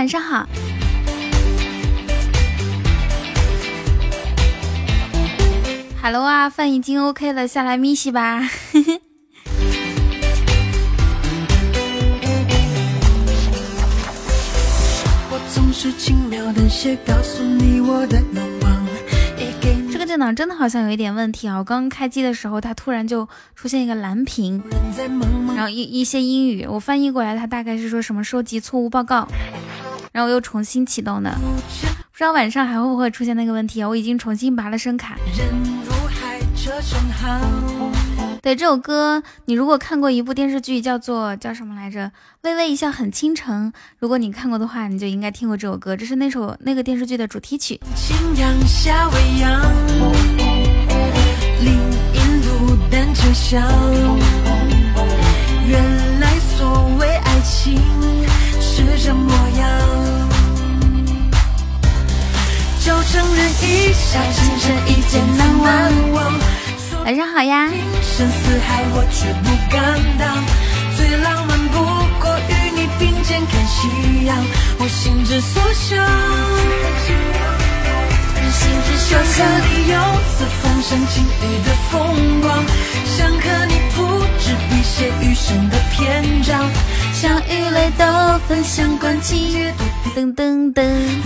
晚上好。Hello 啊，饭已经 OK 了，下来咪西吧。这个电脑真的好像有一点问题啊！我刚刚开机的时候，它突然就出现一个蓝屏，然后一一些英语，我翻译过来，它大概是说什么收集错误报告，然后我又重新启动的，不知道晚上还会不会出现那个问题啊？我已经重新拔了声卡。对这首歌，你如果看过一部电视剧，叫做叫什么来着？微微一笑很倾城。如果你看过的话，你就应该听过这首歌，这是那首那个电视剧的主题曲。原来所谓爱情是这模样，就承认一下，情深一见难忘。晚上好呀。最浪漫不过与你并肩看夕阳，我心之所向。想和你游似风声轻雨的风光，想和你铺纸笔写余生的篇章，相遇泪都分享关机，噔噔噔，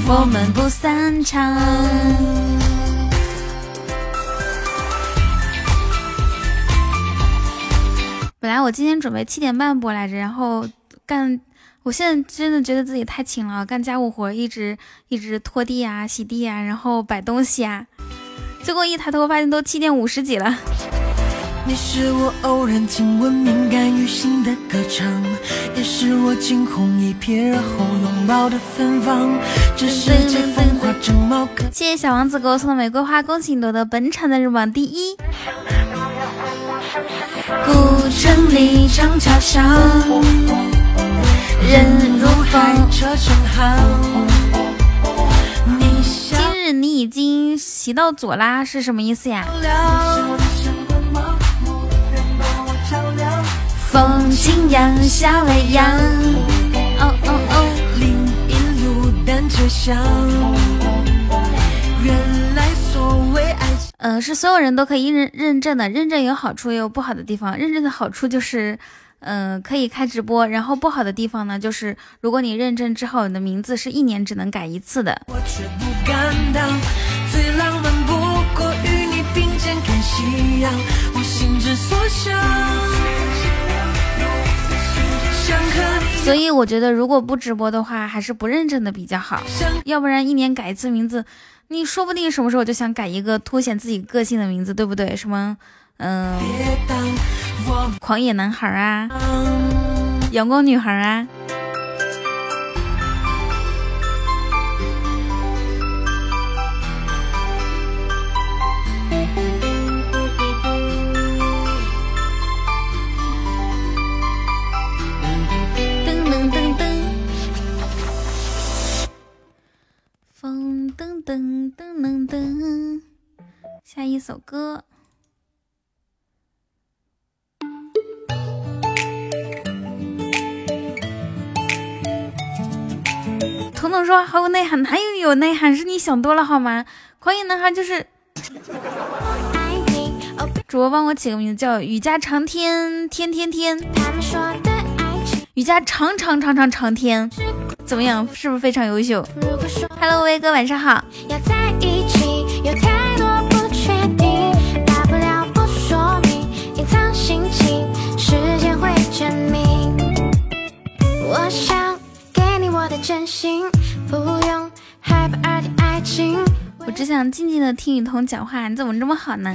我们不散场。本来我今天准备七点半播来着，然后干，我现在真的觉得自己太勤了，干家务活一直一直拖地啊、洗地啊，然后摆东西啊，结果一抬头发现都七点五十几了。你是我偶然听闻敏感于心的歌唱，也是我惊鸿一瞥而后拥抱的芬芳。这世界风华正茂，谢谢小王子给我送的玫瑰花，恭喜你夺得本场的日榜第一。古城里长桥上，人如风，车成行。今日你已经骑到左啦，是什么意思呀？风轻扬，夏未央。哦哦哦，林荫路，单车响。原来所谓爱。嗯，是所有人都可以认认证的。认证有好处也有不好的地方。认证的好处就是，嗯，可以开直播。然后不好的地方呢，就是如果你认证之后，你的名字是一年只能改一次的。所以我觉得，如果不直播的话，还是不认证的比较好。要不然一年改一次名字。你说不定什么时候就想改一个凸显自己个性的名字，对不对？什么，嗯，狂野男孩啊，阳光女孩啊。噔噔噔噔噔，下一首歌。彤彤说好有内涵，哪有有内涵？是你想多了好吗？狂野男孩就是。主播帮我起个名字叫雨家长天天天天。雨家长长长长长天。怎么样？是不是非常优秀？Hello，威哥，晚上好。我只想静静的听雨桐讲话，你怎么这么好呢？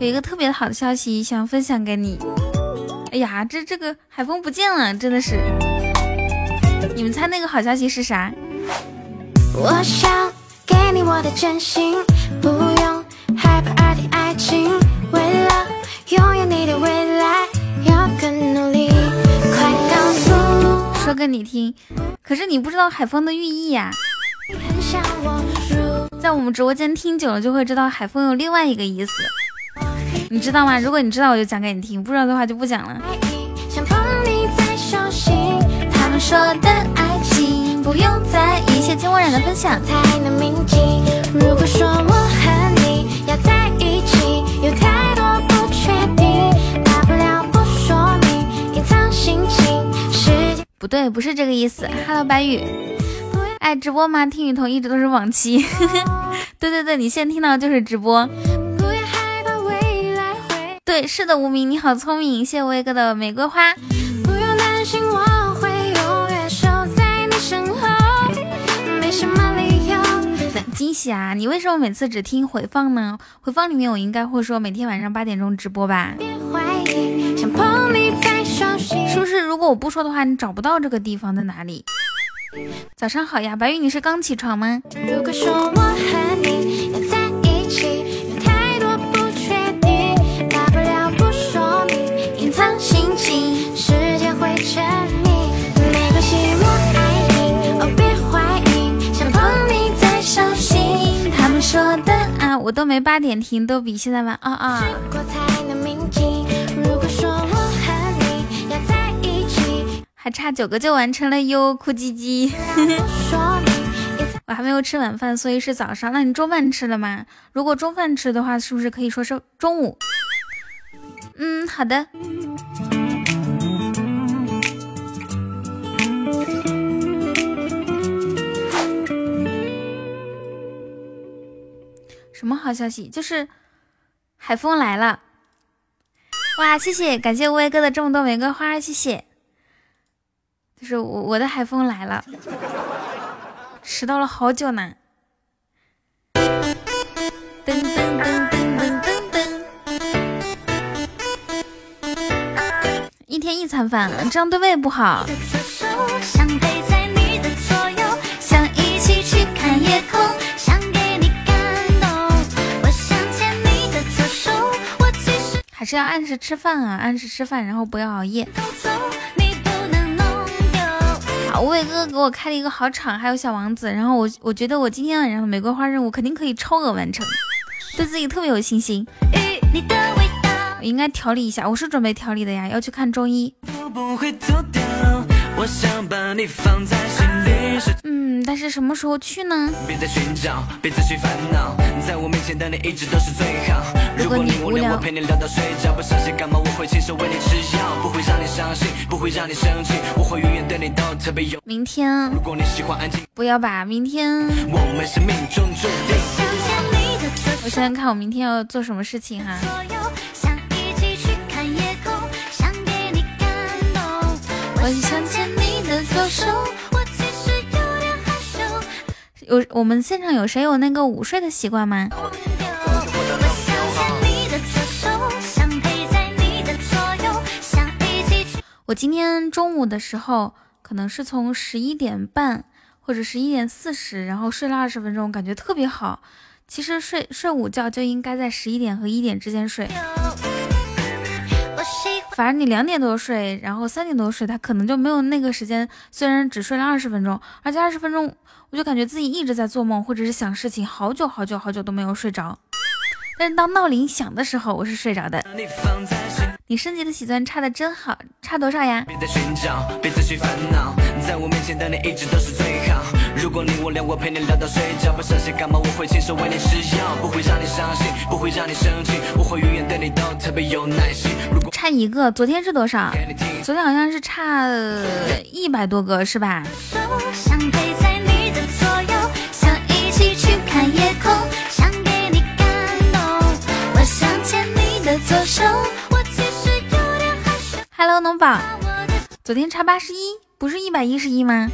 一个特别好的消息想分享给你。哎呀，这这个海风不见了，真的是！你们猜那个好消息是啥？我想给你我的真心，不用害怕的爱情，为了拥有你的未来，要更努力。快告诉说给你听，可是你不知道海风的寓意呀。在我们直播间听久了，就会知道海风有另外一个意思。你知道吗？如果你知道，我就讲给你听；不知道的话，就不讲了。他们说的爱情不用在意。谢金墨染的分享才能铭记。如果说我和你要在一起，有太多不确定，大不了不说明，隐藏心情。时间不对，不是这个意思。Hello，白宇，爱直播吗？听雨桐一直都是往期。对对对，你现在听到的就是直播。对，是的，无名，你好聪明，谢谢威哥的玫瑰花。不用担心，我会永远守在你身后，没什么理由。惊喜啊！你为什么每次只听回放呢？回放里面我应该会说每天晚上八点钟直播吧？是不是？如果我不说的话，你找不到这个地方在哪里？早上好呀，白玉，你是刚起床吗？如果说我和你我都没八点听，都比现在晚啊啊！还差九个就完成了哟，哭唧唧。我还没有吃晚饭，所以是早上。那你中饭吃了吗？如果中饭吃的话，是不是可以说是中午？嗯，好的。什么好消息？就是海风来了！哇，谢谢，感谢乌龟哥的这么多玫瑰花，谢谢。就是我我的海风来了，迟到了好久呢。噔噔噔噔噔噔噔，一天一餐饭，这样对胃不好。是要按时吃饭啊，按时吃饭，然后不要熬夜。好，无畏哥哥给我开了一个好场，还有小王子，然后我我觉得我今天晚上的玫瑰花任务肯定可以超额完成，对自己特别有信心。我应该调理一下，我是准备调理的呀，要去看中医。嗯，但是什么时候去呢？别再寻找，别再去烦恼，在我面前的你一直都是最好如果你无聊，我陪你聊到睡着。不小心感冒，我会亲手为你吃药，不会让你伤心，不会让你生气，我会永远对你都特别有明天如果你喜欢安静不要把明天。我们是命中注定。我想想看，我明天要做什么事情哈。我想牵你的左手，我其实有点害羞。有我们现场有谁有那个午睡的习惯吗？我今天中午的时候，可能是从十一点半或者十一点四十，然后睡了二十分钟，感觉特别好。其实睡睡午觉就应该在十一点和一点之间睡。反正你两点多睡，然后三点多睡，他可能就没有那个时间。虽然只睡了二十分钟，而且二十分钟我就感觉自己一直在做梦，或者是想事情，好久好久好久都没有睡着。但是当闹铃响的时候，我是睡着的。你升级的喜钻差的真好，差多少呀？如果你我陪你聊到睡觉。不小心感冒，我会亲手为你吃药，不会让你伤心，不会让你生气，我会永远对你都特别有耐心。差一个，昨天是多少？昨天好像是差一百多个，是吧？想陪在你的左右，想一起去看夜空，想给你感动。我想牵你的左手，我其实有点害羞。Hello，农宝，昨天差八十一，不是一百一十一吗？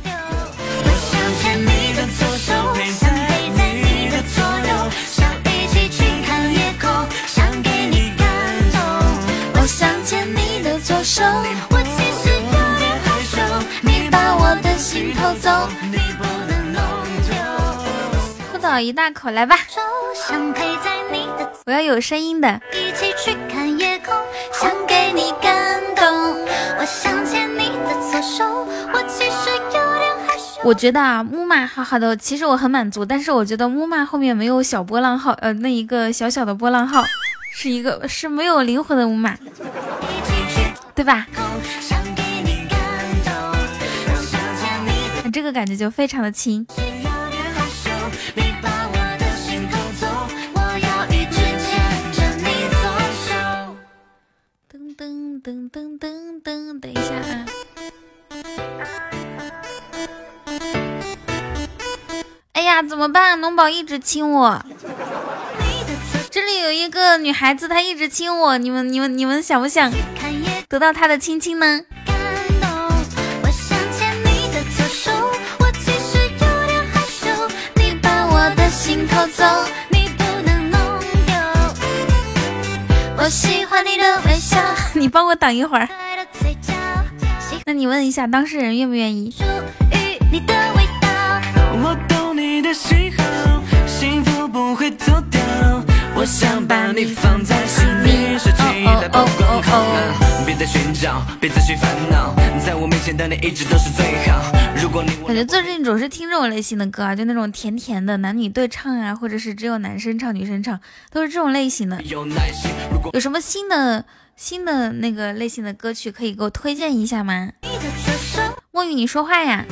想陪在你的左右，想一起去看夜空，想给你感动。我想牵你的左手，我其实有点害羞，你把我的心偷走，你不能弄丢。不倒一大口，来吧。我要有声音的，一起去看夜空，想给你感动。我想牵你的左手，我其实有。我觉得啊，木马好好的，其实我很满足，但是我觉得木马后面没有小波浪号，呃，那一个小小的波浪号，是一个是没有灵魂的木马，对吧？这个感觉就非常的轻。噔噔噔噔噔噔，等一下啊！哎呀，怎么办？农宝一直亲我，这里有一个女孩子，她一直亲我，你们、你们、你们想不想得到她的亲亲呢？我喜欢你的微笑。你帮我等一会儿。那你问一下当事人愿不愿意？你的味道我懂你的喜好，幸福不会走掉。我想把你放在心里，设计来曝光好吗？别再寻找，别再去烦恼，在我面前的你一直都是最好。如果你感觉最近总是听这种类型的歌啊，就那种甜甜的男女对唱啊，或者是只有男生唱女生唱，都是这种类型的。有什么新的新的那个类型的歌曲可以给我推荐一下吗？梦雨，你说话呀！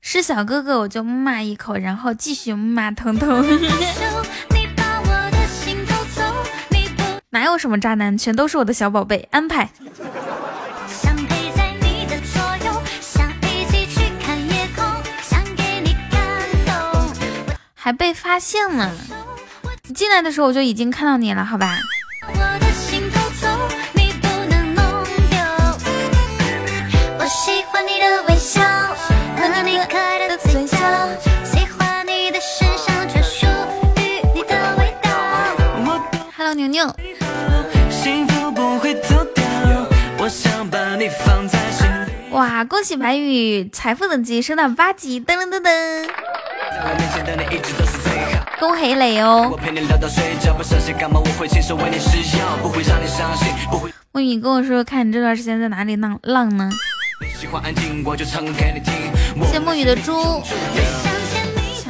是小哥哥，我就木马一口，然后继续木马疼疼。哪有什么渣男，全都是我的小宝贝，安排。还被发现了，你进来的时候我就已经看到你了，好吧哇！恭喜白宇财富等级升到八级，噔噔噔噔！恭喜磊哦！木雨，你跟我说，看你这段时间在哪里浪浪呢？谢梦雨的猪。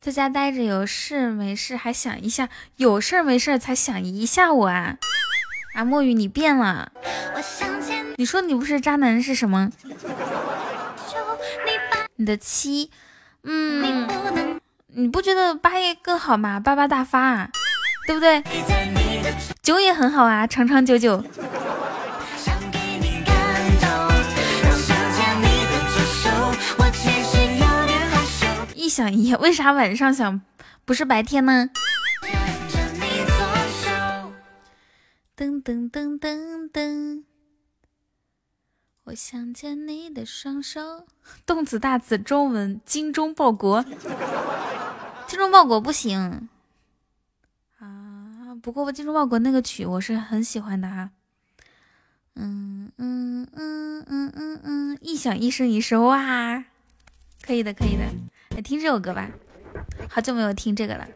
在家待着有事没事还想一下，有事没事才想一下我啊！啊，墨雨你变了，你说你不是渣男是什么？你的七，嗯，你不觉得八月更好吗？八八大发，啊，对不对？九也很好啊，长长久久。想一夜，为啥晚上想，不是白天呢？噔噔噔噔噔。我想牵你的双手。动词大词中文精忠报国，精忠报国不行啊！不过精忠报国那个曲我是很喜欢的哈。嗯嗯嗯嗯嗯嗯，一响一生一世哇，可以的可以的，来听这首歌吧，好久没有听这个了。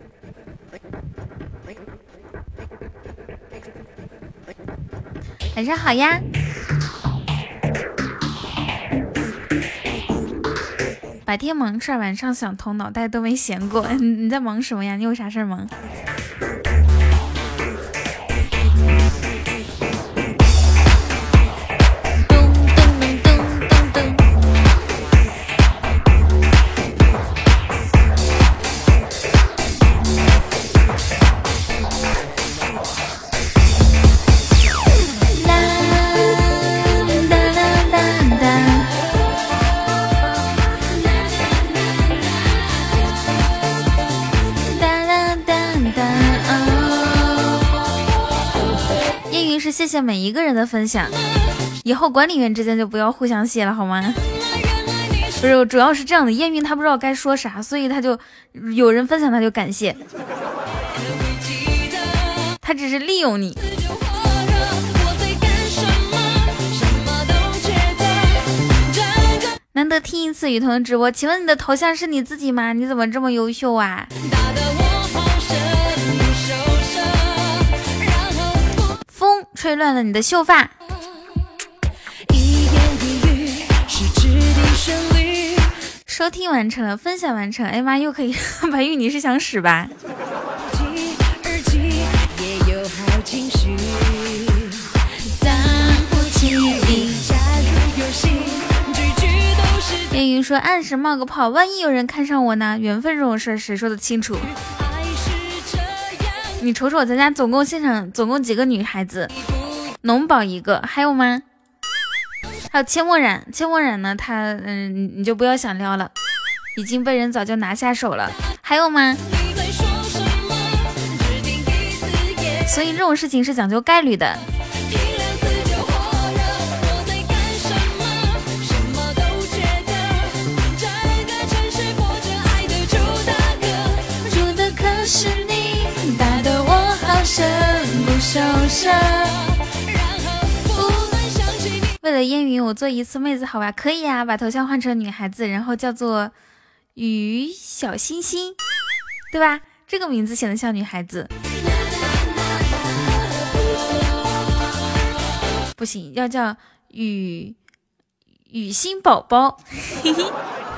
晚上好呀。白天忙事儿，晚上想通，脑袋都没闲过。你 你在忙什么呀？你有啥事儿忙？谢每一个人的分享，以后管理员之间就不要互相谢了好吗？不是，主要是这样的，燕云他不知道该说啥，所以他就有人分享他就感谢，他只是利用你。难得听一次雨桐的直播，请问你的头像是你自己吗？你怎么这么优秀啊？吹乱了你的秀发。收听完成了，分享完成。哎妈，又可以 白玉，你是想使吧？烟云说：“按时冒个泡，万一有人看上我呢？缘分这种事儿，谁说的清楚？你瞅瞅，咱家总共现场总共几个女孩子？农宝一个，还有吗？还有切墨染，切墨染呢？他嗯，你你就不要想撩了，已经被人早就拿下手了。还有吗？所以这种事情是讲究概率的。”为了烟云，我做一次妹子好吧？可以啊，把头像换成女孩子，然后叫做雨小星星，对吧？这个名字显得像女孩子。不行，要叫雨雨欣宝宝。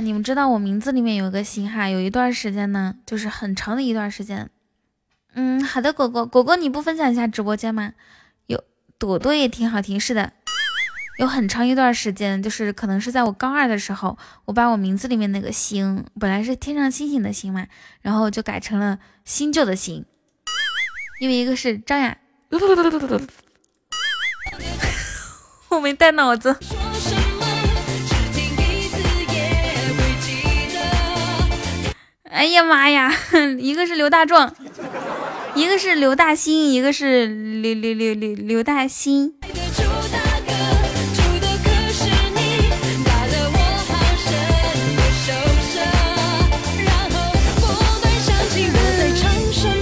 你们知道我名字里面有一个星哈，有一段时间呢，就是很长的一段时间。嗯，好的，果果果果，你不分享一下直播间吗？有朵朵也挺好听，是的，有很长一段时间，就是可能是在我高二的时候，我把我名字里面那个星，本来是天上星星的星嘛，然后就改成了新旧的新，因为一个是张雅，我没带脑子。哎呀妈呀！一个是刘大壮，一个是刘大兴，一个是刘刘刘刘刘大兴。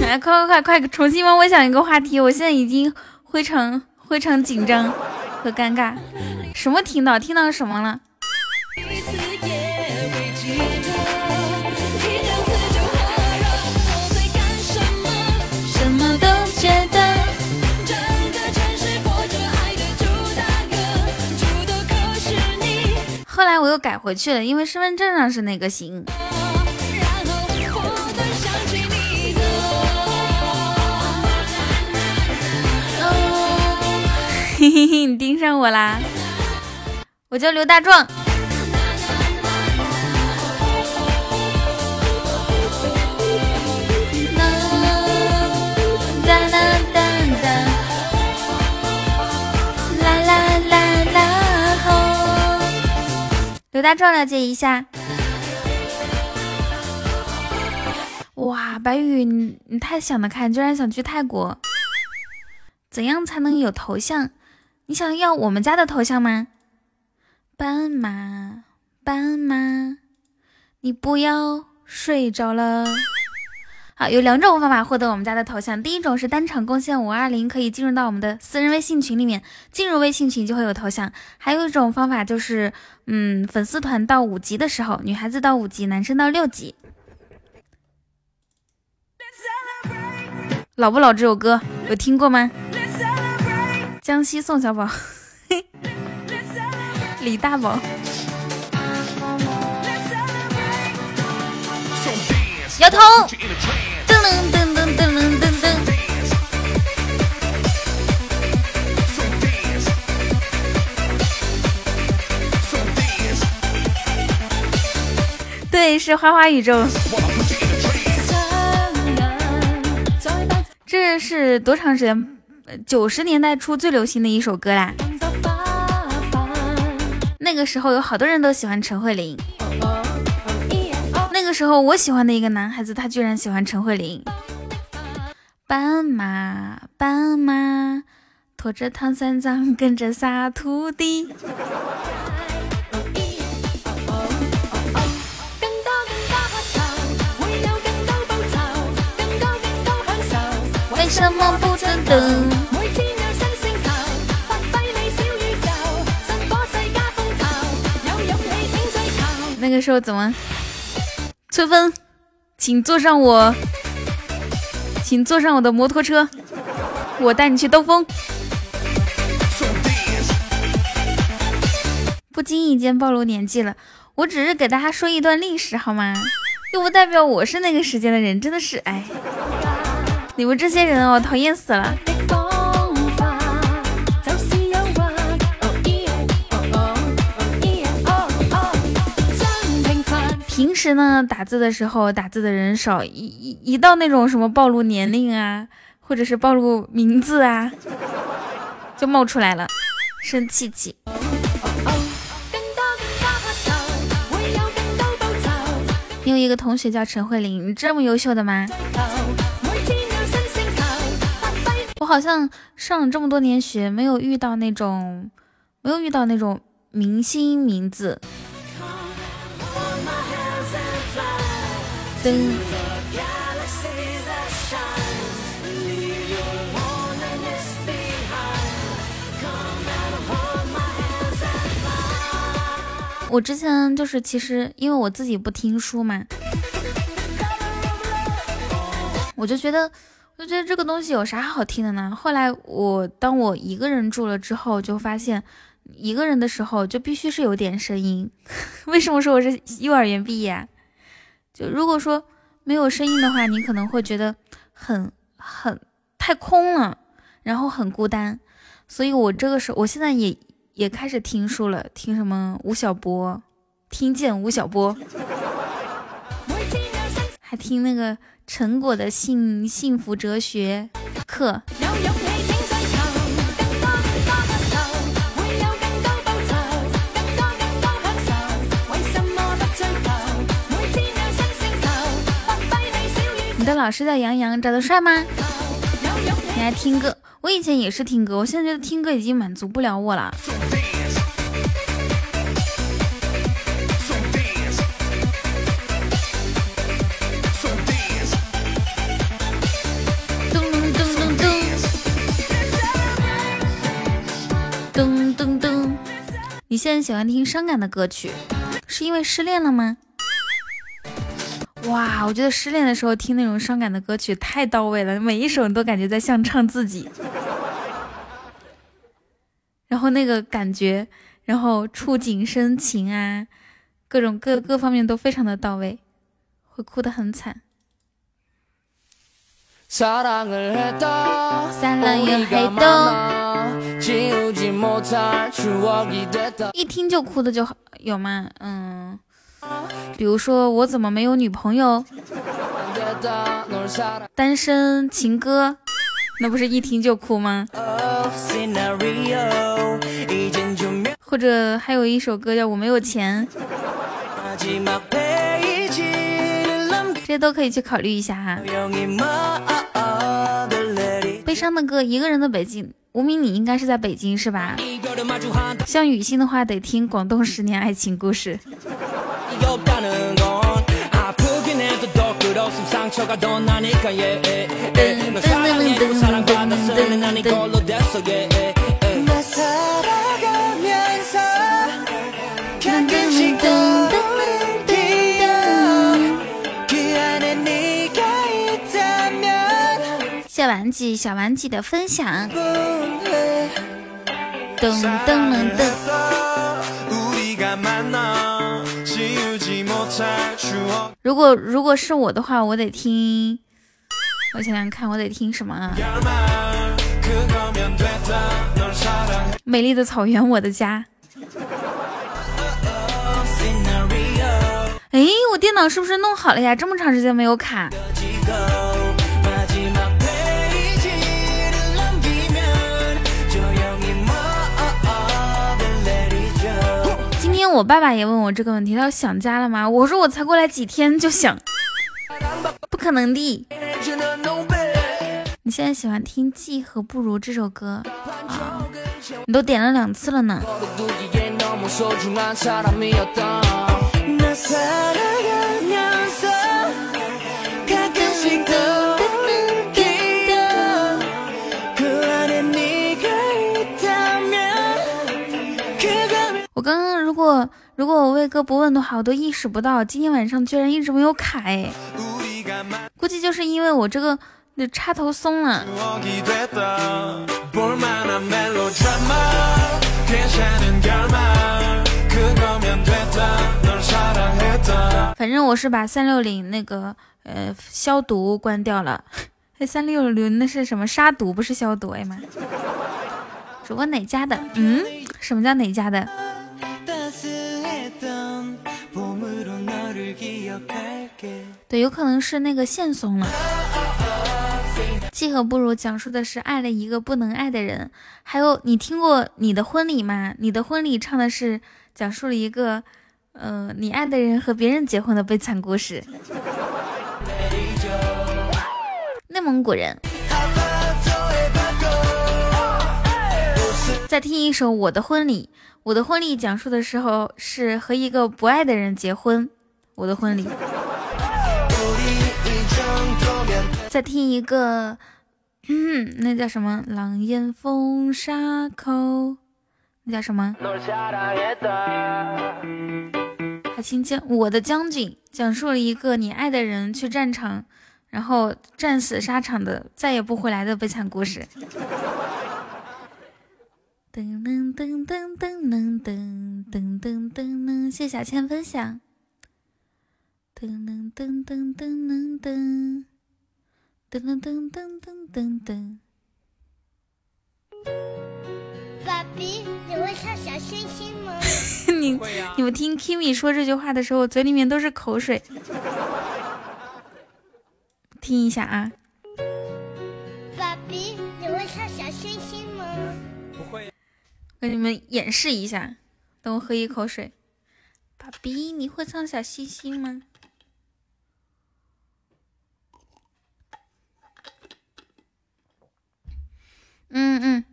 来，快快快快，重新帮我想一个话题！我现在已经非常非常紧张和尴尬。什么听到？听到什么了？来我又改回去了，因为身份证上是那个行。嘿嘿嘿，你盯上我啦！我叫刘大壮。刘大壮了解一下。哇，白宇，你你太想得开，居然想去泰国？怎样才能有头像？你想要我们家的头像吗？斑马，斑马，你不要睡着了。好，有两种方法获得我们家的头像。第一种是单场贡献五二零，可以进入到我们的私人微信群里面，进入微信群就会有头像。还有一种方法就是，嗯，粉丝团到五级的时候，女孩子到五级，男生到六级。老不老这首歌有听过吗？江西宋小宝，李大宝，摇头。对，是花花宇宙。这是多长时间？九十年代初最流行的一首歌啦。那个时候有好多人都喜欢陈慧琳。那个时候我喜欢的一个男孩子，他居然喜欢陈慧琳。斑马，斑马，驮着唐三藏，跟着仨徒弟。什么不等等？那个时候怎么？春风，请坐上我，请坐上我的摩托车，我带你去兜风。不经意间暴露年纪了，我只是给大家说一段历史，好吗？又不代表我是那个时间的人，真的是，哎，你们这些人哦，讨厌死了。平时呢，打字的时候打字的人少，一一一到那种什么暴露年龄啊，或者是暴露名字啊，就冒出来了，生气气。你有一个同学叫陈慧琳，你这么优秀的吗？我好像上了这么多年学，没有遇到那种，没有遇到那种明星名字。我之前就是其实因为我自己不听书嘛，我就觉得就觉得这个东西有啥好听的呢？后来我当我一个人住了之后，就发现一个人的时候就必须是有点声音。为什么说我是幼儿园毕业？就如果说没有声音的话，你可能会觉得很很太空了，然后很孤单。所以我这个时候，我现在也也开始听书了，听什么吴晓波，听见吴晓波，还听那个陈果的幸幸福哲学课。你的老师叫杨洋，长得帅吗？你爱听歌，我以前也是听歌，我现在觉得听歌已经满足不了我了。你现在喜欢听伤感的歌曲，是因为失恋了吗？哇，我觉得失恋的时候听那种伤感的歌曲太到位了，每一首都感觉在像唱自己，然后那个感觉，然后触景生情啊，各种各各方面都非常的到位，会哭得很惨。一听就哭的就有吗？嗯。比如说我怎么没有女朋友？单身情歌，那不是一听就哭吗？或者还有一首歌叫我没有钱，这些都可以去考虑一下哈。悲伤的歌，一个人的北京。无名，你应该是在北京是吧？像雨欣的话，得听广东十年爱情故事。小顽疾，小顽疾的分享。噔噔噔噔。如果如果是我的话，我得听。我想想看，我得听什么啊？美丽的草原，我的家。哎，我电脑是不是弄好了呀？这么长时间没有卡。我爸爸也问我这个问题，他说想家了吗？我说我才过来几天就想，不可能的。你现在喜欢听《记和不如》这首歌啊？你都点了两次了呢。我刚刚如果如果我魏哥不问的话，我都意识不到今天晚上居然一直没有卡哎，估计就是因为我这个那插头松了。反正我是把三六零那个呃消毒关掉了。哎，三六零那是什么杀毒不是消毒？哎妈！主播哪家的？嗯，什么叫哪家的？对，有可能是那个线松了。契合不如讲述的是爱了一个不能爱的人。还有，你听过你的婚礼吗？你的婚礼唱的是讲述了一个，呃，你爱的人和别人结婚的悲惨故事。内蒙古人。再听一首《我的婚礼》。我的婚礼讲述的时候是和一个不爱的人结婚。我的婚礼。再听一个，嗯，那叫什么？狼烟风沙口，那叫什么？海清将，我的将军，讲述了一个你爱的人去战场，然后战死沙场的，再也不回来的悲惨故事。噔噔噔噔噔噔噔噔噔噔，谢小千分享。噔噔噔噔噔噔噔噔噔噔噔噔噔噔。爸比，你会唱小星星吗？你你们听 Kimi 说这句话的时候，嘴里面都是口水。听一下啊。爸比，你会唱小星星吗？不会。给你们演示一下，等我喝一口水。爸比，你会唱小星星吗？嗯嗯，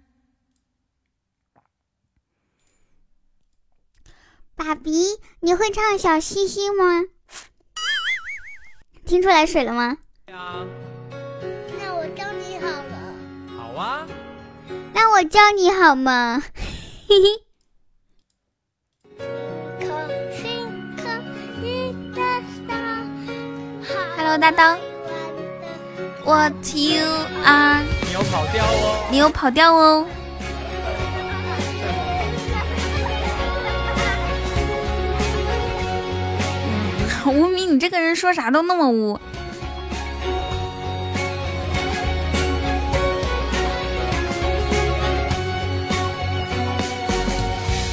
爸比，你会唱小星星吗？听出来水了吗？啊那我教你好了。好啊。那我教你好吗？嘿嘿。Hello，大刀。What you are？你有跑调哦！你有跑调哦！无名，你这个人说啥都那么污。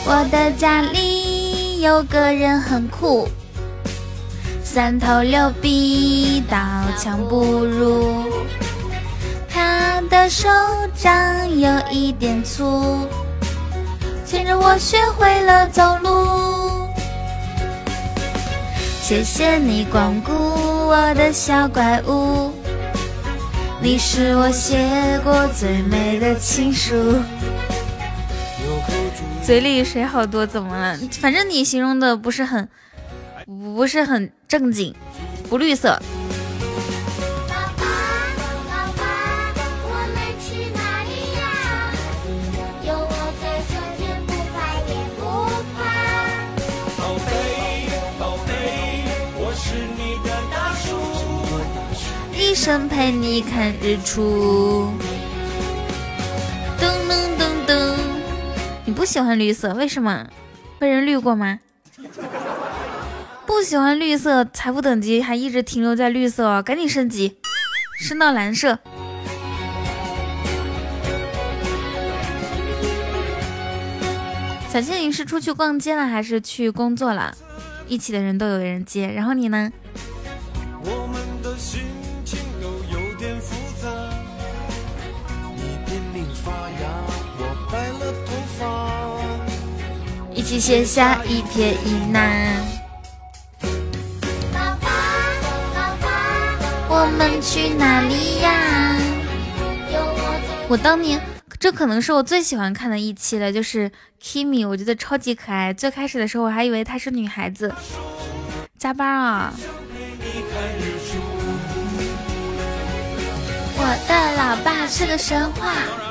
我的家里有个人很酷。三头六臂，刀枪不入。的手掌有一点粗，牵着我学会了走路。谢谢你光顾我的小怪物，你是我写过最美的情书。嘴里水好多，怎么了？反正你形容的不是很。不是很正经，不绿色。陪你看日出。噔噔噔噔，你不喜欢绿色，为什么？被人绿过吗？不喜欢绿色，财富等级还一直停留在绿色，哦赶紧升级，升到蓝色。小倩，你是出去逛街了还是去工作了？一起的人都有人接，然后你呢？一起写下一撇一捺。我们去哪里呀？我当年，这可能是我最喜欢看的一期了，就是 Kimi，我觉得超级可爱。最开始的时候，我还以为她是女孩子。加班啊！我的老爸是个神话。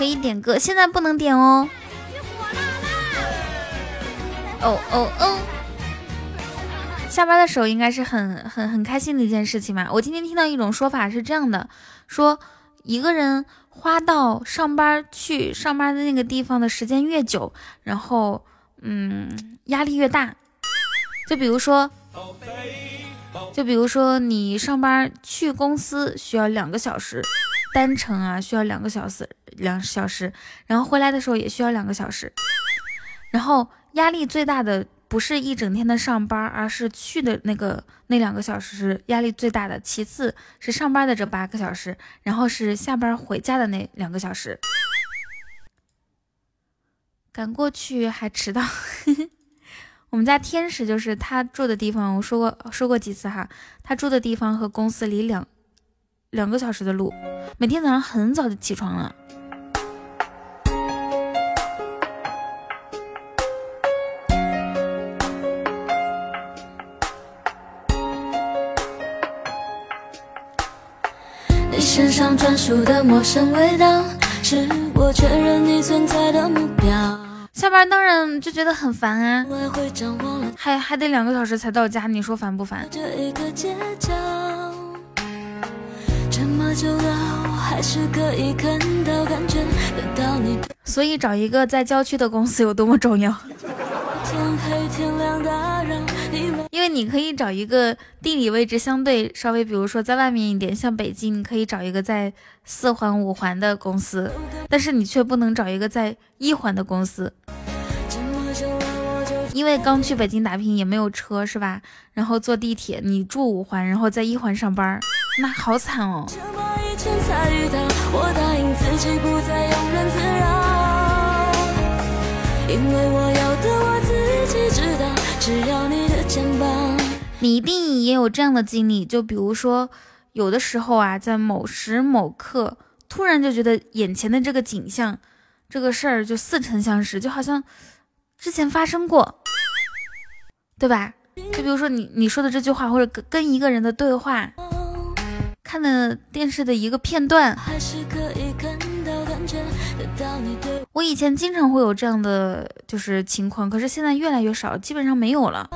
可以点歌，现在不能点哦。哦哦哦！下班的时候应该是很很很开心的一件事情嘛。我今天听到一种说法是这样的：说一个人花到上班去上班的那个地方的时间越久，然后嗯压力越大。就比如说，就比如说你上班去公司需要两个小时，单程啊需要两个小时两小时，然后回来的时候也需要两个小时，然后压力最大的。不是一整天的上班，而是去的那个那两个小时是压力最大的。其次是上班的这八个小时，然后是下班回家的那两个小时。赶过去还迟到。我们家天使就是他住的地方，我说过说过几次哈，他住的地方和公司离两两个小时的路，每天早上很早就起床了。身上专属的陌生味道，是我确认你存在的目标。下班当然就觉得很烦啊，还还得两个小时才到家，你说烦不烦？所以找一个在郊区的公司有多么重要？天黑天亮打扰因为你可以找一个地理位置相对稍微，比如说在外面一点，像北京，你可以找一个在四环、五环的公司，但是你却不能找一个在一环的公司，因为刚去北京打拼也没有车，是吧？然后坐地铁，你住五环，然后在一环上班，那好惨哦。因为我要的我自己知道，只要你的肩膀。你一定也有这样的经历，就比如说，有的时候啊，在某时某刻，突然就觉得眼前的这个景象，这个事儿就似曾相识，就好像之前发生过，对吧？就比如说你你说的这句话，或者跟跟一个人的对话，看的电视的一个片段。我以前经常会有这样的就是情况，可是现在越来越少，基本上没有了。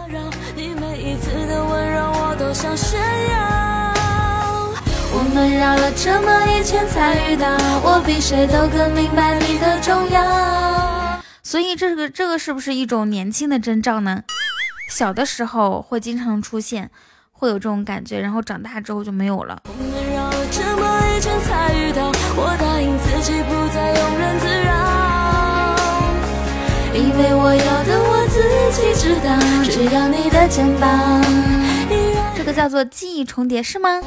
我们绕了这么一圈才遇到，我比谁都更明白你的重要。所以这个这个是不是一种年轻的征兆呢？小的时候会经常出现，会有这种感觉，然后长大之后就没有了。因为我要的我自己知道，只要你的肩膀。这个叫做记忆重叠是吗？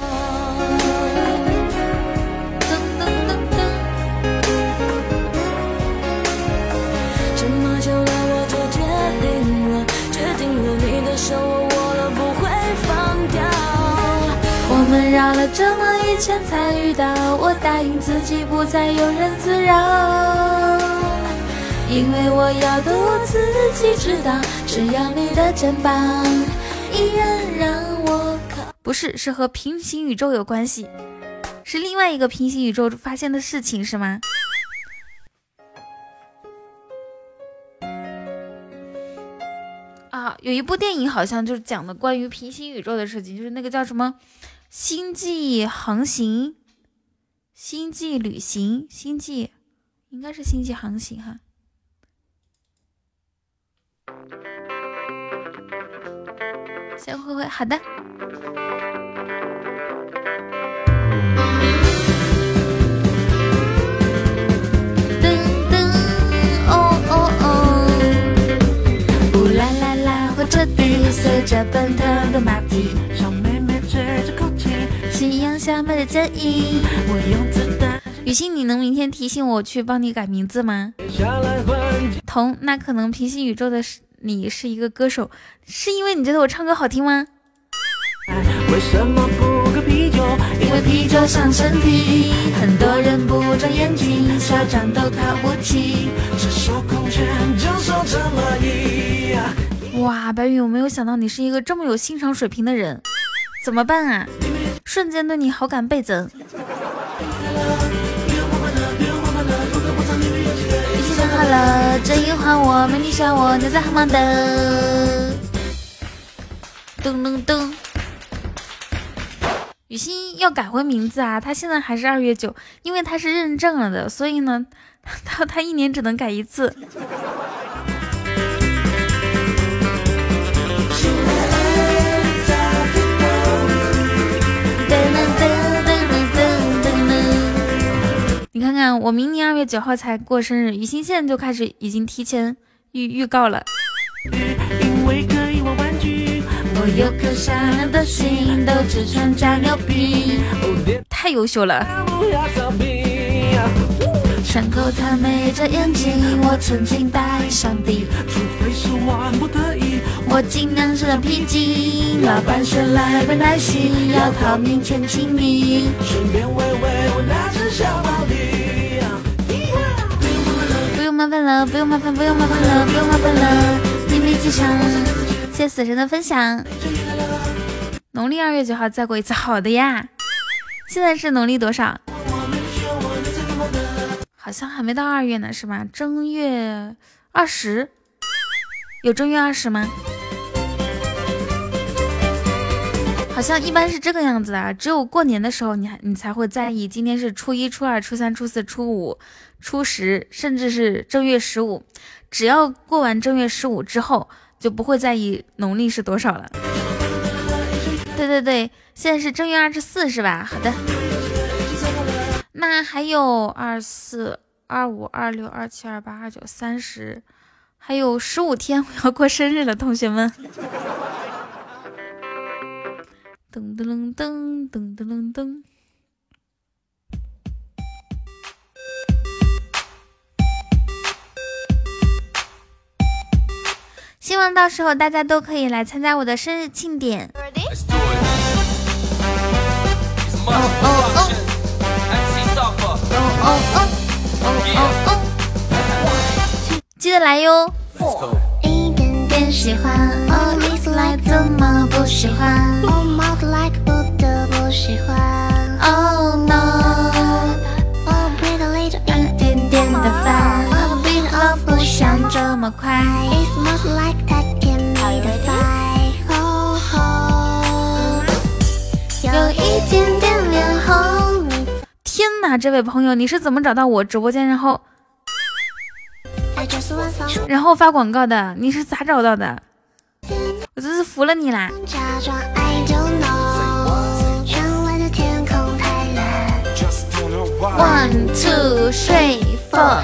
噔噔噔噔。这么久了，我就决定了，决定了，你的手我们绕了这么一圈才遇到，我答应自己不再庸人自扰。因为我要的我自己知道，只要你的肩膀依然让我靠。不是，是和平行宇宙有关系，是另外一个平行宇宙发现的事情，是吗？啊，有一部电影好像就是讲的关于平行宇宙的事情，就是那个叫什么《星际航行》《星际旅行》《星际》，应该是《星际航行》哈。先挥挥，好的。噔噔，哦哦哦。呜啦啦啦，火车底随着奔腾的马蹄，夕阳下面的剪影。我用子弹。雨欣，你能明天提醒我去帮你改名字吗？彤，那可能平行宇宙的是你是一个歌手，是因为你觉得我唱歌好听吗？为什么不喝啤酒？因为啤酒伤身体。很多人不长眼睛，校长都空拳就是这么一。哇，白宇，我没有想到你是一个这么有欣赏水平的人，怎么办啊？瞬间对你好感倍增。一起唱好了，这一换我，没你笑我，你在好吗的？噔噔噔。雨欣要改回名字啊！他现在还是二月九，因为他是认证了的，所以呢，他他一年只能改一次。你看看，我明年二月九号才过生日，雨欣现在就开始已经提前预预告了。有颗善良的心，都只穿假牛皮，太优秀了。伤口着眼睛，我曾经答应上帝，除非是万不得已，我尽量是平静。老板说来杯耐心，要靠明天亲密，顺便喂喂我那麻烦了，不用麻烦，不用麻烦了，不用麻烦了，你没记上。谢死神的分享，农历二月九号再过一次，好的呀。现在是农历多少？好像还没到二月呢，是吧？正月二十，有正月二十吗？好像一般是这个样子啊，只有过年的时候，你还你才会在意今天是初一、初二、初三、初四、初五、初十，甚至是正月十五。只要过完正月十五之后。就不会在意农历是多少了。对对对，现在是正月二十四，是吧？好的，那还有二四、二五、二六、二七、二八、二九、三十，还有十五天我要过生日了，同学们。噔噔噔噔噔噔噔。希望到时候大家都可以来参加我的生日庆典。哦哦哦！哦哦哦！哦哦哦！记得来哟。一点点喜欢，来怎么不喜欢？不得不喜欢。Oh no！想这么快。天哪，这位朋友，你是怎么找到我直播间，然后 然后发广告的？你是咋找到的？我真是服了你啦！One two three four。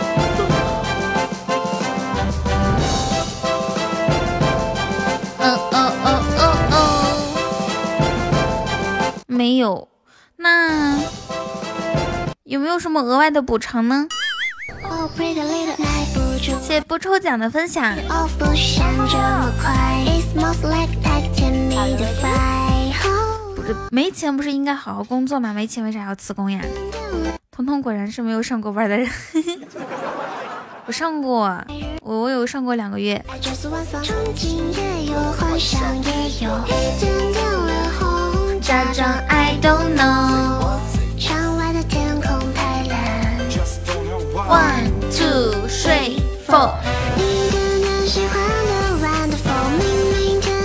没有。那有没有什么额外的补偿呢？谢不抽奖的分享。不是没钱，不是应该好好工作吗？没钱为啥要辞工呀？彤彤果然是没有上过班的人。我上过，我我有上过两个月。假装 I don't know。One two three four。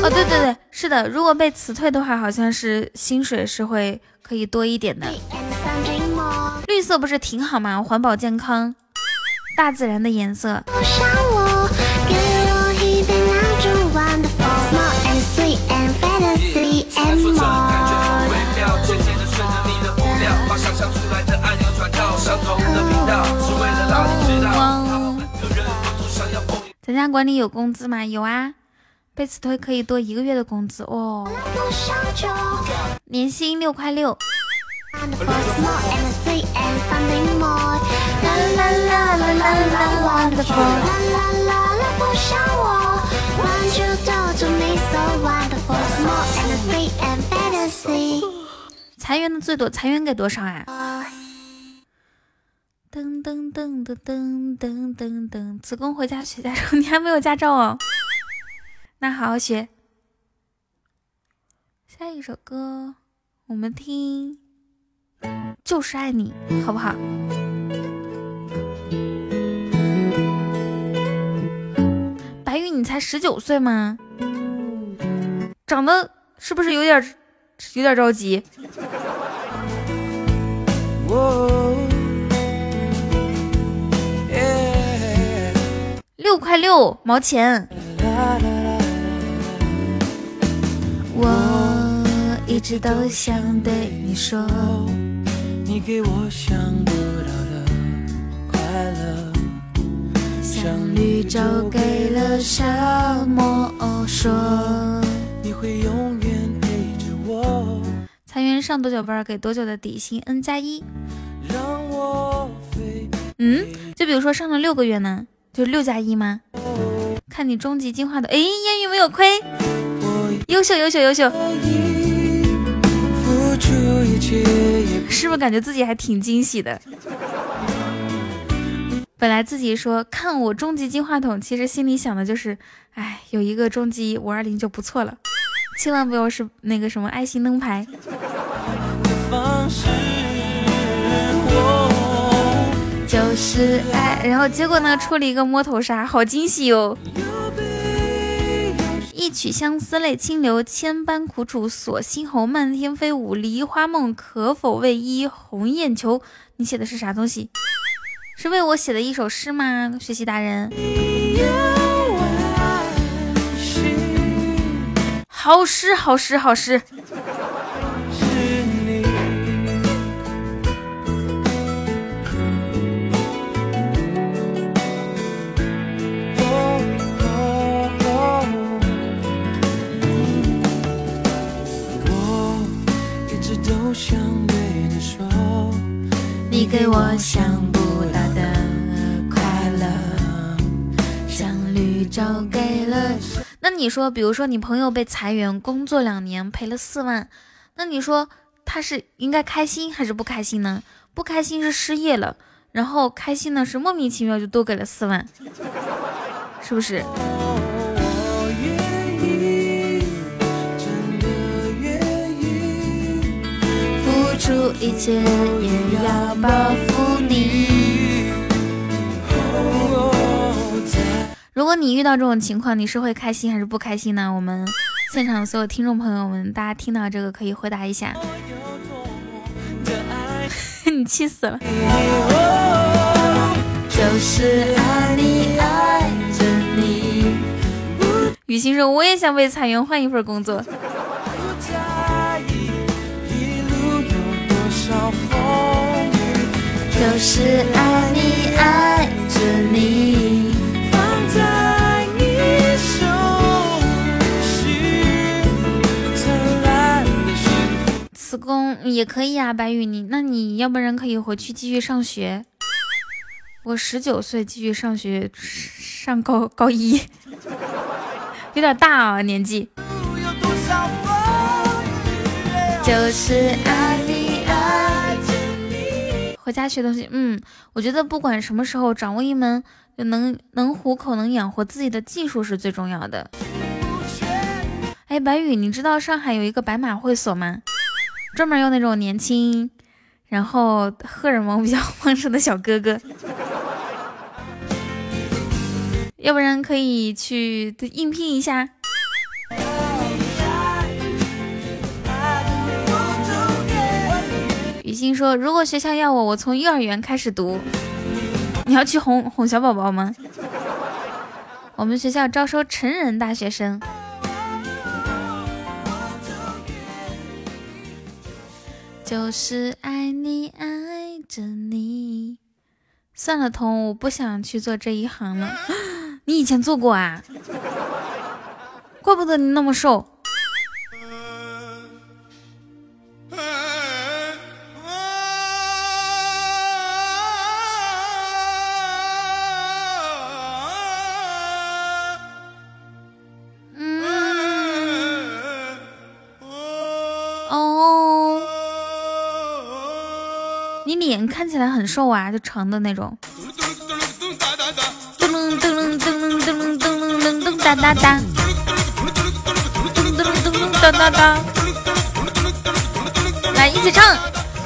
哦，对对对，是的，如果被辞退的话，好像是薪水是会可以多一点的。绿色不是挺好吗？环保健康，大自然的颜色。咱家管理有工资吗？有啊，被辞退可以多一个月的工资哦，年薪六块六。裁员的最多，裁员给多少啊？噔噔噔噔噔噔噔噔，辞工回家学驾照，你还没有驾照哦？那好好学。下一首歌，我们听《就是爱你》，好不好？白玉，你才十九岁吗？长得是不是有点有点着急？六块六毛钱。我一直都想对你说，你给我想不到的快乐，像绿洲给了沙漠说，你会永远陪着我。裁员上多久班给多久的底薪？N 加一。嗯，就比如说上了六个月呢，就六加一吗？看你终极进化的，哎，烟雨没有亏，优秀优秀优秀，是不是感觉自己还挺惊喜的？本来自己说看我终极进化筒，其实心里想的就是，哎，有一个终极五二零就不错了，千万不要是那个什么爱心灯牌。是爱，然后结果呢，出了一个摸头杀，好惊喜哟！一曲相思泪清流，千般苦楚锁心喉。漫天飞舞梨花梦，可否为伊鸿雁求？你写的是啥东西？是为我写的一首诗吗？学习达人，好诗，好诗，好诗。相对的说，你给我想不到的快乐，像绿洲给了。那你说，比如说你朋友被裁员，工作两年赔了四万，那你说他是应该开心还是不开心呢？不开心是失业了，然后开心呢是莫名其妙就多给了四万，是不是？出一切也要报复你。如果你遇到这种情况，你是会开心还是不开心呢？我们现场所有听众朋友们，大家听到这个可以回答一下。你气死了。就是爱你爱着你。雨欣说：“我也想被裁员，换一份工作。”就是爱你爱着你，放在你手心，灿烂的幸福。辞工也可以啊，白宇你，那你要不然可以回去继续上学。我十九岁继续上学，上高高一，有点大啊年纪。就是爱你。回家学东西，嗯，我觉得不管什么时候，掌握一门能能糊口、能养活自己的技术是最重要的。哎，白宇，你知道上海有一个白马会所吗？专门用那种年轻，然后荷尔蒙比较旺盛的小哥哥，要不然可以去应聘一下。心说：“如果学校要我，我从幼儿园开始读。你要去哄哄小宝宝吗？我们学校招收成人大学生。就是爱你爱着你。算了，彤，我不想去做这一行了。你以前做过啊？怪不得你那么瘦。看起来很瘦啊，就长的那种。噔噔噔噔噔噔噔噔噔噔哒哒哒。噔噔噔噔哒哒哒。来，一起唱。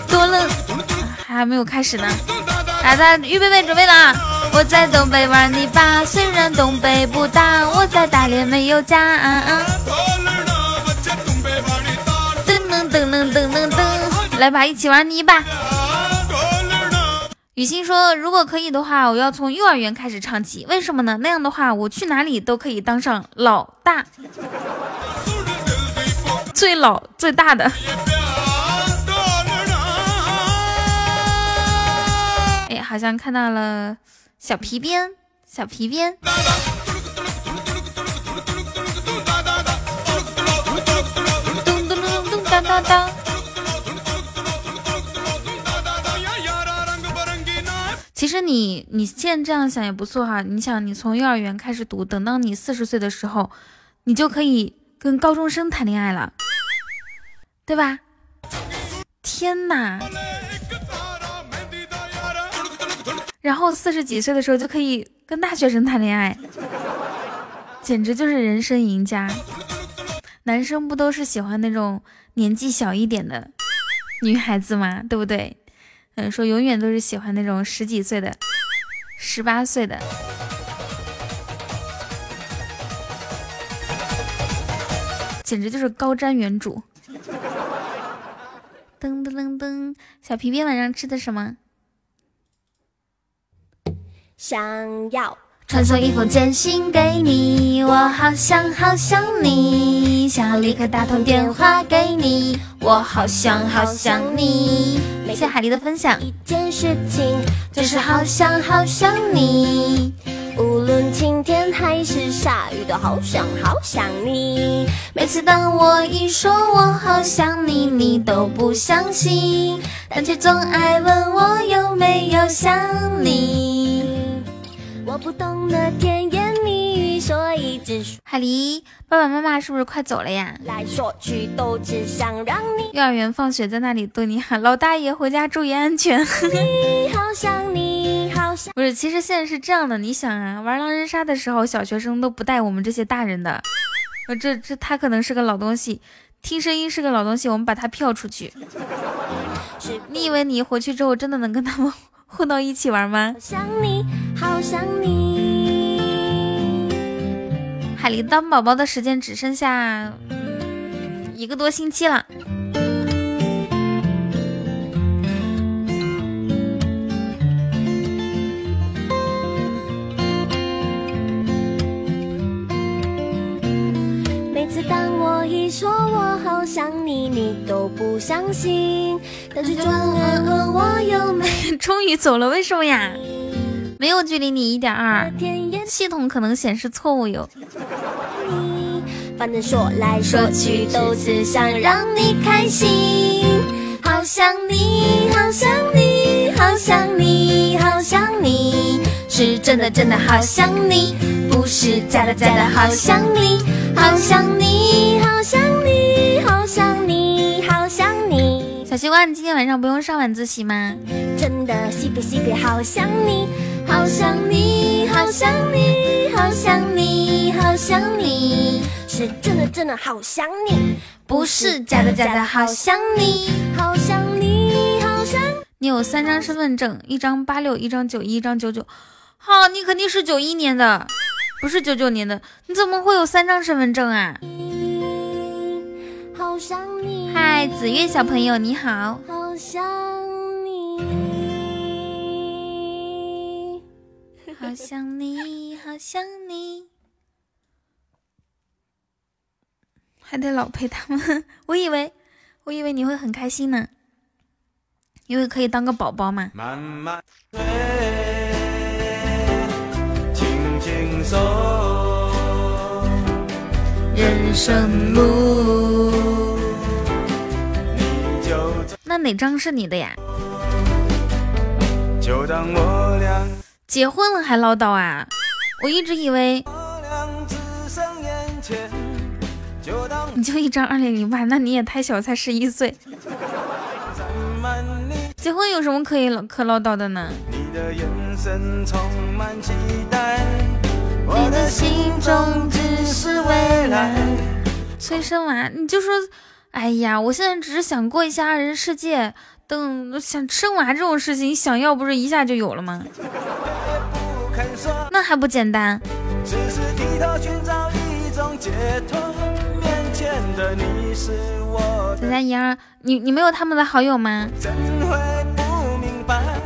多了，还没有开始呢。大家预备备，准备了。我在东北玩泥巴，虽然东北不大，我在大连没有家。噔噔噔噔噔噔噔，来吧，一起玩泥巴。雨欣说：“如果可以的话，我要从幼儿园开始唱起。为什么呢？那样的话，我去哪里都可以当上老大，最老最大的。”哎，好像看到了小皮鞭，小皮鞭。当当当。其实你你现在这样想也不错哈，你想你从幼儿园开始读，等到你四十岁的时候，你就可以跟高中生谈恋爱了，对吧？天哪！然后四十几岁的时候就可以跟大学生谈恋爱，简直就是人生赢家。男生不都是喜欢那种年纪小一点的女孩子吗？对不对？说永远都是喜欢那种十几岁的、十八岁的，简直就是高瞻远瞩。噔噔噔噔，小皮皮晚上吃的什么？想要。传送一封简信给你，我好想好想你，想要立刻打通电话给你，我好想好想你。谢谢海狸的分享。一件事情就是好想好想你，无论晴天还是下雨，都好想好想你。每次当我一说我好想你，你都不相信，但却总爱问我有没有想你。我不懂得甜言蜜语，所以只说。海狸，爸爸妈妈是不是快走了呀？来说去都只想让你。幼儿园放学在那里对你喊：“老大爷回家注意安全。”你好想你，好想。不是，其实现在是这样的，你想啊，玩狼人杀的时候，小学生都不带我们这些大人的。呃，这这他可能是个老东西，听声音是个老东西，我们把他票出去。你以为你回去之后真的能跟他们？混到一起玩吗？海狸当宝宝的时间只剩下一个多星期了。每次当我一说我好想你，你都不相信。但是总爱问我有没 终于走了，为什么呀？没有距离你一点二，系统可能显示错误哟。反正说来说去都只想让你开心，好想你，好想你，好想你，好想你，是真的真的好想你，不是假的假的好想你，好想你，小西瓜，你今天晚上不用上晚自习吗？真的西北西北，好想你，好想你，好想你，好想你，好想你，是真的真的好想你，不是假的假的好想你，好想你，好想。你有三张身份证，一张八六，一张九一，一张九九。好，你肯定是九一年的，不是九九年的。你怎么会有三张身份证啊？好想你。嗨，子月小朋友，你好。好想你，好想你，好想你，还得老陪他们。我以为，我以为你会很开心呢。因为可以当个宝宝嘛。慢慢人生路，那哪张是你的呀？结婚了还唠叨啊？我一直以为你就一张二零零八，那你也太小，才十一岁。结婚有什么可以可唠叨的呢？你的心中只是未来。催生娃，你就说，哎呀，我现在只是想过一下二人世界，等想生娃这种事情，想要不是一下就有了吗？那还不简单？咱家莹儿，你你没有他们的好友吗？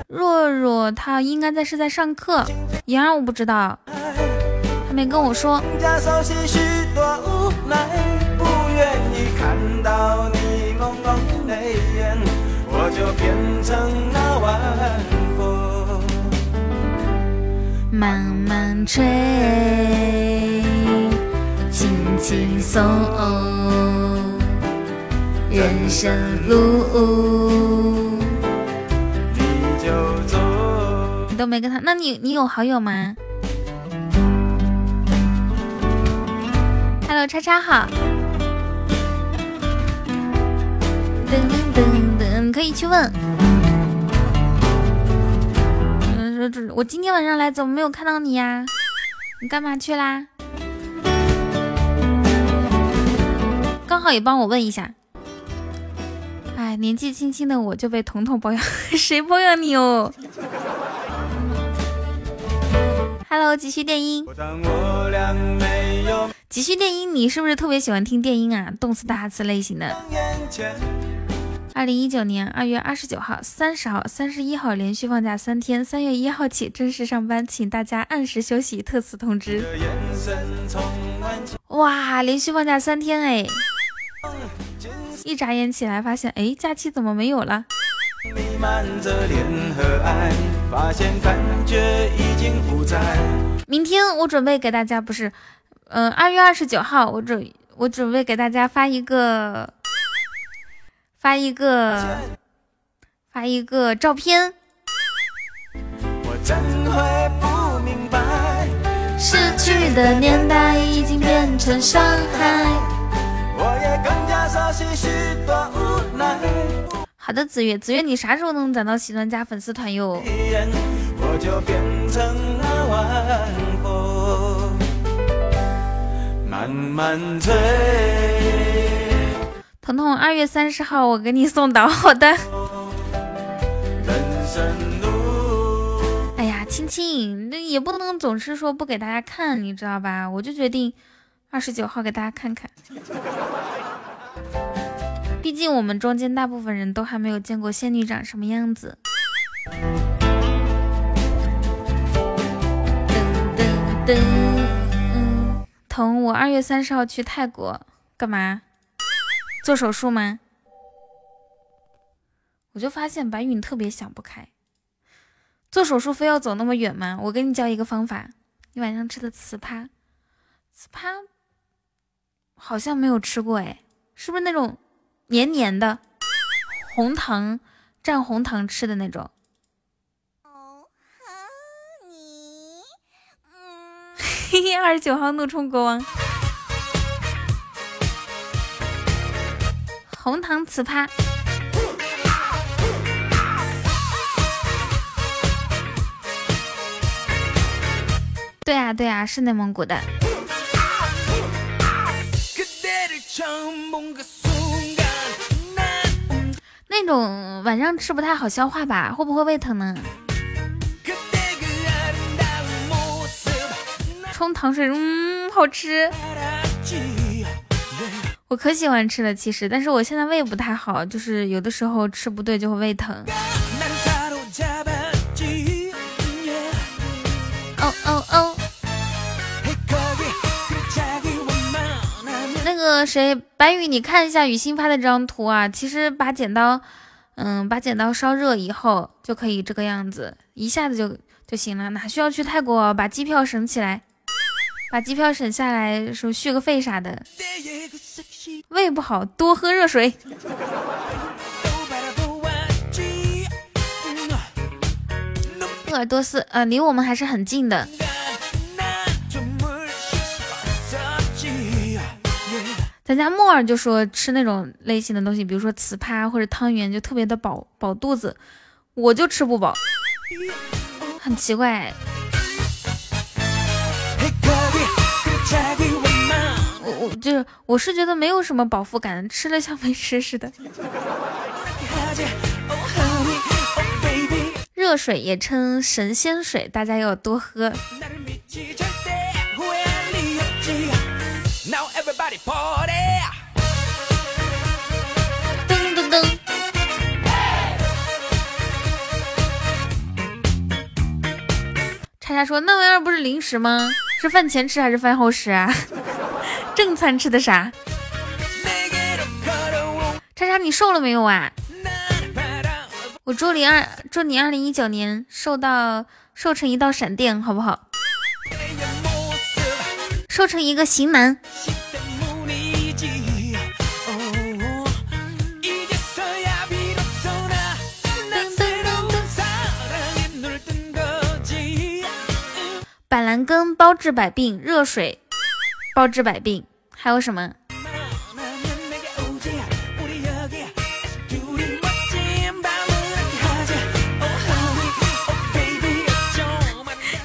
若若她应该在是在上课，莹儿我不知道，他没跟我说。看到你朦胧泪眼，我就变成那晚风，慢慢吹，轻轻送。人生路你就走。你都没跟他，那你你有好友吗？Hello，叉叉好。噔噔噔，你可以去问。嗯，说这我今天晚上来怎么没有看到你呀？你干嘛去啦？刚好也帮我问一下。哎，年纪轻轻的我就被彤彤包养，谁包养你哦？Hello，急需电音。急需电音，你是不是特别喜欢听电音啊？动词大词类型的。二零一九年二月二十九号、三十号、三十一号连续放假三天，三月一号起正式上班，请大家按时休息。特此通知。哇，连续放假三天哎！一眨眼起来发现，哎，假期怎么没有了？明天我准备给大家，不是，嗯，二月二十九号，我准我准备给大家发一个。发一个，发一个照片。失去的年代已经变成伤害。好的，子月，子月，你啥时候能攒到喜钻加粉丝团哟？慢慢醉。彤彤，二月三十号我给你送到，好的。哎呀，亲亲，那也不能总是说不给大家看，你知道吧？我就决定二十九号给大家看看。毕竟我们中间大部分人都还没有见过仙女长什么样子。噔噔噔，嗯，彤，我二月三十号去泰国干嘛？做手术吗？我就发现白云特别想不开，做手术非要走那么远吗？我给你教一个方法，你晚上吃的糍粑，糍粑好像没有吃过哎，是不是那种黏黏的，红糖蘸红糖吃的那种？哦，你，嘿嘿，二十九号怒冲国王。红糖糍粑，对啊对啊，是内蒙古的。那种晚上吃不太好消化吧？会不会胃疼呢？冲糖水，嗯，好吃。我可喜欢吃了，其实，但是我现在胃不太好，就是有的时候吃不对就会胃疼。哦哦哦！那个谁，白宇，你看一下雨欣发的这张图啊，其实把剪刀，嗯，把剪刀烧热以后就可以这个样子，一下子就就行了，哪需要去泰国把机票省起来，把机票省下来，说续个费啥的。胃不好，多喝热水。鄂尔多斯，呃，离我们还是很近的。咱家木耳就说吃那种类型的东西，比如说糍粑或者汤圆，就特别的饱饱肚子，我就吃不饱，很奇怪。我我就是我是觉得没有什么饱腹感，吃了像没吃似的。热水也称神仙水，大家要多喝。噔噔噔！叉叉说：“那玩意儿不是零食吗？是饭前吃还是饭后吃啊？正餐吃的啥？”叉叉，你瘦了没有啊？我祝你二祝你二零一九年瘦到瘦成一道闪电，好不好？瘦成一个型男。板蓝根包治百病，热水包治百病，还有什么？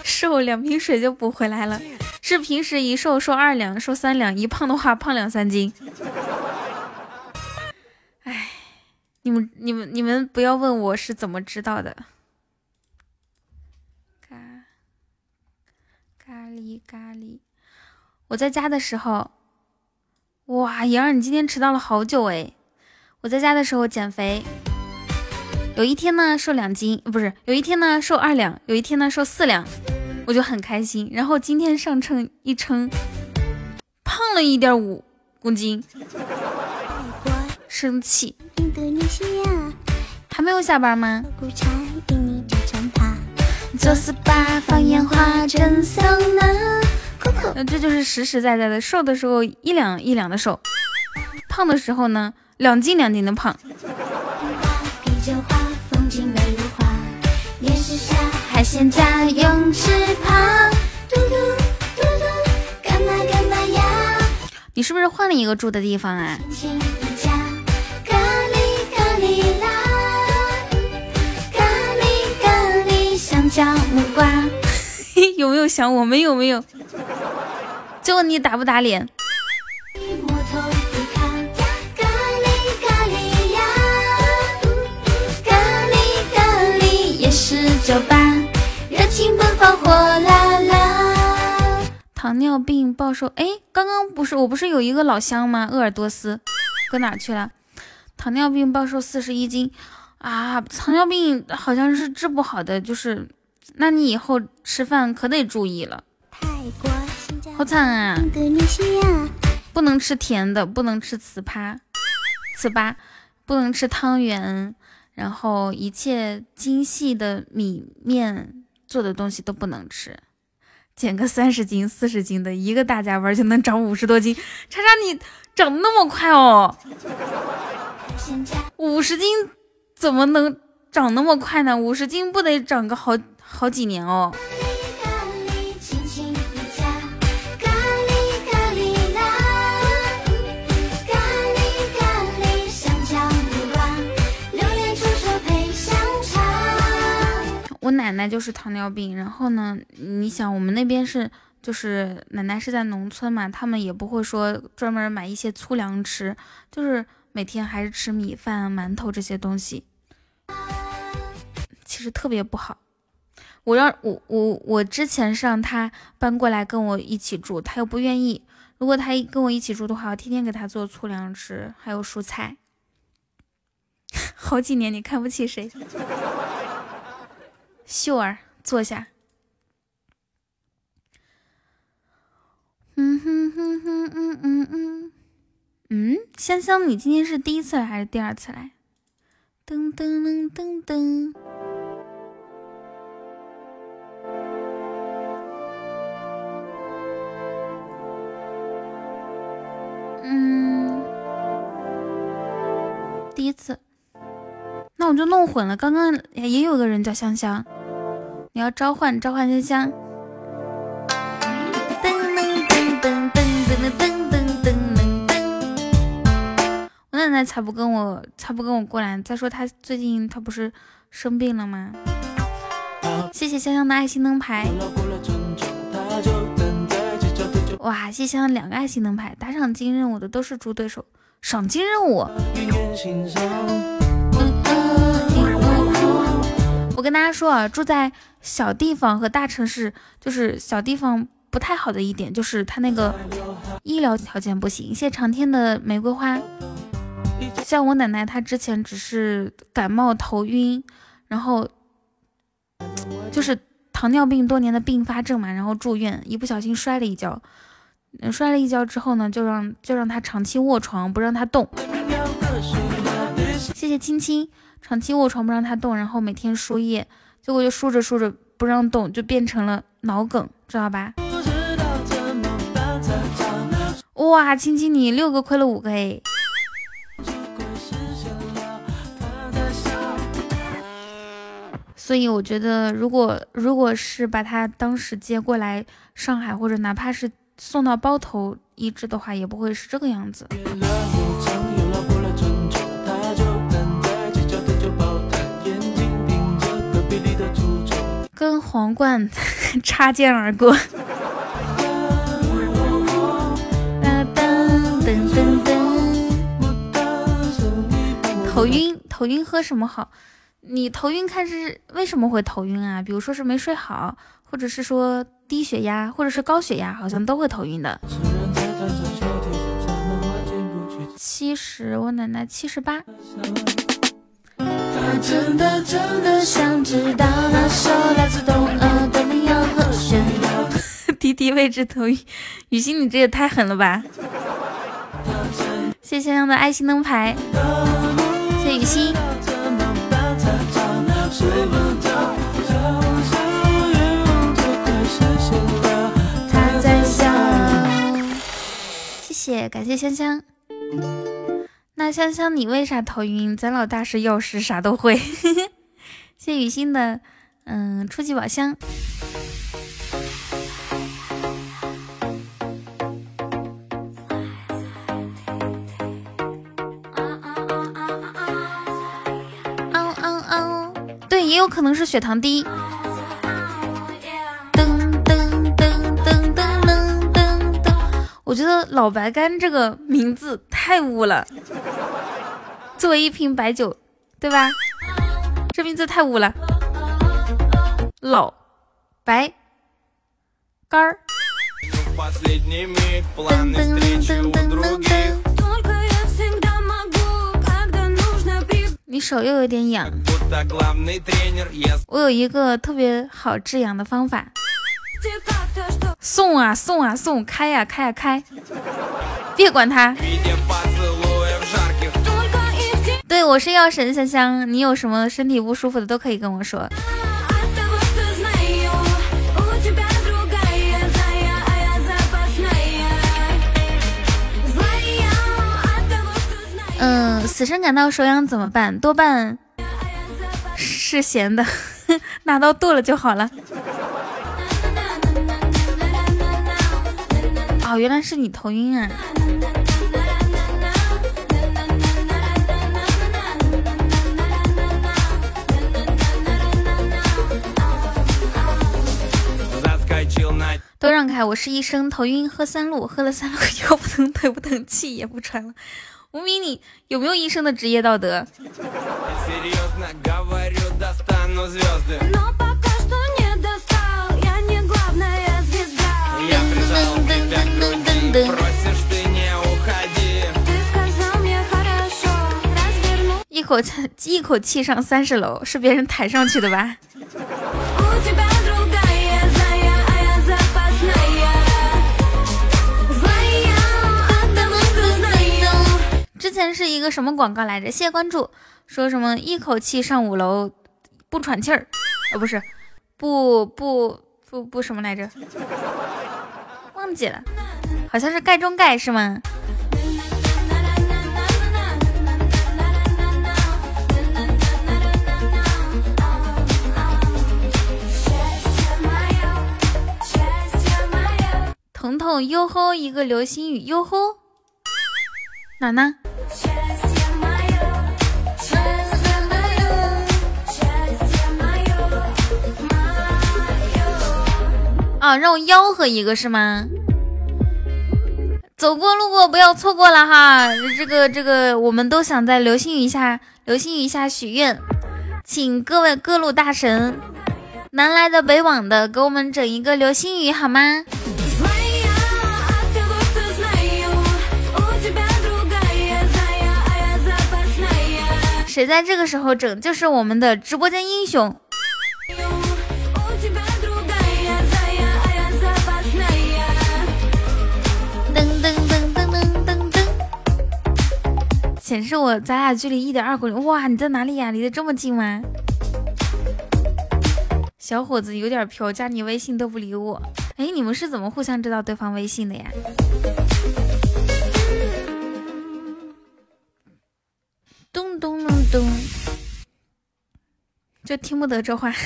瘦两瓶水就补回来了，是平时一瘦瘦二两，瘦三两，一胖的话胖两三斤。哎，你们你们你们不要问我是怎么知道的。咖咖喱咖喱，我在家的时候，哇，莹儿你今天迟到了好久哎！我在家的时候减肥，有一天呢瘦两斤，不是，有一天呢瘦二两，有一天呢瘦四两。我就很开心，然后今天上称一称，胖了一点五公斤，生气。还没有下班吗？做 SPA 放烟花蒸桑拿，那这就是实实在在的，瘦的时候一两一两的瘦，胖的时候呢两斤两斤的胖。海鲜家泳池旁，嘟嘟嘟嘟，干嘛干嘛呀？你是不是换了一个住的地方啊？咖喱咖喱啦，咖喱咖喱香蕉木瓜，有没有想我们有没有？就问你打不打脸？糖尿病暴瘦，哎，刚刚不是我不是有一个老乡吗？鄂尔多斯，搁哪去了？糖尿病暴瘦四十一斤啊！糖尿病好像是治不好的，就是，那你以后吃饭可得注意了。好惨啊！不能吃甜的，不能吃糍粑，糍粑，不能吃汤圆，然后一切精细的米面。做的东西都不能吃，减个三十斤、四十斤的一个大加班就能长五十多斤。叉叉，你长那么快哦？五十斤怎么能长那么快呢？五十斤不得长个好好几年哦？我奶奶就是糖尿病，然后呢，你想我们那边是，就是奶奶是在农村嘛，他们也不会说专门买一些粗粮吃，就是每天还是吃米饭、馒头这些东西，其实特别不好。我让我我我之前是让他搬过来跟我一起住，他又不愿意。如果他跟我一起住的话，我天天给他做粗粮吃，还有蔬菜。好几年你看不起谁？秀儿，坐下。嗯哼哼哼嗯嗯嗯嗯，香香，你今天是第一次来还是第二次来？噔噔噔噔噔。嗯，第一次，那我就弄混了。刚刚也有个人叫香香，你要召唤召唤香香。噔噔噔噔噔噔噔噔噔噔噔。我奶奶才不跟我，才不跟我过来。再说她最近她不是生病了吗？谢谢香香的爱心灯牌。哇，谢谢两个爱心灯牌，打赏金任务的都是猪对手，赏金任务。我跟大家说啊，住在小地方和大城市，就是小地方不太好的一点，就是它那个医疗条件不行。谢长天的玫瑰花，像我奶奶，她之前只是感冒头晕，然后就是糖尿病多年的并发症嘛，然后住院，一不小心摔了一跤。摔了一跤之后呢，就让就让他长期卧床，不让他动。谢谢亲亲，长期卧床不让他动，然后每天输液，结果就输着输着不让动，就变成了脑梗，知道吧？哇，亲亲你六个亏了五个哎！所以我觉得，如果如果是把他当时接过来上海，或者哪怕是。送到包头医治的话，也不会是这个样子。跟皇冠 擦肩而过。头晕，头晕喝什么好？你头晕看是为什么会头晕啊？比如说是没睡好，或者是说。低血压或者是高血压，好像都会头晕的。七十，我奶奶七十八。滴滴位置头晕，雨欣你这也太狠了吧！谢谢香香的爱心灯牌，谢谢雨欣。谢，感谢香香。那香香，你为啥头晕？咱老大是药师，啥都会。谢雨欣的，嗯，初级宝箱。嗷嗷嗷！对，也有可能是血糖低。我觉得老白干这个名字太污了，作为一瓶白酒，对吧？这名字太污了，老白干儿。你手又有点痒，我有一个特别好治痒的方法。送啊送啊送，开呀开呀开，别管他。对我是药神香香，你有什么身体不舒服的都可以跟我说。嗯，死神感到手痒怎么办？多半是咸的，拿刀剁了就好了。哦，原来是你头晕啊！都让开，我是医生，头晕喝三鹿，喝了三鹿腰不疼腿不疼气也不喘了。无名，你有没有医生的职业道德？口气 一口气上三十楼，是别人抬上去的吧？之前是一个什么广告来着？谢谢关注。说什么一口气上五楼不喘气儿？哦，不是，不不不不什么来着？忘记了，好像是盖中盖是吗？彤彤哟吼一个流星雨哟吼，哪呢？啊，让我吆喝一个是吗？走过路过不要错过了哈！这个这个，我们都想在流星雨下流星雨下许愿，请各位各路大神，南来的北往的，给我们整一个流星雨好吗？谁在这个时候整，就是我们的直播间英雄。噔噔噔噔噔噔噔，显示我咱俩距离一点二公里。哇，你在哪里呀？离得这么近吗？小伙子有点飘，加你微信都不理我。哎，你们是怎么互相知道对方微信的呀？咚咚咚咚，就听不得这话。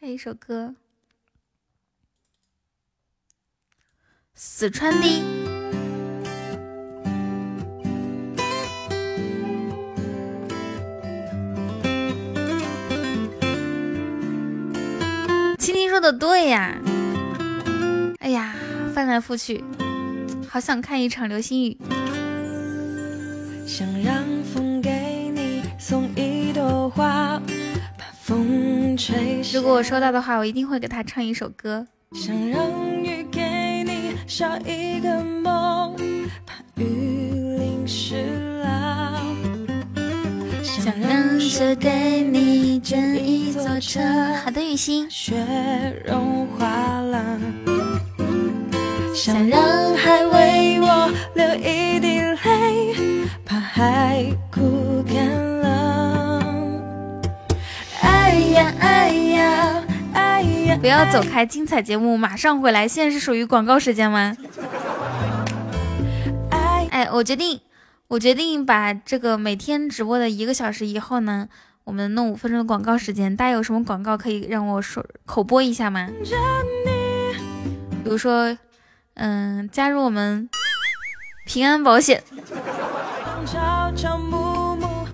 下一首歌，四川的。青青说的对呀，哎呀，翻来覆去，好想看一场流星雨。想让风给你送一朵花，把风吹如果我收到的话，我一定会给他唱一首歌。想让雨给你捎一个梦，把雨淋湿了。想让雪给你卷一座车，好的雨欣。雪融化了。想让海为我流一滴泪。怕海枯干了。哎呀哎呀哎呀！不要走开，精彩节目马上回来。现在是属于广告时间吗？哎，我决定，我决定把这个每天直播的一个小时以后呢，我们弄五分钟的广告时间。大家有什么广告可以让我说口播一下吗？比如说，嗯，加入我们平安保险。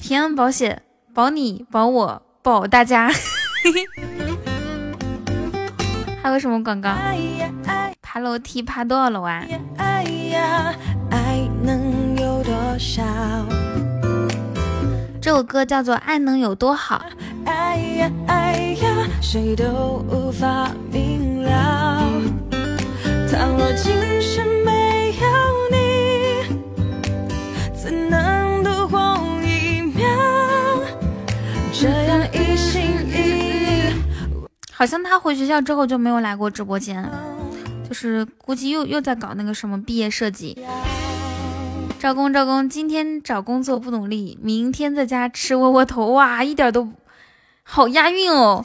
平安保险保你保我保大家，还有什么广告？爬楼梯爬多少楼啊？这首歌叫做《爱能有多好》。好像他回学校之后就没有来过直播间，就是估计又又在搞那个什么毕业设计。赵工赵工，今天找工作不努力，明天在家吃窝窝头，哇，一点都好押韵哦。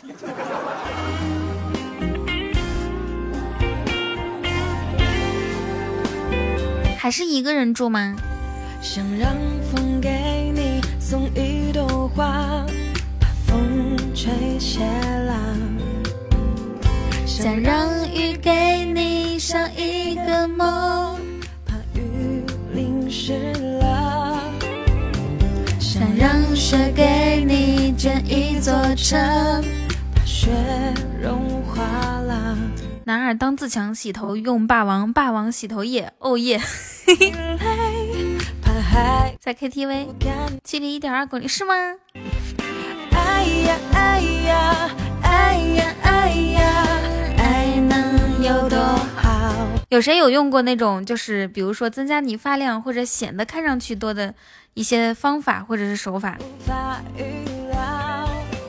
还是一个人住吗？想让风给你送一朵花，把风吹谢了。想让雨给你捎一个梦，怕雨淋湿了。想让雪给你建一座城，把雪融化了。男儿当自强，洗头用霸王，霸王洗头液，哦耶！在 KTV，距离一点二公里是吗？哎呀哎呀哎呀哎呀！爱能有多好？有谁有用过那种，就是比如说增加你发量或者显得看上去多的一些方法或者是手法？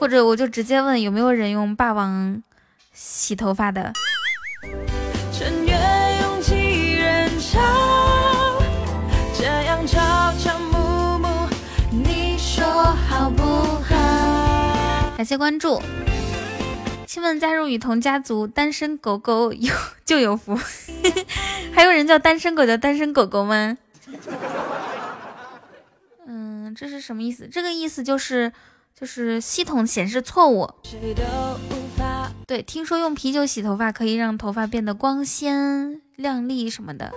或者我就直接问有没有人用霸王洗头发的？穿越拥挤人潮，这样。你说好不好？感谢关注，亲们加入雨桐家族，单身狗狗有就有福。还有人叫单身狗，叫单身狗狗吗？嗯，这是什么意思？这个意思就是，就是系统显示错误。对，听说用啤酒洗头发可以让头发变得光鲜亮丽什么的。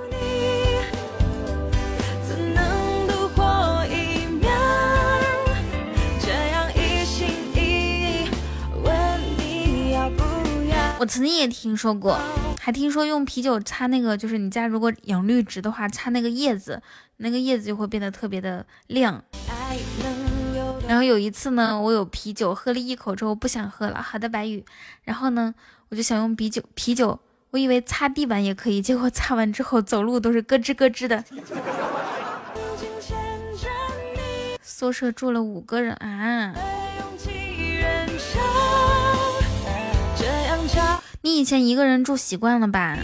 我曾经也听说过，还听说用啤酒擦那个，就是你家如果养绿植的话，擦那个叶子，那个叶子就会变得特别的亮。然后有一次呢，我有啤酒，喝了一口之后不想喝了。好的，白宇。然后呢，我就想用啤酒，啤酒，我以为擦地板也可以，结果擦完之后走路都是咯吱咯吱的。宿舍住了五个人啊。你以前一个人住习惯了吧？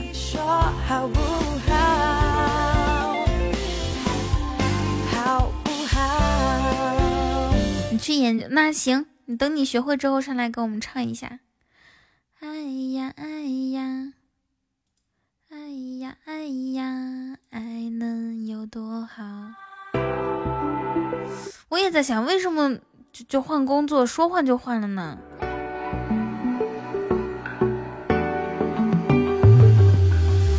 去研究那行，你等你学会之后上来给我们唱一下。哎呀哎呀，哎呀哎呀，爱能有多好？我也在想，为什么就就换工作，说换就换了呢？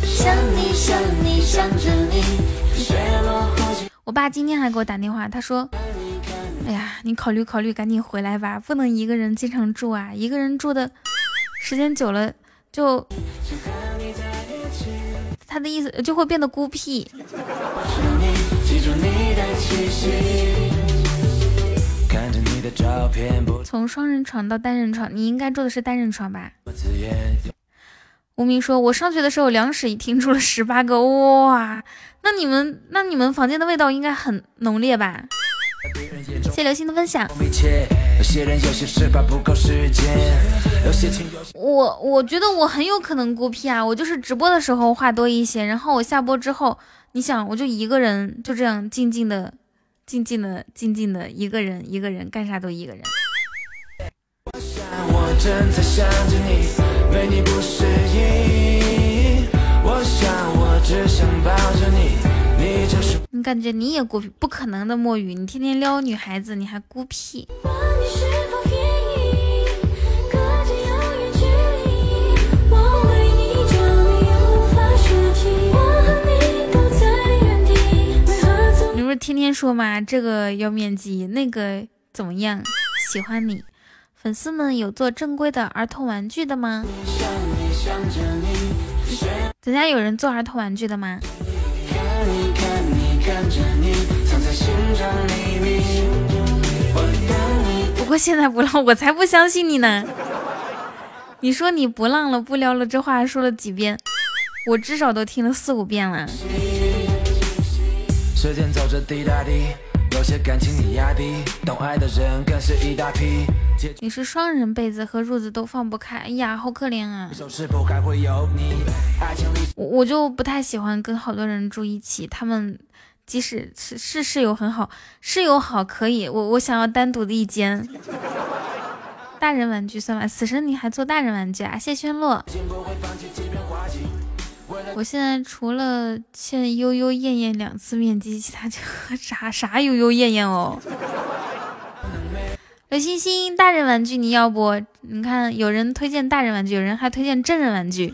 想你想你想着你我爸今天还给我打电话，他说：“哎呀，你考虑考虑，赶紧回来吧，不能一个人经常住啊，一个人住的时间久了，就他的意思就会变得孤僻。”从双人床到单人床，你应该住的是单人床吧？无名说：“我上学的时候，两室一厅住了十八个，哇！那你们那你们房间的味道应该很浓烈吧？”谢流星的分享。我我觉得我很有可能孤僻啊，我就是直播的时候话多一些，然后我下播之后，你想我就一个人就这样静静的、静静的、静静的一个人，一个人干啥都一个人。为你不适应，我想我只想抱着你，你感觉你也孤僻，不可能的墨雨，你天天撩女孩子，你还孤僻。你不是天天说吗？这个要面基，那个怎么样？喜欢你。粉丝们有做正规的儿童玩具的吗？咱家有人做儿童玩具的吗？不过现在不浪，我才不相信你呢！你说你不浪了，不撩了，这话说了几遍？我至少都听了四五遍了。有些感情你压低，懂爱的人更是一大批。你是双人被子和褥子都放不开，哎呀，好可怜啊！我我就不太喜欢跟好多人住一起，他们即使是是室友很好，室友好可以，我我想要单独的一间。大人玩具算吗？死神你还做大人玩具啊？谢轩洛。我现在除了欠悠悠燕燕两次面基，其他就 啥啥悠悠燕燕哦。刘星星，大人玩具你要不？你看有人推荐大人玩具，有人还推荐真人玩具。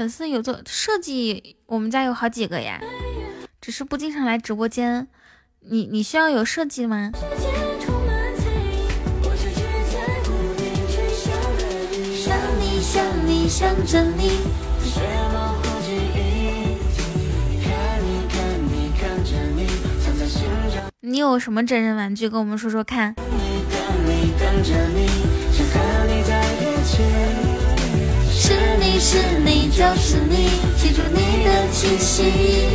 粉丝有做设计，我们家有好几个呀，只是不经常来直播间。你你需要有设计吗？想着你。你有什么真人玩具，跟我们说说看。是你就是你，记住你的气息。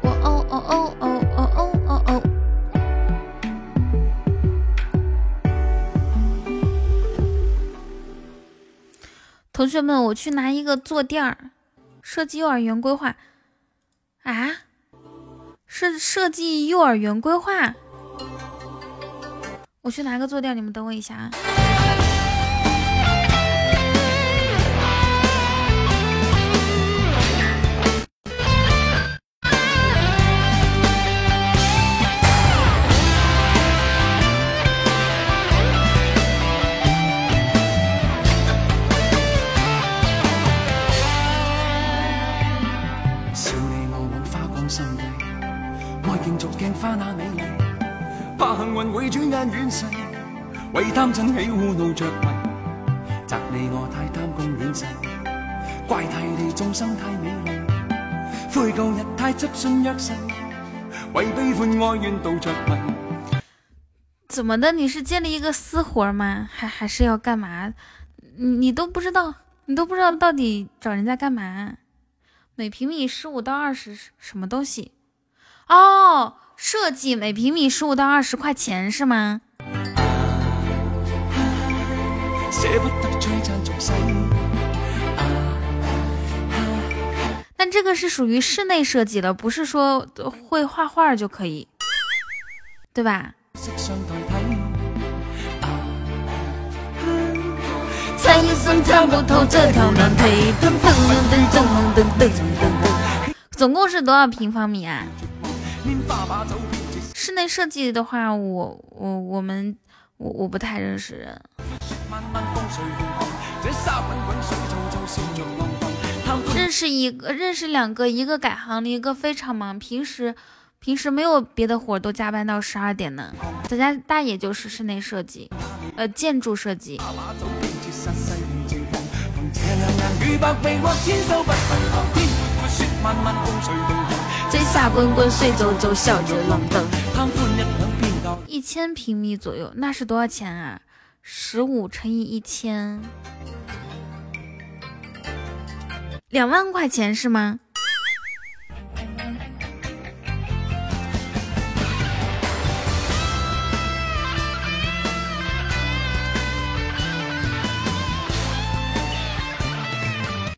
我哦哦哦哦哦哦哦哦。同学们，我去拿一个坐垫儿，设计幼儿园规划。啊？设设计幼儿园规划？我去拿个坐垫，你们等我一下啊。怎么的？你是接了一个私活吗？还还是要干嘛？你你都不知道，你都不知道到底找人家干嘛？每平米十五到二十什么东西？哦，设计每平米十五到二十块钱是吗？但这个是属于室内设计的，不是说会画画就可以，对吧？总共是多少平方米啊？室内设计的话，我我我们我我不太认识人。认识一个，认识两个，一个改行了，一个非常忙，平时平时没有别的活，都加班到十二点呢。咱家大爷就是室内设计，呃，建筑设计。醉洒滚滚，水皱皱，笑着冷灯。一千平米左右，那是多少钱啊？十五乘以一千，两万块钱是吗？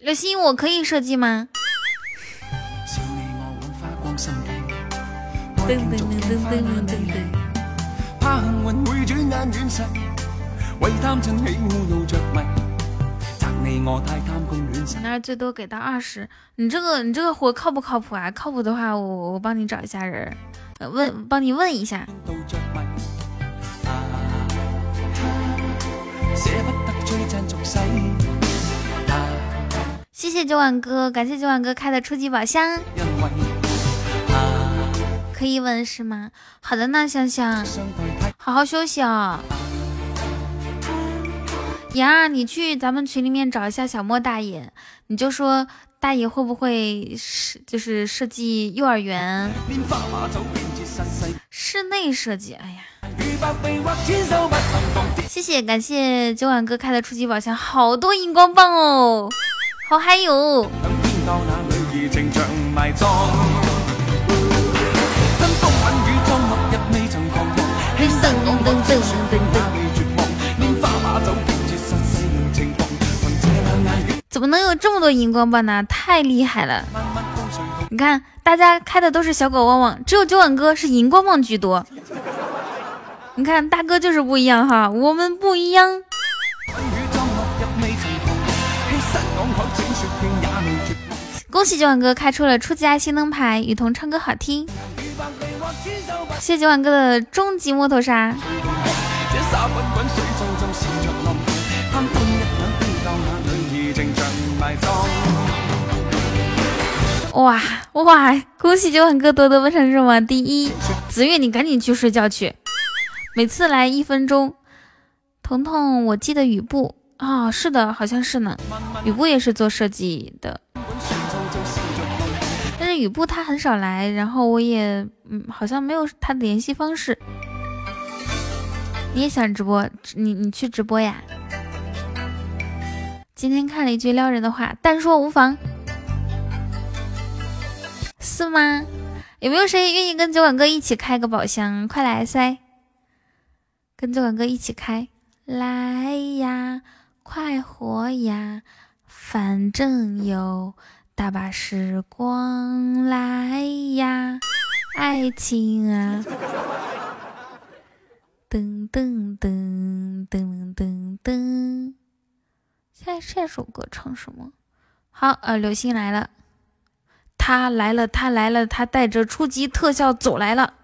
刘星，我可以设计吗？你那最多给到二十，你这个你这个活靠不靠谱啊？靠谱的话，我我帮你找一下人，问帮你问一下。谢谢九万哥，感谢九万哥开的初级宝箱。可以问是吗？好的呢，香香，好好休息啊。妍儿，你去咱们群里面找一下小莫大爷，你就说大爷会不会是就是设计幼儿园室内设计？哎呀，谢谢感谢九晚哥开的初级宝箱，好多荧光棒哦，好嗨哟！怎么能有这么多荧光棒呢？太厉害了！你看，大家开的都是小狗汪汪，只有九碗哥是荧光棒居多。你看，大哥就是不一样哈，我们不一样。恭喜九碗哥开出了初级爱心灯牌，雨桐唱歌好听。谢谢九碗哥的终极摩托沙。哇哇！恭喜九碗哥夺得本场热榜第一。子月，你赶紧去睡觉去。每次来一分钟。彤彤，我记得雨布啊，是的，好像是呢。雨布也是做设计的，雨布他很少来，然后我也嗯，好像没有他的联系方式。你也想直播？你你去直播呀？今天看了一句撩人的话，但说无妨，是吗？有没有谁愿意跟酒馆哥一起开个宝箱？快来噻！跟酒馆哥一起开，来呀，快活呀，反正有。大把时光来呀，爱情啊！噔噔噔噔噔噔。现在这首歌唱什么？好，呃，流星来了，他来了，他来了，他带着初级特效走来了。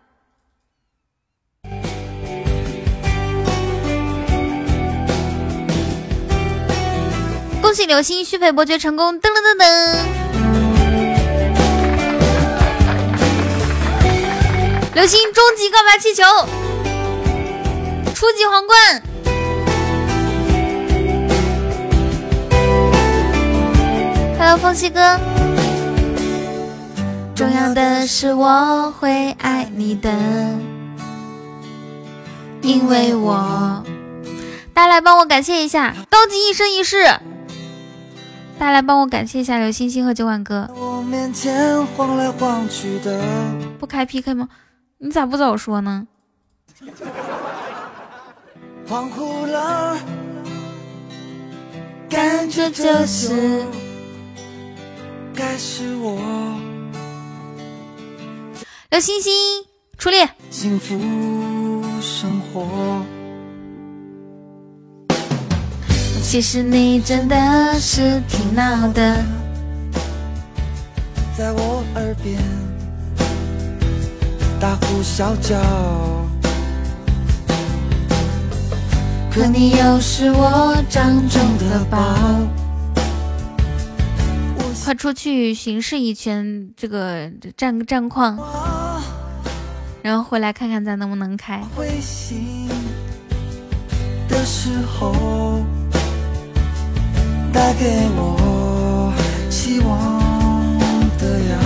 恭喜流星续费伯爵成功！噔噔噔噔。流星终极告白气球，初级皇冠。Hello，风西哥。重要的是我会爱你的，因为我。大家来帮我感谢一下高级一生一世。大家来帮我感谢一下刘星星和九碗哥。不开 PK 吗？你咋不早说呢？感觉这是该是我。刘星星，出列。幸福生活。其实你真的是挺闹的，在我耳边。大呼小叫，可你又是我掌中的宝。快出去巡视一圈这个战战况，然后回来看看咱能不能开。的时候，带给我希望的药。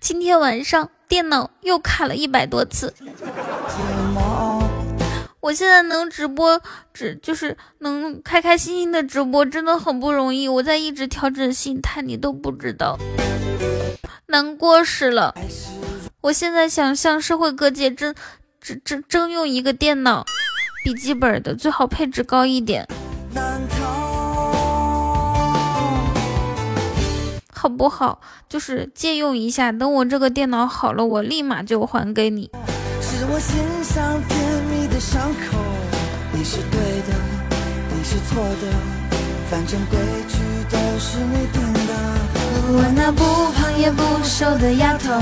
今天晚上电脑又卡了一百多次，我现在能直播，只就是能开开心心的直播，真的很不容易。我在一直调整心态，你都不知道，难过死了。我现在想向社会各界征征征征用一个电脑，笔记本的最好配置高一点。难逃好不好？就是借用一下，等我这个电脑好了，我立马就还给你。是我心上甜蜜的伤口，你是对的，你是错的，反正规矩都是你定的。我那不胖也不瘦的丫头，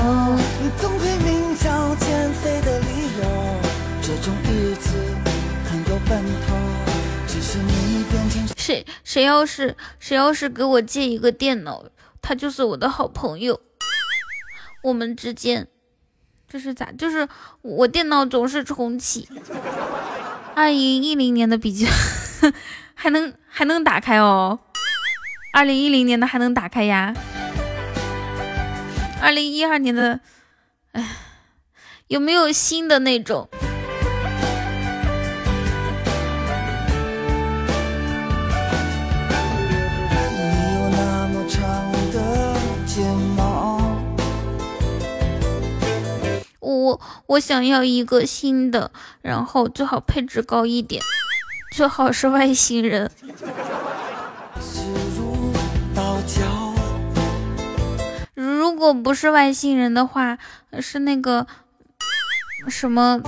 你总拼命找减肥的理由。这种日子很有奔头，谁？谁要是谁要是给我借一个电脑？他就是我的好朋友，我们之间这是咋？就是我电脑总是重启。二零一零年的笔记本 还能还能打开哦，二零一零年的还能打开呀。二零一二年的，哎，有没有新的那种？我想要一个新的，然后最好配置高一点，最好是外星人。如果不是外星人的话，是那个什么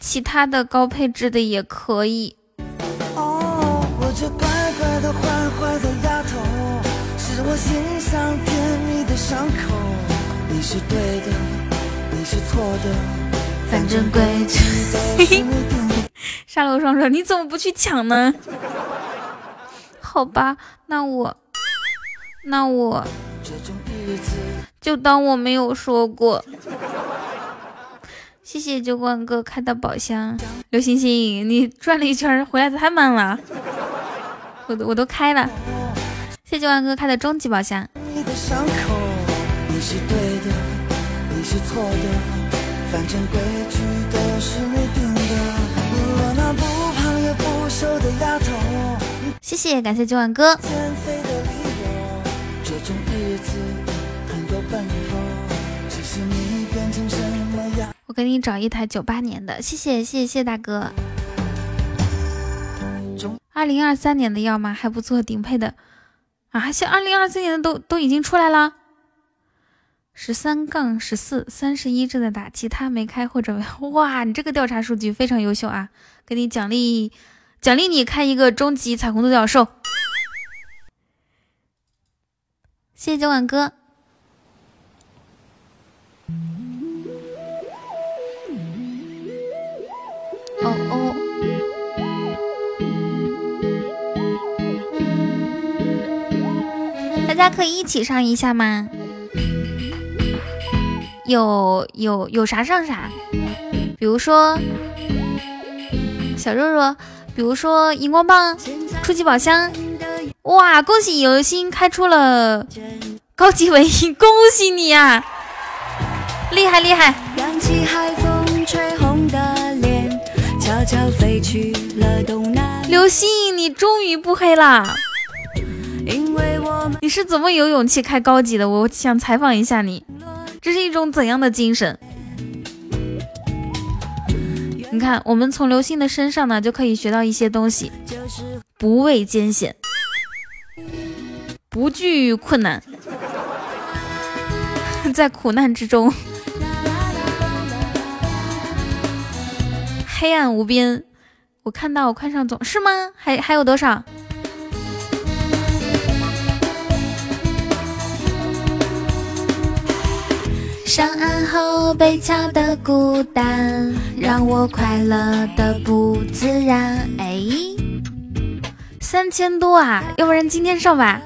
其他的高配置的也可以。是对的。是错的，反正规矩。沙漏双说：“你怎么不去抢呢？” 好吧，那我，那我就当我没有说过。谢谢酒馆哥开的宝箱，刘星星，你转了一圈回来的太慢了，我都我都开了。谢谢酒馆哥开的终极宝箱。伤口。你是对的，你是错的，反正规矩都是你定的。我那不胖也不瘦的丫头。谢谢，感谢今晚哥。减肥的理由，这种日子很多奔头。只是你变成什么样？我给你找一台九八年的，谢谢谢谢谢大哥。二零二三年的要吗？还不错，顶配的啊！像二零二四年的都都已经出来了。十三杠十四三十一正在打，其他没开或者哇，你这个调查数据非常优秀啊！给你奖励，奖励你开一个终极彩虹独角兽。谢谢九碗哥。哦哦，大家可以一起上一下吗？有有有啥上啥，比如说小肉肉，比如说荧光棒、初级宝箱，哇！恭喜游心开出了高级尾音，恭喜你啊！厉害厉害！流星，你终于不黑了，你是怎么有勇气开高级的？我想采访一下你。这是一种怎样的精神？你看，我们从刘星的身上呢，就可以学到一些东西：不畏艰险，不惧困难，在苦难之中，黑暗无边。我看到，我看上总是吗？还还有多少？上岸后被敲的孤单，让我快乐的不自然。哎，三千多啊，要不然今天上吧。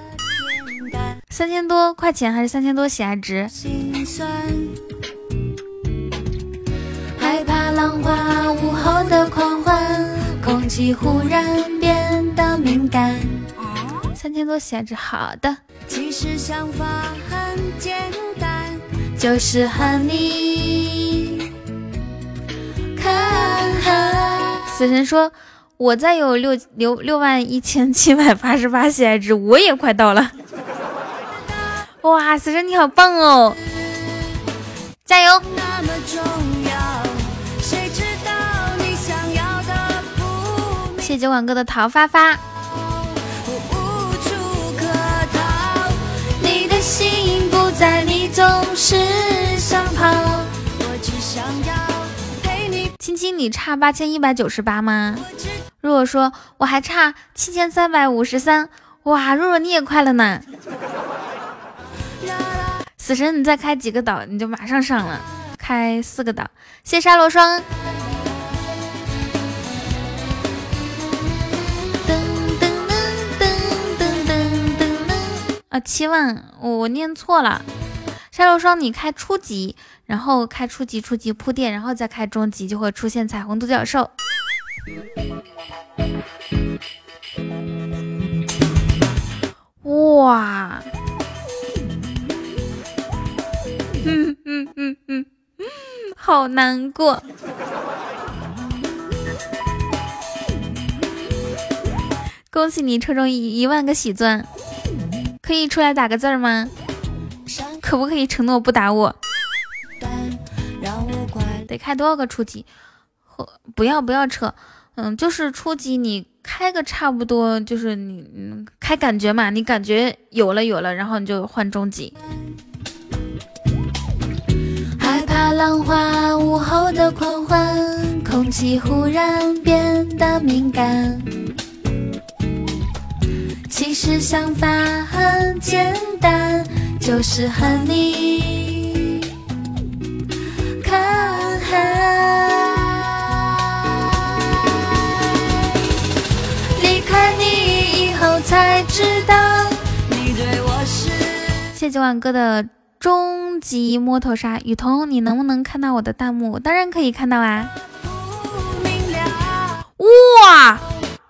三千多块钱还是三千多喜爱值？害怕浪花午后的狂欢，空气忽然变得敏感。三千多喜爱值，好的。其实想法很简单。就是和你看。死神说：“我再有六六六万一千七百八十八喜爱值，我也快到了。”哇，死神你好棒哦！加油！谢谢晚哥的桃发发。总是想跑。我只想要陪你。亲亲，你差八千一百九十八吗？若若说我还差七千三百五十三。哇，若若你也快了呢。死神，你再开几个岛，你就马上上了。开四个岛，谢沙罗霜。啊，七万，我我念错了。沙漏霜，你开初级，然后开初级，初级铺垫，然后再开中级，就会出现彩虹独角兽。哇！嗯嗯嗯嗯嗯，好难过。恭喜你抽中一一万个喜钻。可以出来打个字吗？可不可以承诺不打我？得开多少个初级？不要不要撤，嗯，就是初级你开个差不多，就是你嗯开感觉嘛，你感觉有了有了，然后你就换中级。害怕浪花午后的狂欢，空气忽然变得敏感。其实想法很简单，就是和你看海。离开你以后才知道，你对我是。谢谢万哥的终极摸头杀，雨桐，你能不能看到我的弹幕？当然可以看到啊！哇，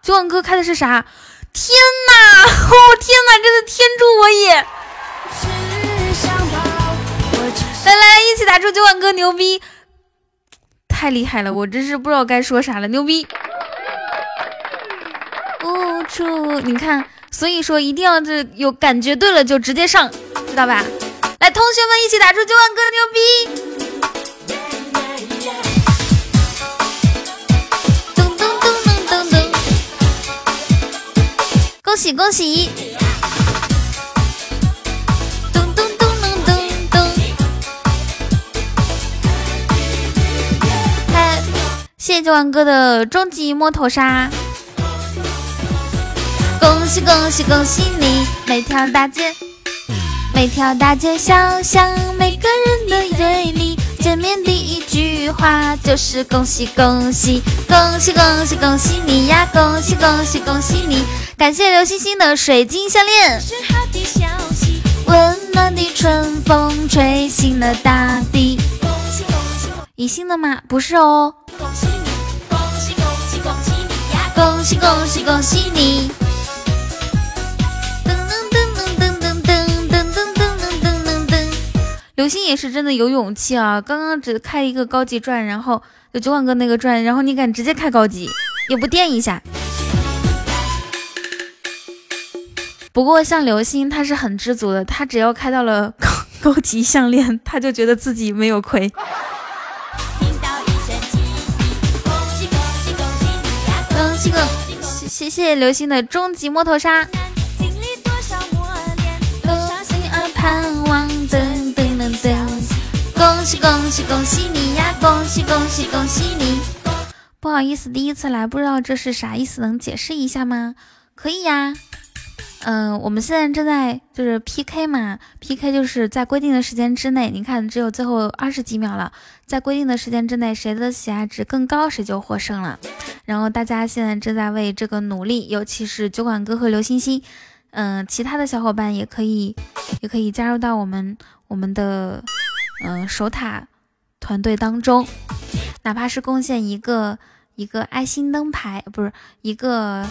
九晚哥开的是啥？天哪！哦天哪！真的天助我也！来来，一起打出九万哥，牛逼！太厉害了，我真是不知道该说啥了，牛逼！哦出，你看，所以说一定要这有感觉，对了就直接上，知道吧？来，同学们一起打出九万哥，牛逼！恭喜恭喜！谢谢九万哥的终极摸头杀！恭喜恭喜恭喜你！每条大街，每条大街小巷，每个人的嘴里，见面第一句话就是恭喜恭喜恭喜恭喜恭喜你呀！恭喜恭喜恭喜你！感谢刘星星的水晶项链，温暖的春风吹醒了大地。宜兴的吗？不是哦。恭喜恭喜恭喜你。噔噔噔噔噔噔噔噔噔噔噔噔。刘星也是真的有勇气啊！刚刚只开一个高级钻，然后就九万个那个钻，然后你敢直接开高级，也不垫一下。不过像流星，他是很知足的，他只要开到了高级项链，他就觉得自己没有亏。恭喜恭喜！谢谢流星的终极摸头杀。恭喜恭喜恭喜你呀！恭喜恭喜恭喜你！不好意思，第一次来，不知道这是啥意思，能解释一下吗？可以呀。嗯，我们现在正在就是 P K 嘛，P K 就是在规定的时间之内，你看只有最后二十几秒了，在规定的时间之内，谁的喜爱值更高，谁就获胜了。然后大家现在正在为这个努力，尤其是酒馆哥和刘星星，嗯，其他的小伙伴也可以，也可以加入到我们我们的嗯守塔团队当中，哪怕是贡献一个一个爱心灯牌，不是一个。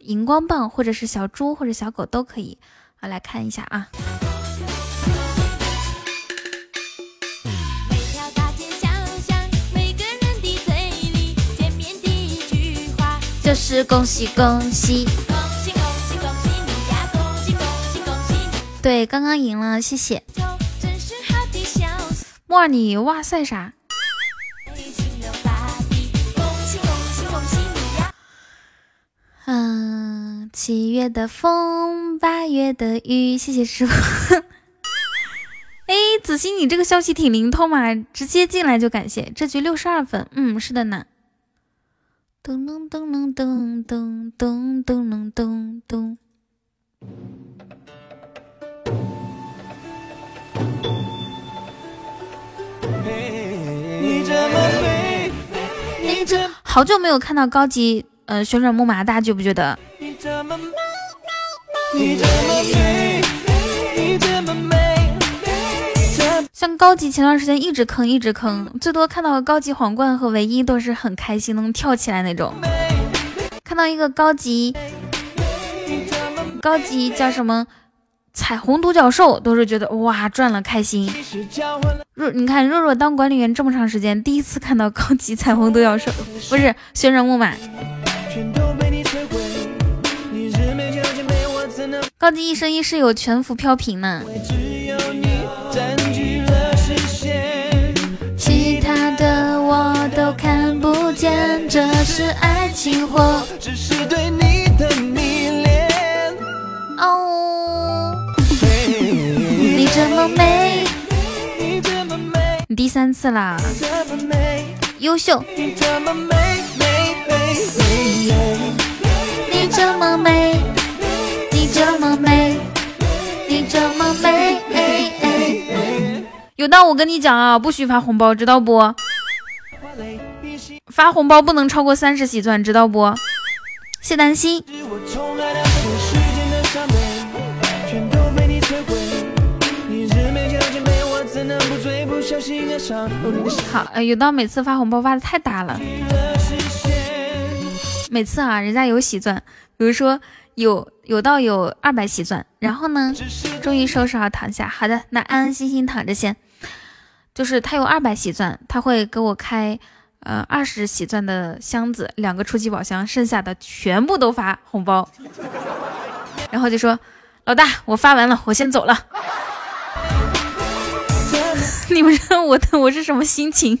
荧光棒，或者是小猪或者小狗都可以。好，来看一下啊。就是恭喜恭喜恭喜恭喜恭喜你呀！恭喜恭喜恭喜你！对，刚刚赢了，谢谢。莫，你哇塞啥？嗯，七月的风，八月的雨，谢谢师傅。哎，子欣，你这个消息挺灵通嘛，直接进来就感谢。这局六十二分，嗯，是的呢。噔噔噔噔噔噔噔噔噔噔。你这么美，你这好久没有看到高级。呃，旋转木马，大家觉不觉得？像高级前段时间一直坑，一直坑，最多看到高级皇冠和唯一都是很开心，能跳起来那种。看到一个高级，高级叫什么？彩虹独角兽都是觉得哇赚了开心。若你看若若当管理员这么长时间，第一次看到高级彩虹独角兽，不是旋转木马。高级一生一世有全服飘屏呢，我都看不见，这是爱情或只是对你的迷恋。哦，你这么美，你这么美，你第三次啦，优秀。你这么美，你这么美。这么美，你这么美，有道我跟你讲啊，不许发红包，知道不？发红包不能超过三十喜钻，知道不？谢丹心。好，有道每次发红包发的太大了，每次啊，人家有喜钻，比如说。有有到有二百喜钻，然后呢，终于收拾好躺下。好的，那安安心心躺着先。就是他有二百喜钻，他会给我开呃二十喜钻的箱子，两个初级宝箱，剩下的全部都发红包，然后就说老大，我发完了，我先走了。你们知道我的我是什么心情？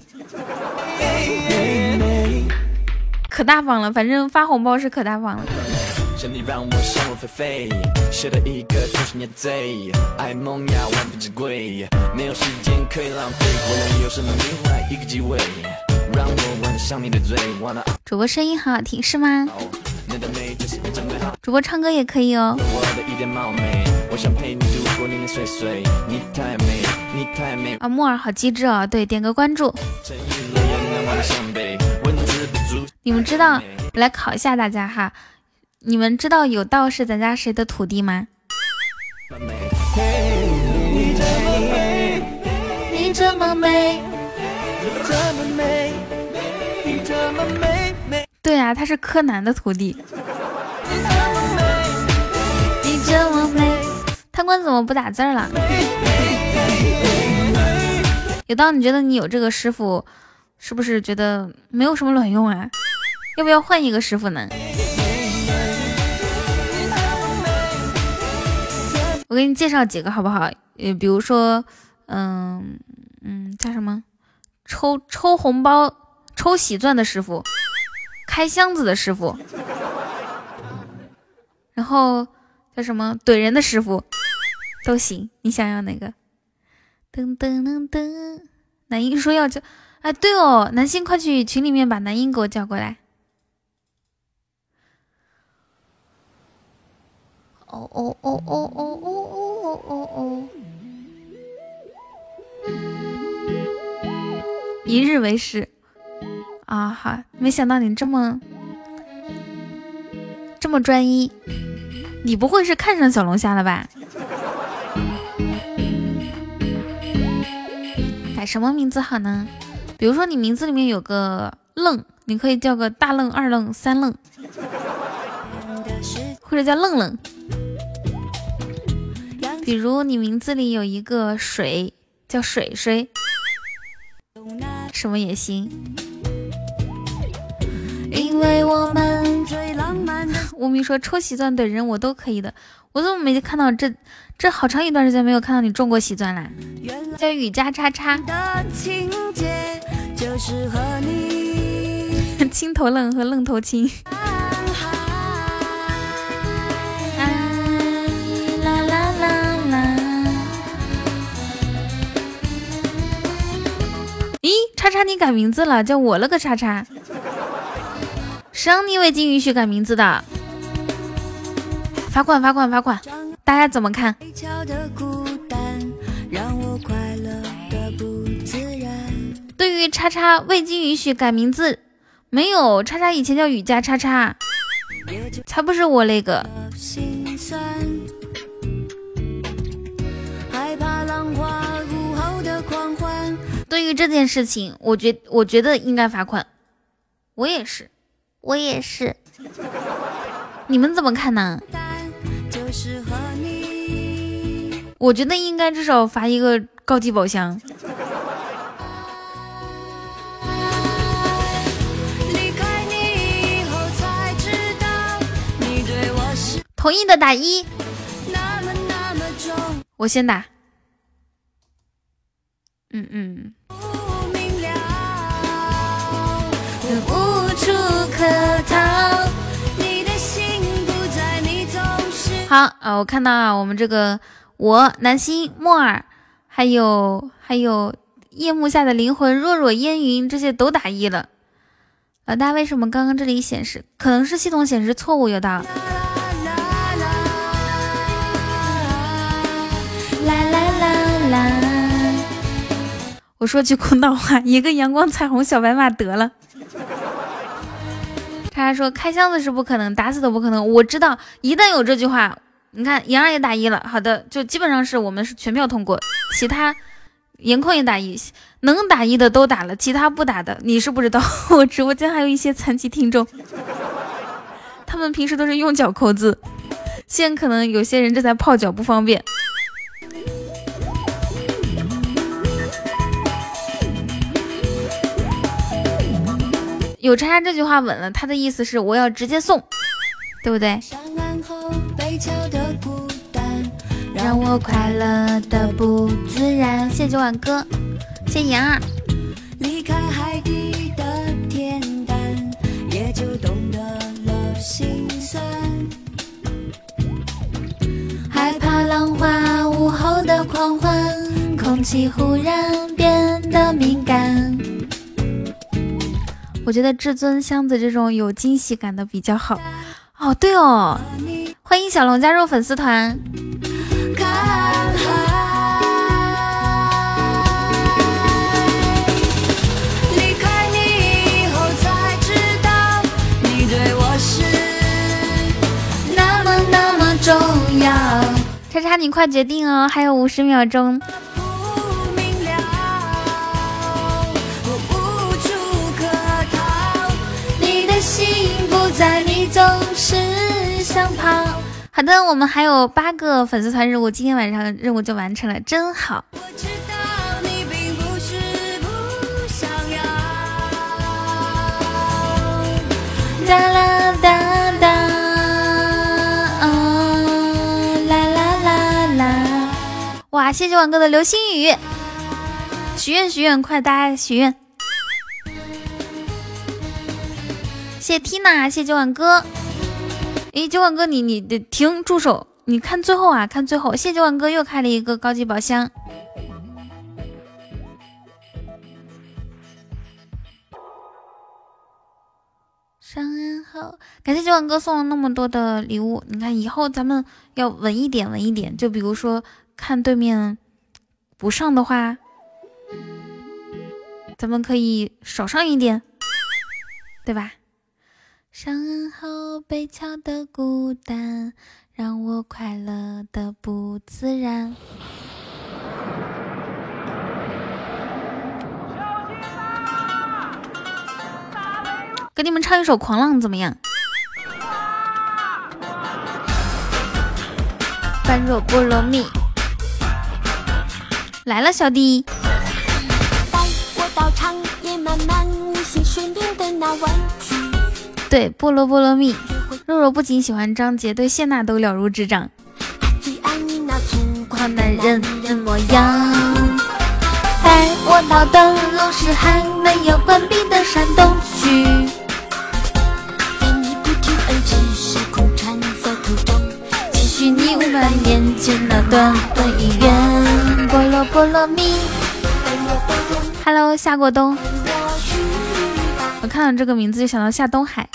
可大方了，反正发红包是可大方了。你让我想入非非，写一个贼，万分之贵，没有时间可以浪费，能有什么另外一个机会，让我吻上你的嘴。主播声音很好听是吗？主播唱歌也可以哦。我的一点冒昧，我想陪你度过零零碎碎，你太美，你太美。啊，木耳好机智哦，对，点个关注。你们知道，来考一下大家哈。你们知道有道是咱家谁的徒弟吗？你这么美，你这么美，你这么美，你这么美对啊，他是柯南的徒弟。你这么美，贪官怎么不打字了？有道，你觉得你有这个师傅，是不是觉得没有什么卵用啊？要不要换一个师傅呢？我给你介绍几个好不好？呃，比如说，嗯嗯，叫什么？抽抽红包、抽喜钻的师傅，开箱子的师傅，然后叫什么？怼人的师傅都行，你想要哪个？噔噔噔噔，南音说要叫，哎，对哦，南星快去群里面把南音给我叫过来。哦哦哦哦哦哦哦哦哦哦！一日为师啊哈！没想到你这么这么专一，你不会是看上小龙虾了吧？改什么名字好呢？比如说你名字里面有个愣，你可以叫个大愣、二愣、三愣，或者叫愣愣。比如你名字里有一个水，叫水水，什么也行。因为我们最浪漫的。无名说抽喜钻怼人我都可以的，我怎么没看到这这好长一段时间没有看到你中过喜钻啦？叫雨加叉叉。青头愣和愣头青。叉叉你改名字了，叫我了个叉叉。谁让你未经允许改名字的？罚款罚款罚款！大家怎么看？对于叉叉未经允许改名字，没有叉叉以前叫雨加叉叉，才不是我那个。对于这件事情，我觉我觉得应该罚款。我也是，我也是。你们怎么看呢？我觉得应该至少罚一个高级宝箱。同意的打一。我先打。嗯嗯。好啊，我看到啊，我们这个我南星木耳，还有还有夜幕下的灵魂若若烟云，这些都打一了。老大，为什么刚刚这里显示？可能是系统显示错误，有道。啦我说句公道话，一个阳光彩虹小白马得了。他还说开箱子是不可能，打死都不可能。我知道，一旦有这句话。你看，杨儿也打一了，好的，就基本上是我们是全票通过，其他颜控也打一，能打一的都打了，其他不打的，你是不知道，我直播间还有一些残疾听众，他们平时都是用脚扣字，现在可能有些人正在泡脚不方便。有叉叉这句话稳了，他的意思是我要直接送，对不对？让我快乐的不自然。谢谢九碗哥，谢谢妍儿。离开海底的恬淡，也就懂得了心酸。害怕浪花午后的狂欢，空气忽然变得敏感。我觉得至尊箱子这种有惊喜感的比较好。哦，对哦，欢迎小龙加入粉丝团。叉叉，你快决定哦，还有五十秒钟。好的，我们还有八个粉丝团任务，今天晚上任务就完成了，真好。哒啦哒哒，啦啦啦啦！哇，谢谢王哥的流星雨，许愿许愿，快大家许愿！谢谢 Tina，谢谢九碗哥。诶，九碗哥，你你得停住手！你看最后啊，看最后，谢谢九碗哥又开了一个高级宝箱。上岸后，感谢九碗哥送了那么多的礼物。你看以后咱们要稳一点，稳一点。就比如说看对面不上的话，咱们可以少上一点，对吧？上岸后被敲的孤单，让我快乐的不自然。给你们唱一首《狂浪》怎么样？般若波罗蜜来了，小弟。带我到长夜漫漫无心睡眠的那晚。对，菠萝菠萝蜜，肉肉不仅喜欢张杰，对谢娜都了如指掌。最爱你那粗犷男人的模样。带我到灯笼是还没有关闭的山东区。在你不听而只是空缠在途中，继续你五百年前那段段姻缘。菠萝菠萝蜜，Hello 夏过冬。我看到这个名字就想到夏东海。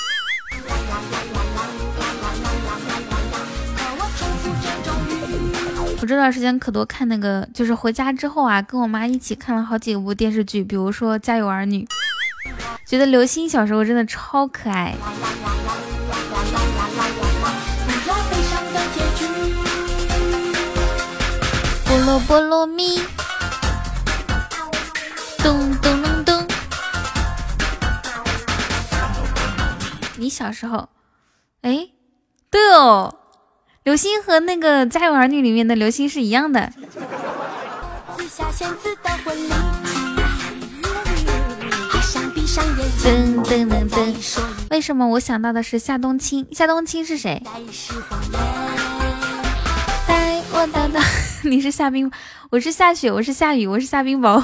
这段时间可多看那个，就是回家之后啊，跟我妈一起看了好几部电视剧，比如说《家有儿女》，觉得刘星小时候真的超可爱。菠萝菠萝蜜，咚咚咚咚。你小时候，哎，对哦。流星和那个《家有儿女》里面的流星是一样的。噔噔噔噔，为什么我想到的是夏冬青？夏冬青是谁？带我到到，你是夏冰，我是夏雪，我是夏雨，我是夏冰雹。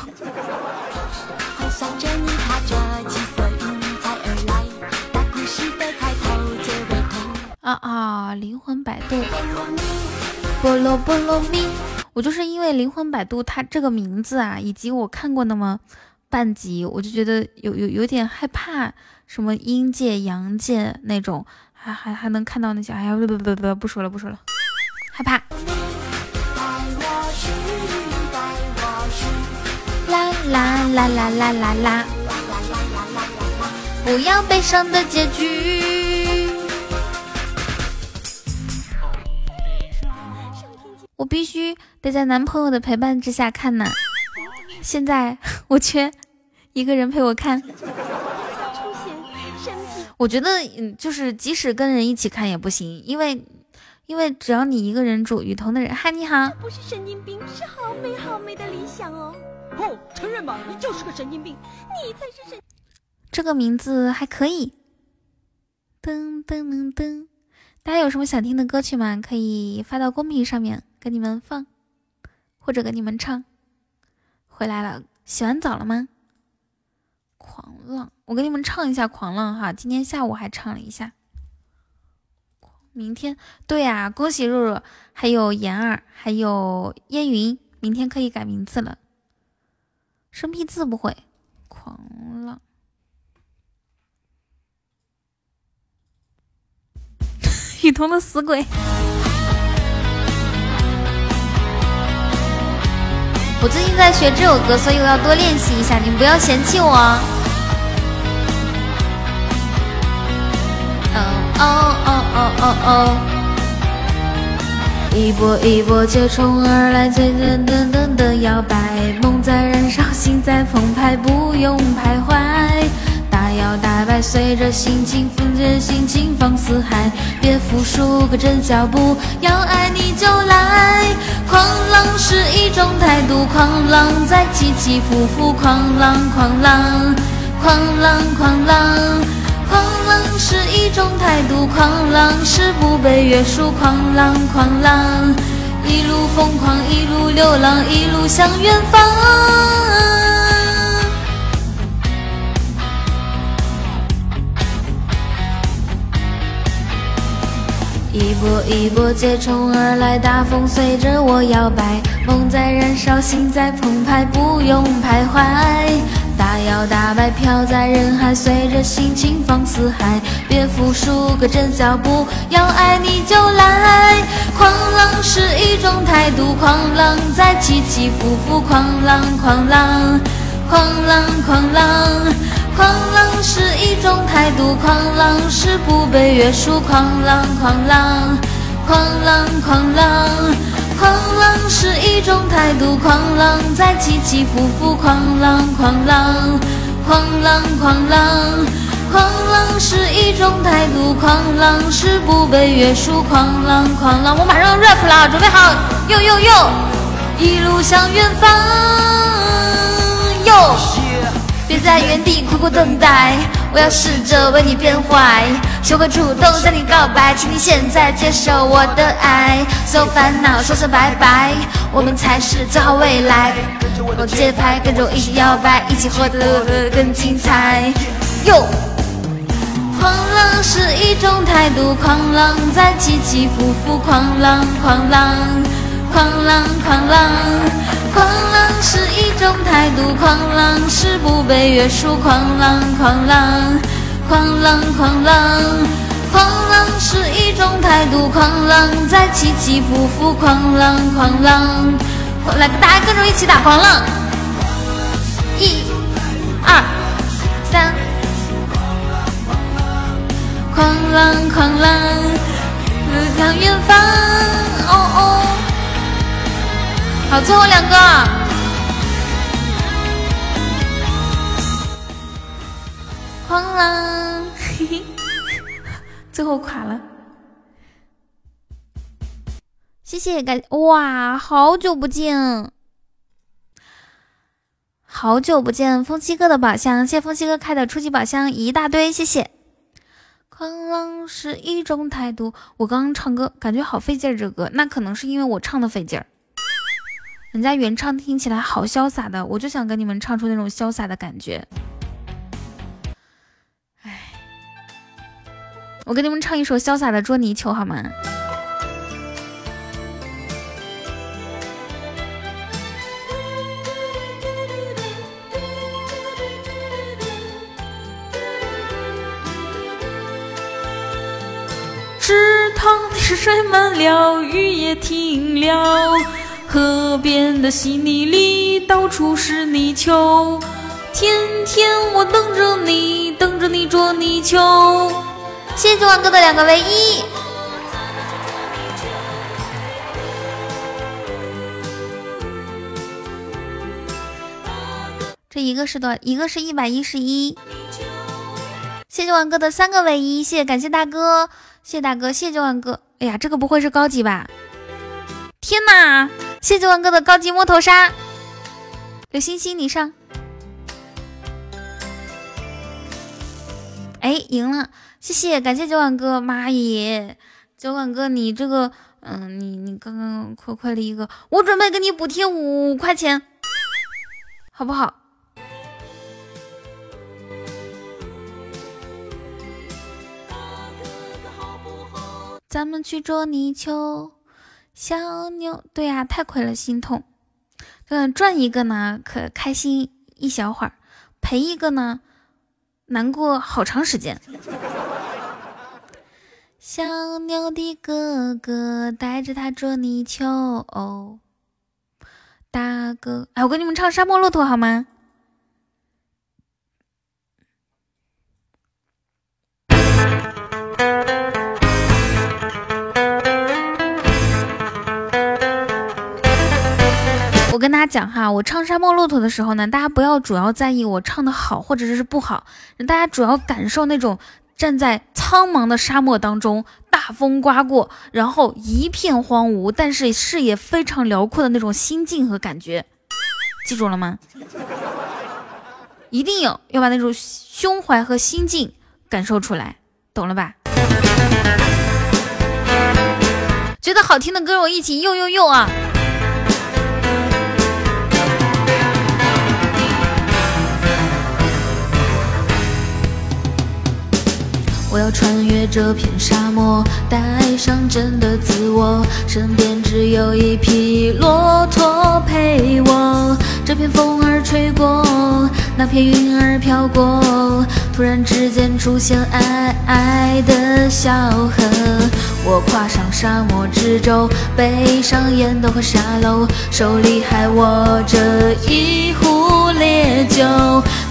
啊啊！灵魂摆渡，菠萝菠萝蜜。我就是因为灵魂摆渡它这个名字啊，以及我看过那么半集，我就觉得有有有点害怕，什么阴界、阳界那种，还还还能看到那些，哎呀，不不不不不说了不说了，害怕。啦啦啦啦啦啦啦，不要悲伤的结局。我必须得在男朋友的陪伴之下看呢。现在我缺一个人陪我看。我觉得，嗯，就是即使跟人一起看也不行，因为，因为只要你一个人住，雨桐的人，嗨，你好。不是神经病，是好美好美的理想哦。哦承认吧，你就是个神经病，你才是神。这个名字还可以。噔噔噔噔，大家有什么想听的歌曲吗？可以发到公屏上面，给你们放，或者给你们唱。回来了，洗完澡了吗？狂浪，我给你们唱一下《狂浪》哈。今天下午还唱了一下。明天，对呀，恭喜若若，还有妍儿，还有烟云，明天可以改名字了。生僻字不会，狂浪。雨桐的死鬼。我最近在学这首歌，所以我要多练习一下，你们不要嫌弃我。哦哦哦哦哦哦！一波一波接踵而来，简简单单的摇摆，梦在燃烧，心在澎湃，不用徘徊。大摇大摆，随着心情，风着心情放四海，别服输，跟着脚步，要爱你就来。狂浪是一种态度，狂浪在起起伏伏，狂浪狂浪，狂浪狂浪，狂浪是一种态度，狂浪是不被约束，狂浪狂浪，一路疯狂，一路流浪，一路向远方。一波一波接踵而来，大风随着我摇摆，梦在燃烧，心在澎湃，不用徘徊。大摇大摆飘在人海，随着心情放四海，别服输，跟着脚步，要爱你就来。狂浪是一种态度，狂浪在起起伏伏，狂浪狂浪，狂浪狂浪。狂浪是一种态度，狂浪是不被约束，狂浪狂浪，狂浪狂浪，狂浪是一种态度，狂浪在起起伏伏，狂浪狂浪，狂浪狂浪，狂浪是一种态度，狂浪是不被约束，狂浪狂浪。我马上要 rap 了，准备好，哟哟哟，一路向远方，别在原地苦苦等待，我要试着为你变坏，学会主动向你告白，请你现在接受我的爱，所有烦恼说声拜拜，我们才是最好未来。跟着我节拍，跟着我一起摇摆，一起活得更精彩。哟，狂浪是一种态度，狂浪在起起伏伏，狂浪狂浪，狂浪狂浪。狂浪是一种态度，狂浪是不被约束，狂浪狂浪，狂浪狂浪，狂浪是一种态度，狂浪在起起伏伏，狂浪狂浪。来，大家跟着一起打狂浪，一、二、三，狂浪狂浪，奔向远方，哦哦。好，最后两个，哐啷，嘿嘿，最后垮了，谢谢感哇，好久不见，好久不见，风七哥的宝箱，谢谢风七哥开的初级宝箱一大堆，谢谢。哐啷是一种态度，我刚刚唱歌感觉好费劲儿，这歌那可能是因为我唱的费劲儿。人家原唱听起来好潇洒的，我就想跟你们唱出那种潇洒的感觉。哎，我给你们唱一首潇洒的捉泥鳅好吗？池塘的水满了，雨也停了。河边的稀泥里，到处是泥鳅。天天我等着你，等着你捉泥鳅。谢谢九万哥的两个唯一。这一个是多？一个是一百一十一。谢谢九万哥的三个唯一，谢谢感谢大哥，谢谢大哥，谢谢九万哥。哎呀，这个不会是高级吧？天哪！谢谢万哥的高级摸头杀，刘星星你上。哎，赢了，谢谢，感谢酒馆哥，妈耶，酒馆哥，你这个，嗯，你你刚刚亏亏了一个，我准备给你补贴五块钱，好不好？咱们去捉泥鳅，小妞，对呀，太亏了，心痛。嗯，赚一个呢，可开心一小会儿；赔一个呢，难过好长时间。小妞的哥哥带着他捉泥鳅，哦大哥，哎，我给你们唱《沙漠骆驼》好吗？我跟大家讲哈，我唱《沙漠骆驼》的时候呢，大家不要主要在意我唱的好或者是不好，大家主要感受那种站在苍茫的沙漠当中，大风刮过，然后一片荒芜，但是视野非常辽阔的那种心境和感觉，记住了吗？一定要要把那种胸怀和心境感受出来，懂了吧？觉得好听的跟我一起用用用啊！我要穿越这片沙漠，带上真的自我，身边只有一匹骆驼陪我。这片风儿吹过，那片云儿飘过，突然之间出现爱爱的小河。我跨上沙漠之舟，背上烟斗和沙漏，手里还握着一壶烈酒。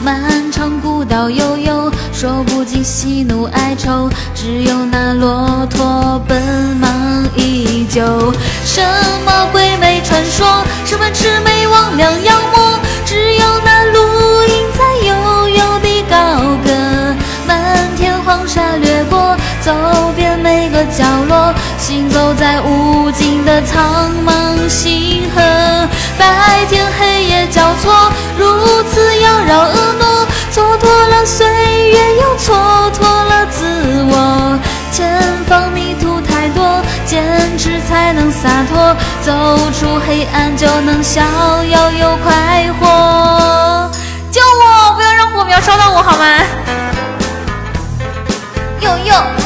漫长古道悠悠，说不尽喜怒哀。愁，只有那骆驼奔忙依旧。什么鬼魅传说，什么魑魅魍魉妖魔，只有那绿荫在悠悠地高歌。漫天黄沙掠过，走遍每个角落，行走在无尽的苍茫星河。白天黑夜交错，如此妖娆婀娜，蹉跎了岁月，又蹉跎了自我。前方迷途太多，坚持才能洒脱，走出黑暗就能逍遥又快活。救我！不要让火苗烧到我好吗？呦呦。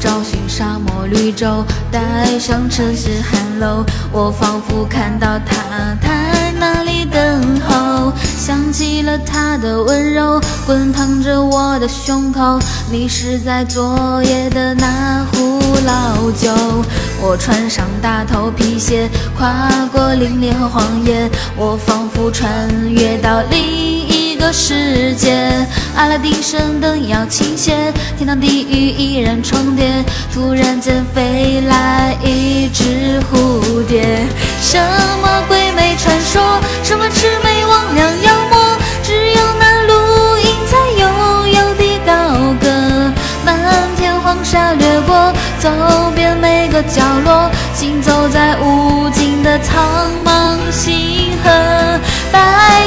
找寻沙漠绿洲，带上城市寒楼，我仿佛看到他，在那里等候，想起了他的温柔，滚烫着我的胸口。迷失在昨夜的那壶老酒，我穿上大头皮鞋，跨过凛冽和荒野，我仿佛穿越到另。个世界，阿拉丁神灯要倾斜，天堂地狱依然重叠。突然间飞来一只蝴蝶，什么鬼魅传说，什么魑魅魍魉妖魔，只有那绿荫在悠悠地高歌。漫天黄沙掠过，走遍每个角落，行走在无尽的苍茫星河。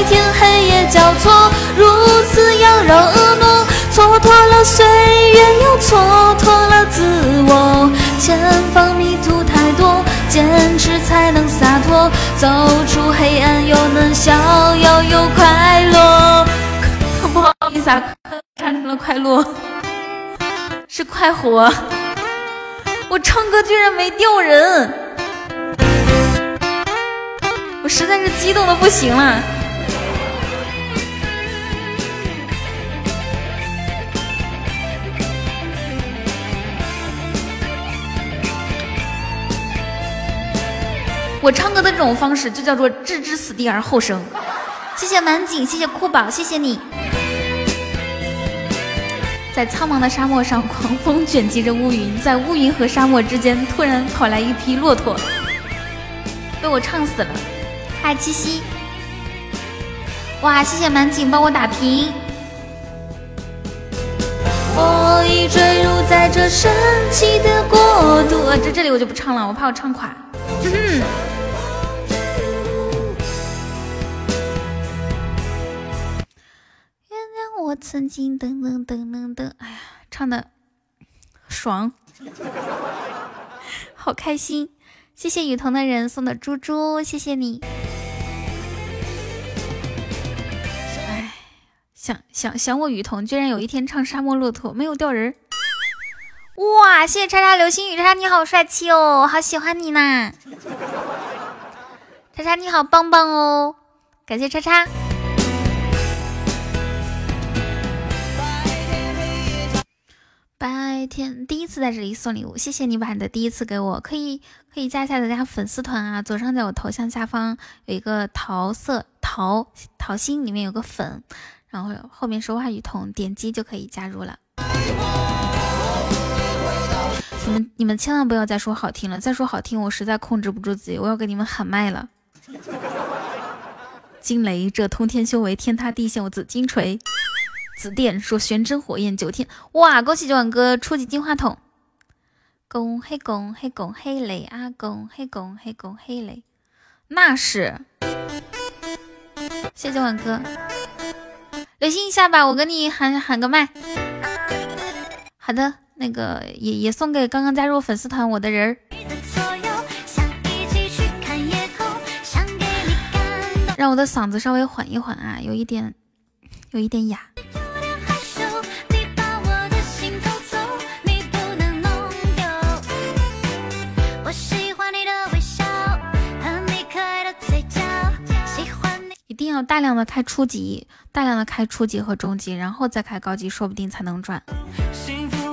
白天黑夜交错，如此妖娆婀娜，蹉跎了岁月，又蹉跎了自我。前方迷途太多，坚持才能洒脱，走出黑暗又能逍遥又快乐。不好意思啊，唱成了快乐，是快活。我唱歌居然没丢人。我实在是激动的不行了。我唱歌的这种方式就叫做置之死地而后生。谢谢满景，谢谢酷宝，谢谢你。在苍茫的沙漠上，狂风卷积着乌云，在乌云和沙漠之间，突然跑来一匹骆驼，被我唱死了。嗨，七夕！哇，谢谢满景帮我打平。我已坠入在这神奇的国度，这这里我就不唱了，我怕我唱垮。原谅我曾经等等等等等，哎呀，唱的爽，好开心！谢谢雨桐的人送的猪猪，谢谢你。哎，想想想我雨桐，居然有一天唱沙漠骆驼，没有掉人。哇，谢谢叉叉流星雨，叉叉你好帅气哦，好喜欢你呐！叉叉你好棒棒哦，感谢叉叉。白天第一次在这里送礼物，谢谢你把你的第一次给我，可以可以加一下咱家粉丝团啊，左上角我头像下方有一个桃色桃桃心，里面有个粉，然后后面是话语筒，点击就可以加入了。你们你们千万不要再说好听了，再说好听我实在控制不住自己，我要给你们喊麦了。惊雷，这通天修为，天塌地陷，我紫金锤。紫电说玄真火焰九天，哇！恭喜九万哥初级金话筒，恭喜恭喜恭喜雷啊！恭喜恭喜恭喜雷，那是。谢谢九万哥，留心一下吧，我跟你喊喊个麦。好的，那个也也送给刚刚加入粉丝团我的人儿。让我的嗓子稍微缓一缓啊，有一点，有一点哑。一定要大量的开初级，大量的开初级和中级，然后再开高级，说不定才能赚。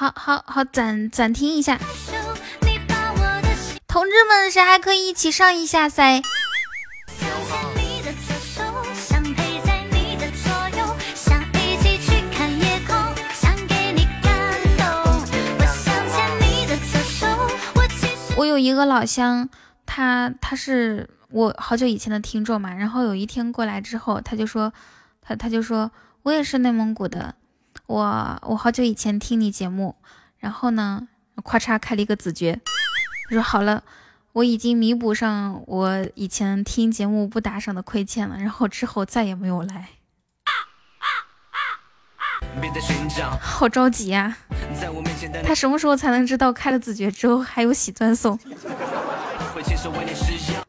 好好好暂暂停一下，同志们，谁还可以一起上一下噻？我有一个老乡。他他是我好久以前的听众嘛，然后有一天过来之后，他就说，他他就说我也是内蒙古的，我我好久以前听你节目，然后呢，咔嚓开了一个子爵，他说好了，我已经弥补上我以前听节目不打赏的亏欠了，然后之后再也没有来，好着急呀，他什么时候才能知道开了子爵之后还有喜钻送？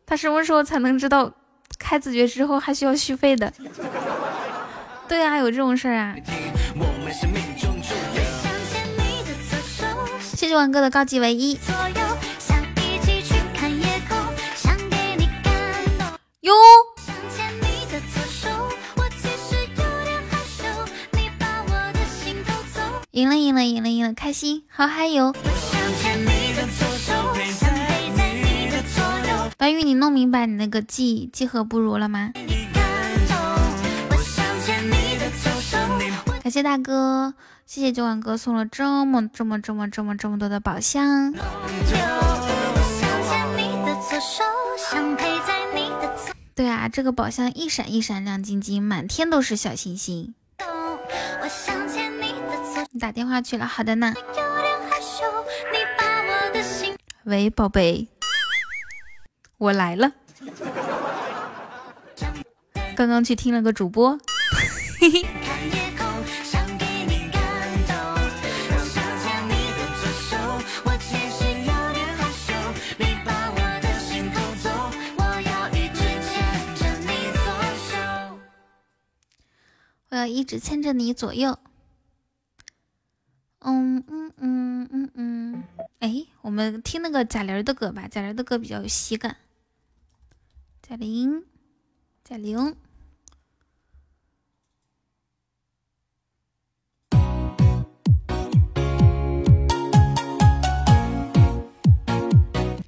他什么时候才能知道开子爵之后还需要续费的？对啊，有这种事儿啊！谢谢王哥的高级唯一。哟！赢了，赢了，赢了，赢了，开心，好嗨哟！白玉，你弄明白你那个记记合不如了吗？感谢大哥，谢谢九万哥送了这么这么这么这么这么多的宝箱。对啊，这个宝箱一闪一闪亮晶晶，满天都是小星星。你打电话去了，好的呢。喂，宝贝。我来了，刚刚去听了个主播，嘿嘿。我要一直牵着你左右。嗯嗯嗯嗯嗯，哎，我们听那个贾玲的歌吧，贾玲的歌比较有喜感。贾玲，贾玲，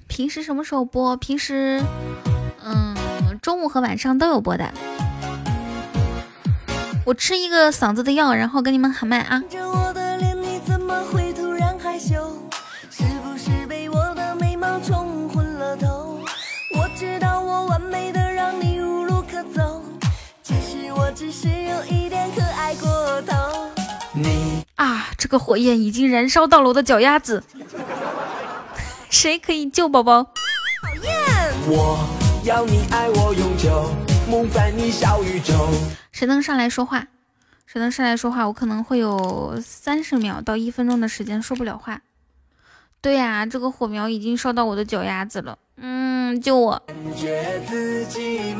平时什么时候播？平时，嗯，中午和晚上都有播的。我吃一个嗓子的药，然后跟你们喊麦啊。啊，这个火焰已经燃烧到了我的脚丫子，谁可以救宝宝？讨厌！我要你爱我永久，梦伴你小宇宙。谁能上来说话？谁能上来说话？我可能会有三十秒到一分钟的时间说不了话。对呀，这个火苗已经烧到我的脚丫子了。嗯，救我！感觉自己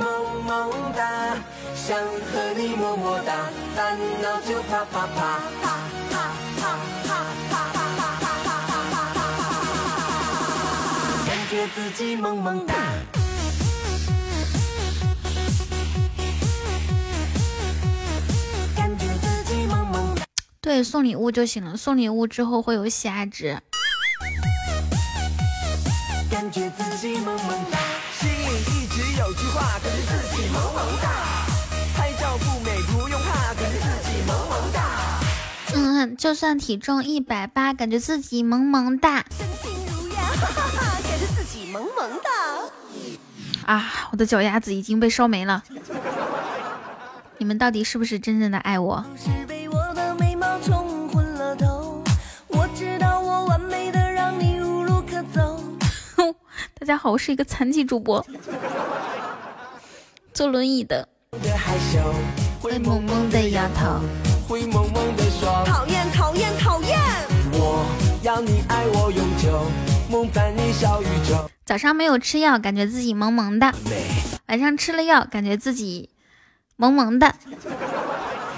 萌萌哒，对，送礼物就行了，送礼物之后会有喜爱值。感觉自己萌萌哒，心里一直有句话，感觉自己萌萌哒。拍照不美不用怕，感觉自己萌萌哒。嗯，就算体重一百八，感觉自己萌萌哒。身轻如燕，哈哈哈，感觉自己萌萌哒。啊，我的脚丫子已经被烧没了。你们到底是不是真正的爱我？大家好，我是一个残疾主播，坐轮椅的。灰蒙蒙的丫头，灰蒙蒙的说讨厌讨厌讨厌。我要你爱我永久，梦伴你小宇宙。早上没有吃药，感觉自己萌萌的；晚上吃了药，感觉自己萌萌的。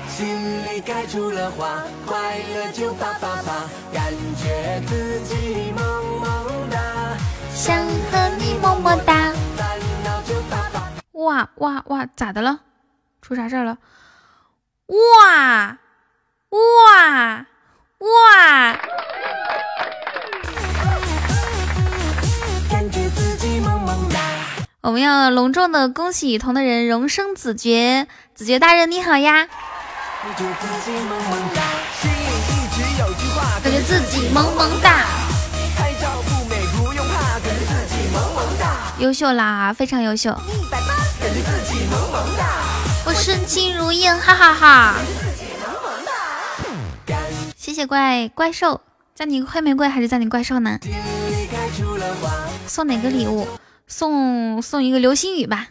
心里开出了花，快乐就啪啪啪，感觉自己萌萌哒。想和你么么哒！哇哇哇！咋的了？出啥事儿了？哇哇哇！感觉自己萌萌哒！我们要隆重的恭喜雨桐的人荣升子爵，子爵大人你好呀！感觉自己萌萌哒，心里一直有句话，感觉自己萌萌哒。优秀啦，非常优秀。我身轻如燕，哈哈哈。谢谢怪怪兽，叫你黑玫瑰还是叫你怪兽呢？送哪个礼物？送送一个流星雨吧。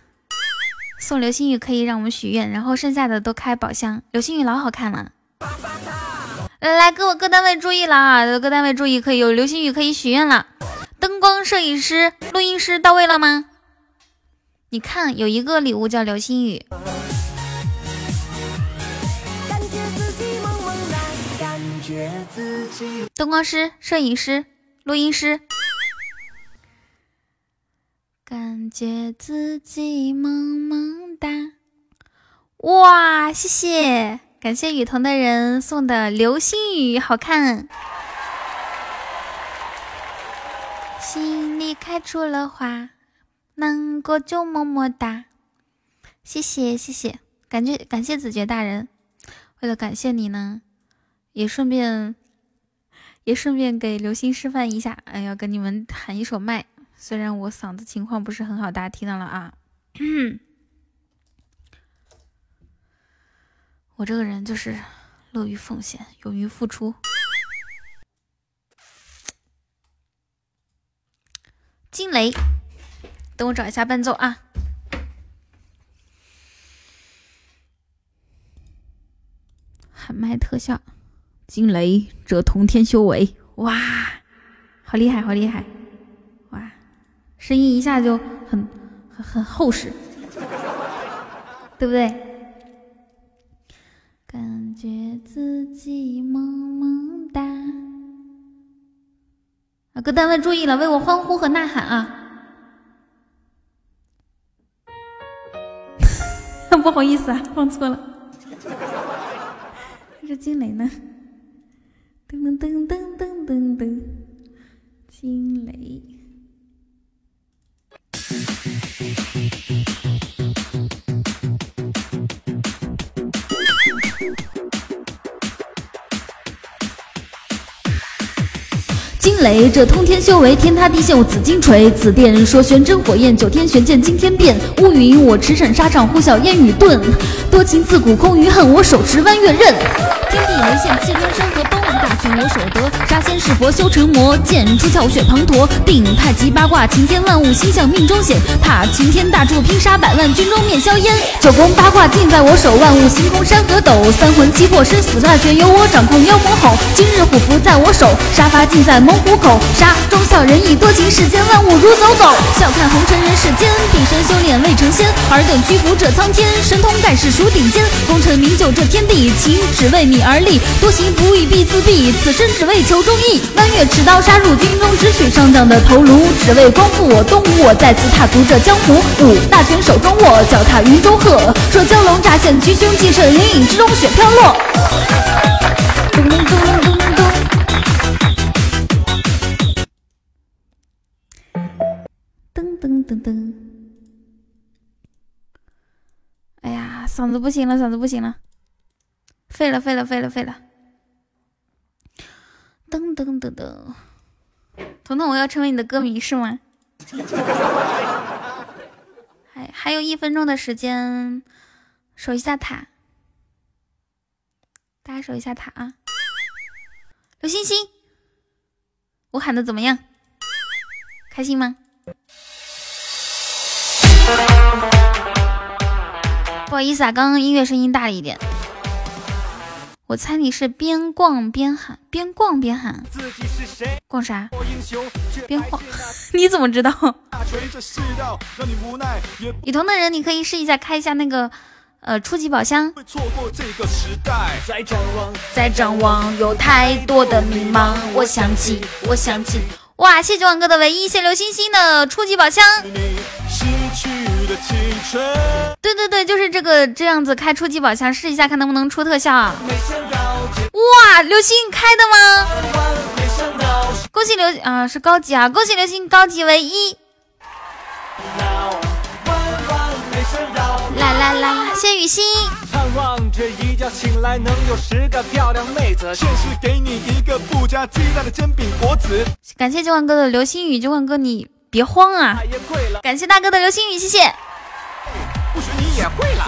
送流星雨可以让我们许愿，然后剩下的都开宝箱。流星雨老好看了。来来，各各单位注意了啊！各单位注意，可以有流星雨可以许愿了。灯光摄影师、录音师到位了吗？你看，有一个礼物叫流星雨。灯光师、摄影师、录音师，感觉自己萌萌哒。哇，谢谢，感谢雨桐的人送的流星雨，好看。心里开出了花，难过就么么哒。谢谢谢谢，感谢感谢子爵大人。为了感谢你呢，也顺便也顺便给流星示范一下。哎呀，跟你们喊一首麦，虽然我嗓子情况不是很好，大家听到了啊。我这个人就是乐于奉献，勇于付出。惊雷，等我找一下伴奏啊！喊麦特效，惊雷这通天修为，哇，好厉害，好厉害，哇，声音一下就很很很厚实，对不对？感觉自己萌萌。啊，各单位注意了，为我欢呼和呐喊啊！不好意思啊，放错了，这是惊雷呢！噔噔噔噔噔噔噔，惊雷。惊雷，这通天修为，天塌地陷，我紫金锤；紫电说玄真火焰，九天玄剑惊天变。乌云，我驰骋沙场，呼啸烟雨遁。多情自古空余恨，我手持弯月刃。天地雷线，气吞山河崩。大权我手得，杀仙弑佛修成魔，剑出鞘血滂沱。定太极八卦，擎天万物，心向命中显。踏擎天大柱，拼杀百万军中灭硝烟。九宫八卦尽在我手，万物星空山河斗。三魂七魄生死大权由我掌控，妖魔吼。今日虎符在我手，杀伐尽在猛虎口。杀忠孝仁义，多情世间万物如走狗。笑看红尘人世间，毕生修炼未成仙。尔等屈服这苍天，神通盖世数顶尖。功成名就这天地，情只为你而立。多行不义必自毙。此生只为求忠义，弯月持刀杀入军中，直取上将的头颅，只为光复我东吴。我再次踏足这江湖，五大权手中握，脚踏云中鹤。说蛟龙乍现，橘凶既甚，灵影之中雪飘落。咚咚咚咚。噔。哎呀，嗓子不行了，嗓子不行了，废了，废了，废了，废了。噔噔噔噔，彤彤，我要成为你的歌迷是吗？还 还有一分钟的时间，守一下塔，大家守一下塔啊！刘星星，我喊的怎么样？开心吗？不好意思啊，刚刚音乐声音大了一点。我猜你是边逛边喊，边逛边喊。逛啥？边晃。你怎么知道？雨桐的人，你可以试一下开一下那个呃初级宝箱。在张望，有太多的迷茫。我想起，我想起。哇！谢谢王哥的唯一，谢流星星的初级宝箱。对对对，就是这个这样子开初级宝箱，试一下看能不能出特效啊。哇！流星开的吗？恭喜刘啊，是高级啊！恭喜流星高级唯一。啦啦啦！谢雨欣。盼望着一觉醒来能有十个漂亮妹子，现实给你一个不加鸡蛋的煎饼果子。感谢九万哥的流星雨，九万哥你别慌啊！感谢大哥的流星雨，谢谢。不许你也会了，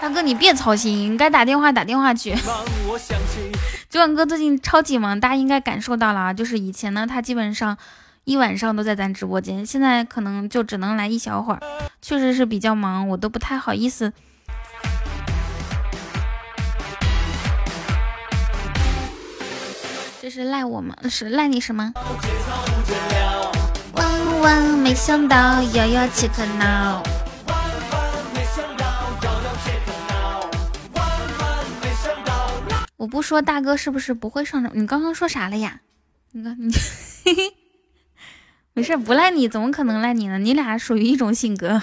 大哥你别操心，该打电话打电话去。九 万哥最近超级忙，大家应该感受到了啊，就是以前呢他基本上一晚上都在咱直播间，现在可能就只能来一小会儿，确实是比较忙，我都不太好意思。这是赖我吗？是赖你什么？万万没想到，摇摇切克闹。我不说大哥是不是不会上场？你刚刚说啥了呀？你看你，没事，不赖你，怎么可能赖你呢？你俩属于一种性格，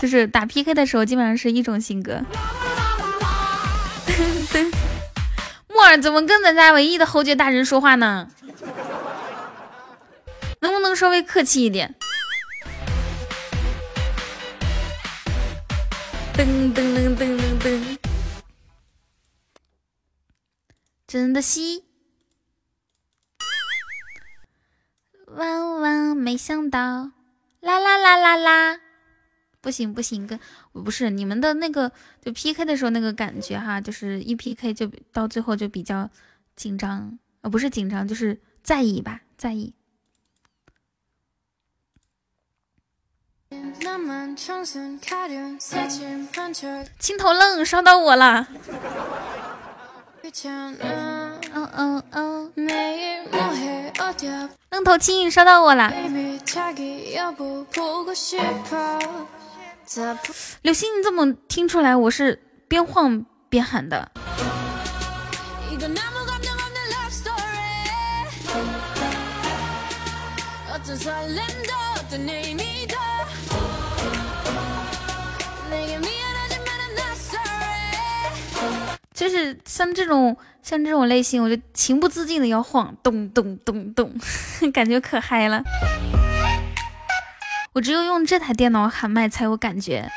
就是打 PK 的时候基本上是一种性格。木耳怎么跟咱家唯一的侯爵大人说话呢？能不能稍微客气一点？噔噔噔噔噔噔，真的西，万万没想到，啦啦啦啦啦。不行不行，跟不是你们的那个就 P K 的时候那个感觉哈，就是一 P K 就到最后就比较紧张，呃不是紧张就是在意吧，在意。青头愣烧到我了。嗯嗯嗯。愣头青刷到我了。刘星，你怎么听出来我是边晃边喊的？就是像这种像这种类型，我就情不自禁的要晃，咚咚咚咚，感觉可嗨了。我只有用这台电脑喊麦才有感觉。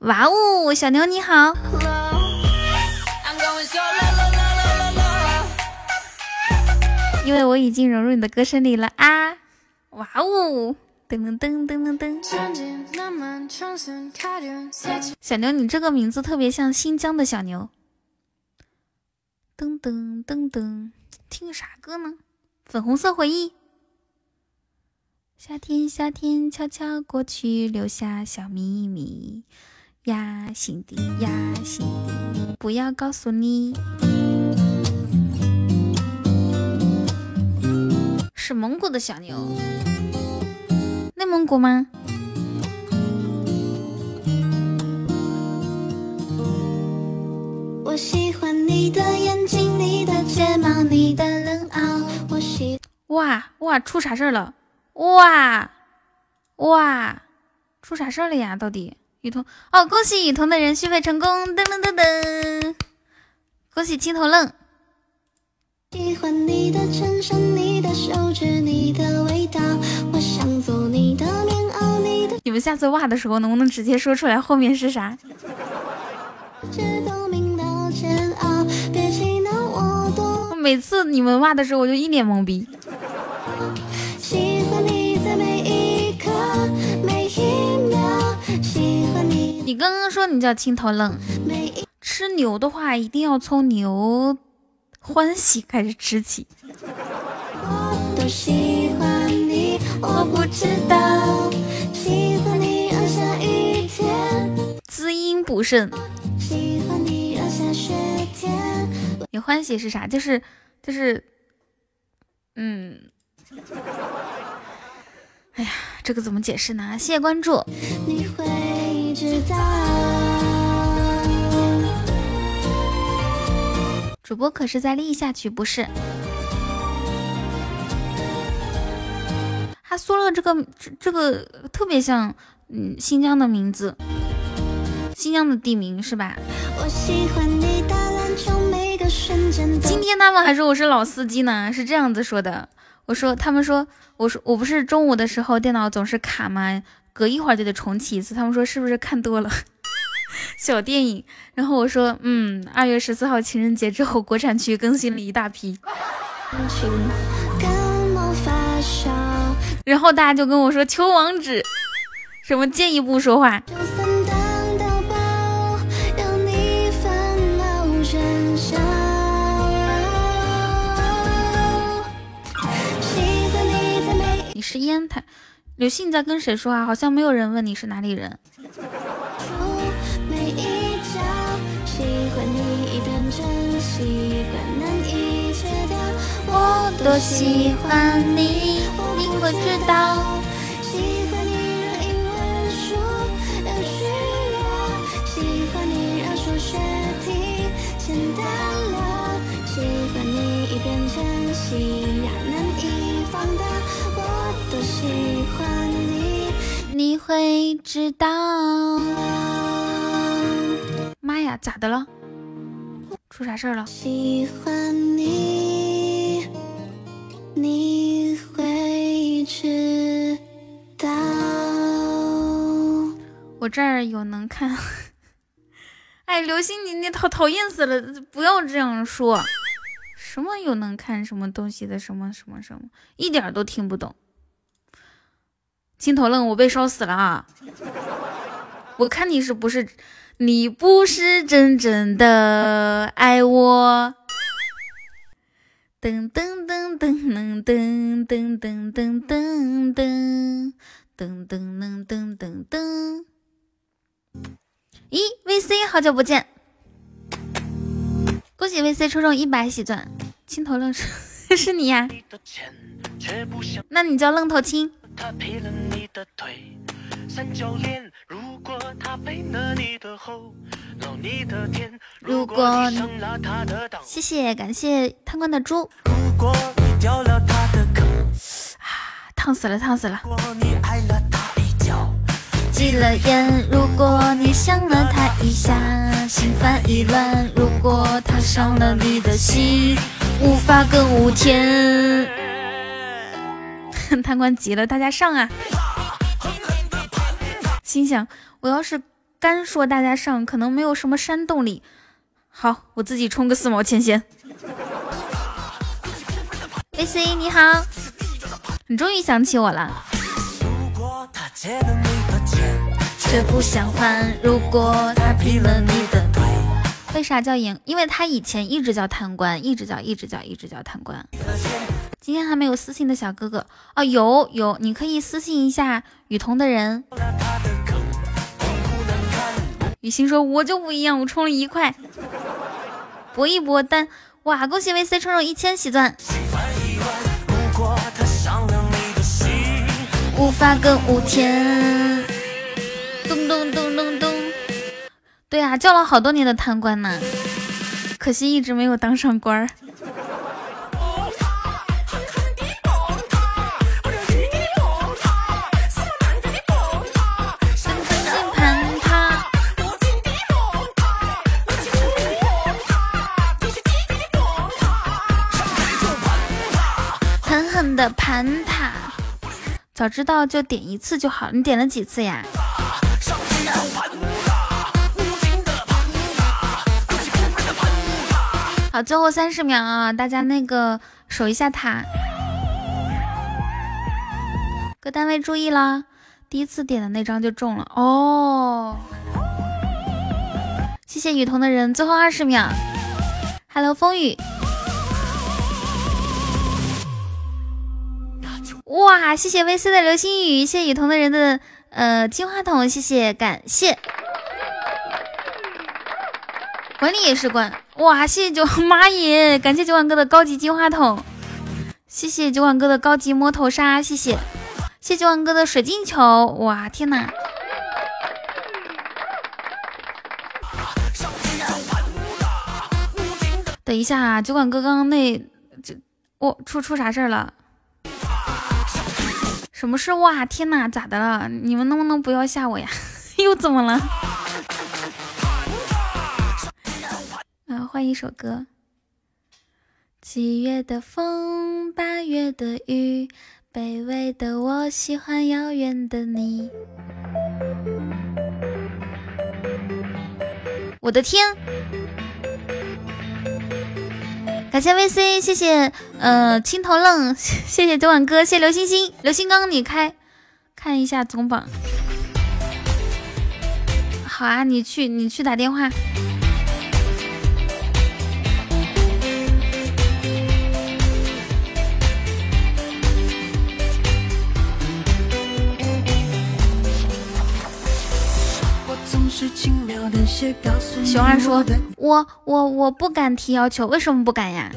哇哦，小牛你好！因为我已经融入你的歌声里了啊！哇哦，噔噔噔噔噔噔。小牛，你这个名字特别像新疆的小牛。噔噔噔噔，听个啥歌呢？粉红色回忆。夏天，夏天悄悄过去，留下小秘密呀，心底呀，心底，不要告诉你。是蒙古的小牛，内蒙古吗？喜欢你的眼睛，你的睫毛，你的冷傲。我喜哇哇，出啥事儿了？哇哇，出啥事儿了呀？到底雨桐哦，恭喜雨桐的人续费成功！噔噔噔噔，恭喜青头愣。喜欢你的衬衫，你的手指，你的味道，我想做你的棉袄，你的。你们下次哇的时候能不能直接说出来后面是啥？每次你们骂的时候我就一脸懵逼。喜欢你在每一刻每一秒，喜欢你。你刚刚说你叫青头愣，吃牛的话一定要从牛。欢喜开始吃起。滋阴补肾。喜是啥？就是就是，嗯，哎呀，这个怎么解释呢？谢谢关注。主播可是在立下去，不是？他说了这个这这个特别像嗯新疆的名字，新疆的地名是吧？今天他们还说我是老司机呢，是这样子说的。我说他们说我说我不是中午的时候电脑总是卡吗？隔一会儿就得重启一次。他们说是不是看多了？小电影，然后我说，嗯，二月十四号情人节之后，国产剧更新了一大批，然后大家就跟我说求网址，什么进一步说话。你是烟台，刘信在跟谁说话？好像没有人问你是哪里人。我多喜欢你，你会知道。会知道。妈呀，咋的了？出啥事儿了？喜欢你，你会知道。我这儿有能看。哎，刘星，你你讨讨厌死了！不要这样说。什么有能看什么东西的什么什么什么，一点都听不懂。青头愣，我被烧死了啊！我看你是不是？你不是真正的爱我。噔噔噔噔噔噔噔噔噔噔噔噔噔噔噔噔。咦，VC，好久不见！恭喜 VC 抽中一百喜钻，青头愣是是你呀？那你叫愣头青。三角恋，如果他背了你的后，闹你的天。如果你了他的当，谢谢感谢贪官的猪。如果你掉了他的坑，啊，烫死了烫死了。如果你挨了他一脚，急了眼。如果你想了他一下，心烦意乱。如果他伤了你的心，无法更无天。贪官急了，大家上啊！心想，我要是干说大家上，可能没有什么煽动力。好，我自己充个四毛钱先。V C 你好，你终于想起我了。却不想还。如果他劈了你的腿，为啥叫赢？因为他以前一直叫贪官，一直叫，一直叫，一直叫贪官。今天还没有私信的小哥哥哦，有有，你可以私信一下雨桐的人。雨欣说：“我就不一样，我充了一块，搏一搏单。哇，恭喜 VC 充入一千喜钻。无法跟五天。咚咚咚咚咚。对呀，叫了好多年的贪官呢，可惜一直没有当上官儿。”狠狠的盘塔，早知道就点一次就好。你点了几次呀？好，最后三十秒啊，大家那个守一下塔。各单位注意啦，第一次点的那张就中了哦。谢谢雨桐的人，最后二十秒。Hello，风雨。哇，谢谢 VC 的流星雨，谢谢雨桐的人的呃金话筒，谢谢感谢，管理也是管，哇，谢谢九妈耶，感谢九万哥的高级金话筒，谢谢九万哥的高级摸头杀，谢谢，谢谢九万哥的水晶球，哇，天哪！等一下啊，酒馆哥刚刚那这我出出啥事儿了？什么事哇？天哪，咋的了？你们能不能不要吓我呀？又怎么了？啊，换一首歌。七月的风，八月的雨，卑微的我喜欢遥远的你。我的天！感谢 VC，谢谢，呃，青头愣，谢谢九晚哥，谢谢刘星星，刘星刚你开看一下总榜，好啊，你去你去打电话。熊二说：“我我我不敢提要求，为什么不敢呀？”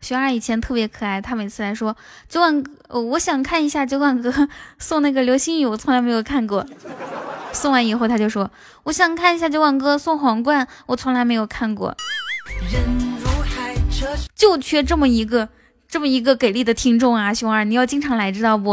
熊二以前特别可爱，他每次来说：“九管哥，我想看一下九管哥送那个流星雨，我从来没有看过。”送完以后他就说：“我想看一下九管哥送皇冠，我从来没有看过。”就缺这么一个这么一个给力的听众啊！熊二，你要经常来，知道不？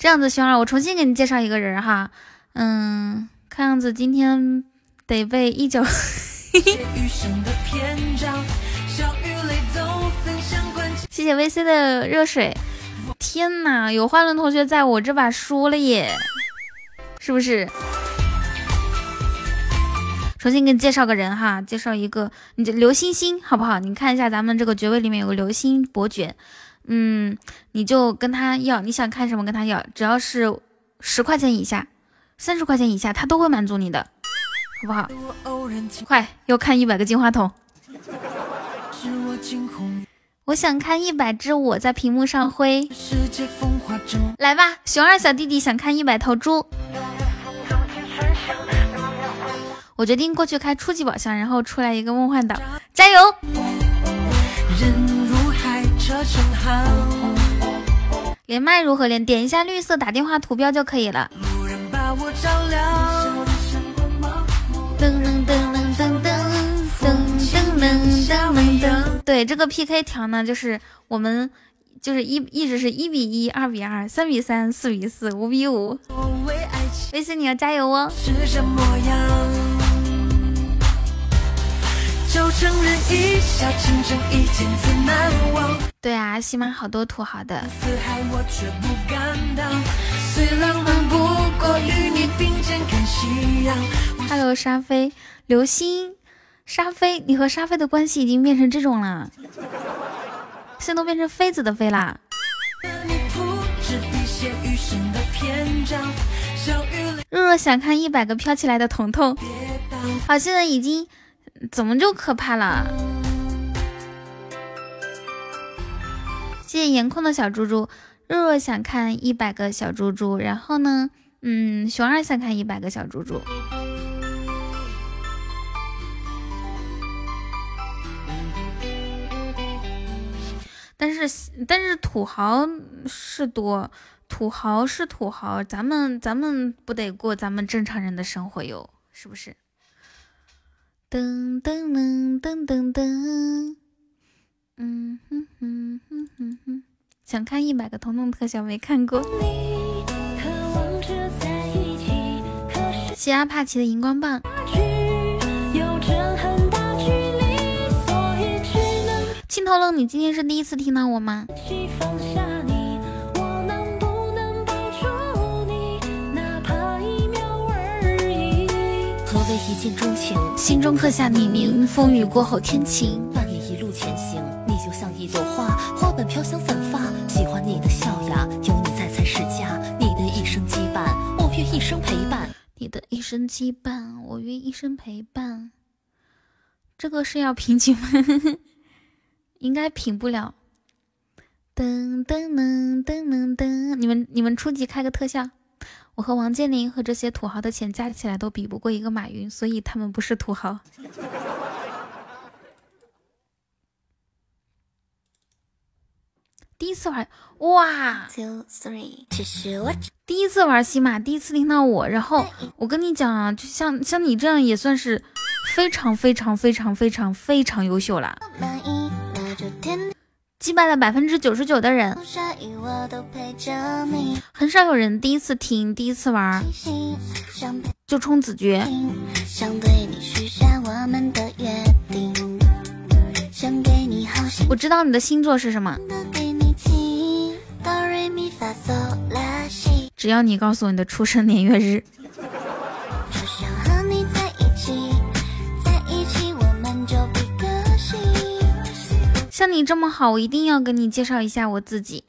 这样子，熊二，我重新给你介绍一个人哈，嗯，看样子今天得被一脚。谢谢 VC 的热水。天哪，有花轮同学在我这把输了耶，是不是？重新给你介绍个人哈，介绍一个，你就刘星星好不好？你看一下咱们这个爵位里面有个刘星伯爵。嗯，你就跟他要，你想看什么跟他要，只要是十块钱以下，三十块钱以下，他都会满足你的，好不好？快，又看一百个金话筒。我想看一百只我在屏幕上挥。来吧，熊二小弟弟想看一百头猪。我决定过去开初级宝箱，然后出来一个梦幻岛，加油！连麦如何连？点一下绿色打电话图标就可以了。噔噔噔噔噔噔噔噔噔噔噔。对，这个 PK 条呢，就是我们就是一一直是一比一，二比二，三比三，四比四，五比五。威斯，你要加油哦！对啊，西马好多土豪的。Hello，沙飞，流星，沙飞，你和沙飞的关系已经变成这种了，现在都变成妃子的妃啦。若若想看一百个飘起来的彤彤，好，现在已经。怎么就可怕了？谢谢颜控的小猪猪，若若想看一百个小猪猪，然后呢，嗯，熊二想看一百个小猪猪。但是但是土豪是多，土豪是土豪，咱们咱们不得过咱们正常人的生活哟，是不是？噔噔噔噔噔噔，嗯哼哼哼哼哼，想看一百个彤彤特效没看过。谢阿帕奇的荧光棒。青头冷，你今天是第一次听到我吗？放下你一见钟情，心中刻下你名。风雨过后天晴，伴你一路前行。你就像一朵花，花瓣飘香散发。喜欢你的笑呀，有你在才是家。你的一生羁绊，我愿一生陪伴。你的一生羁绊，我愿一生陪伴。这个是要评级吗？应该评不了。噔噔噔噔噔噔，你们你们初级开个特效。我和王健林和这些土豪的钱加起来都比不过一个马云，所以他们不是土豪。第一次玩哇，第一次玩西马，第一次听到我，然后我跟你讲啊，就像像你这样也算是非常非常非常非常非常优秀了。击败了百分之九十九的人，很少有人第一次听、第一次玩就冲子爵。我知道你的星座是什么，只要你告诉我你的出生年月日。像你这么好，我一定要跟你介绍一下我自己。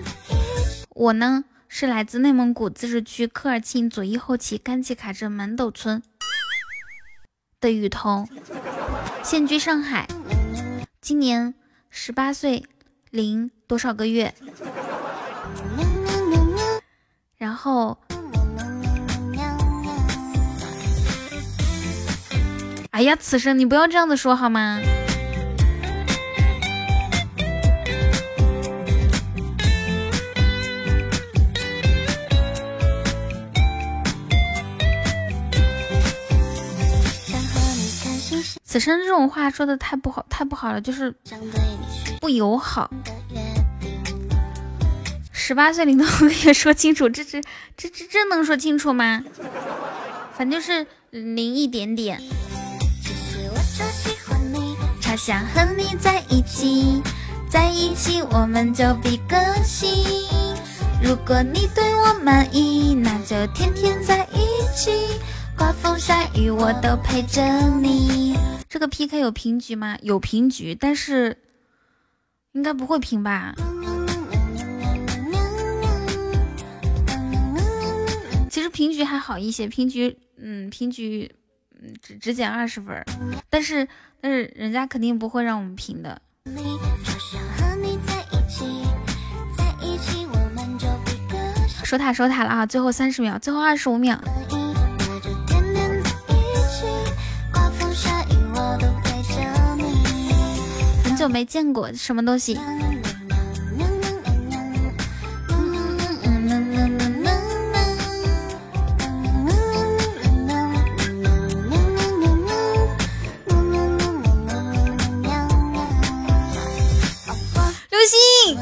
我呢是来自内蒙古自治区科尔沁左翼后旗甘旗卡镇满斗村的雨桐，现居上海，今年十八岁零多少个月。然后，哎呀，此生你不要这样子说好吗？此生这种话说的太不好，太不好了，就是不友好。十八岁零多个月，说清楚，这这这这这能说清楚吗？反正就是零一点点。超想和你在一起，在一起我们就比个心。如果你对我满意，那就天天在一起。刮风下雨我都陪着你。这个 PK 有平局吗？有平局，但是应该不会平吧？其实平局还好一些，平局，嗯，平局，嗯，只只减二十分，但是但是人家肯定不会让我们平的。守塔守塔了啊！最后三十秒，最后二十五秒。很久没见过什么东西。刘星，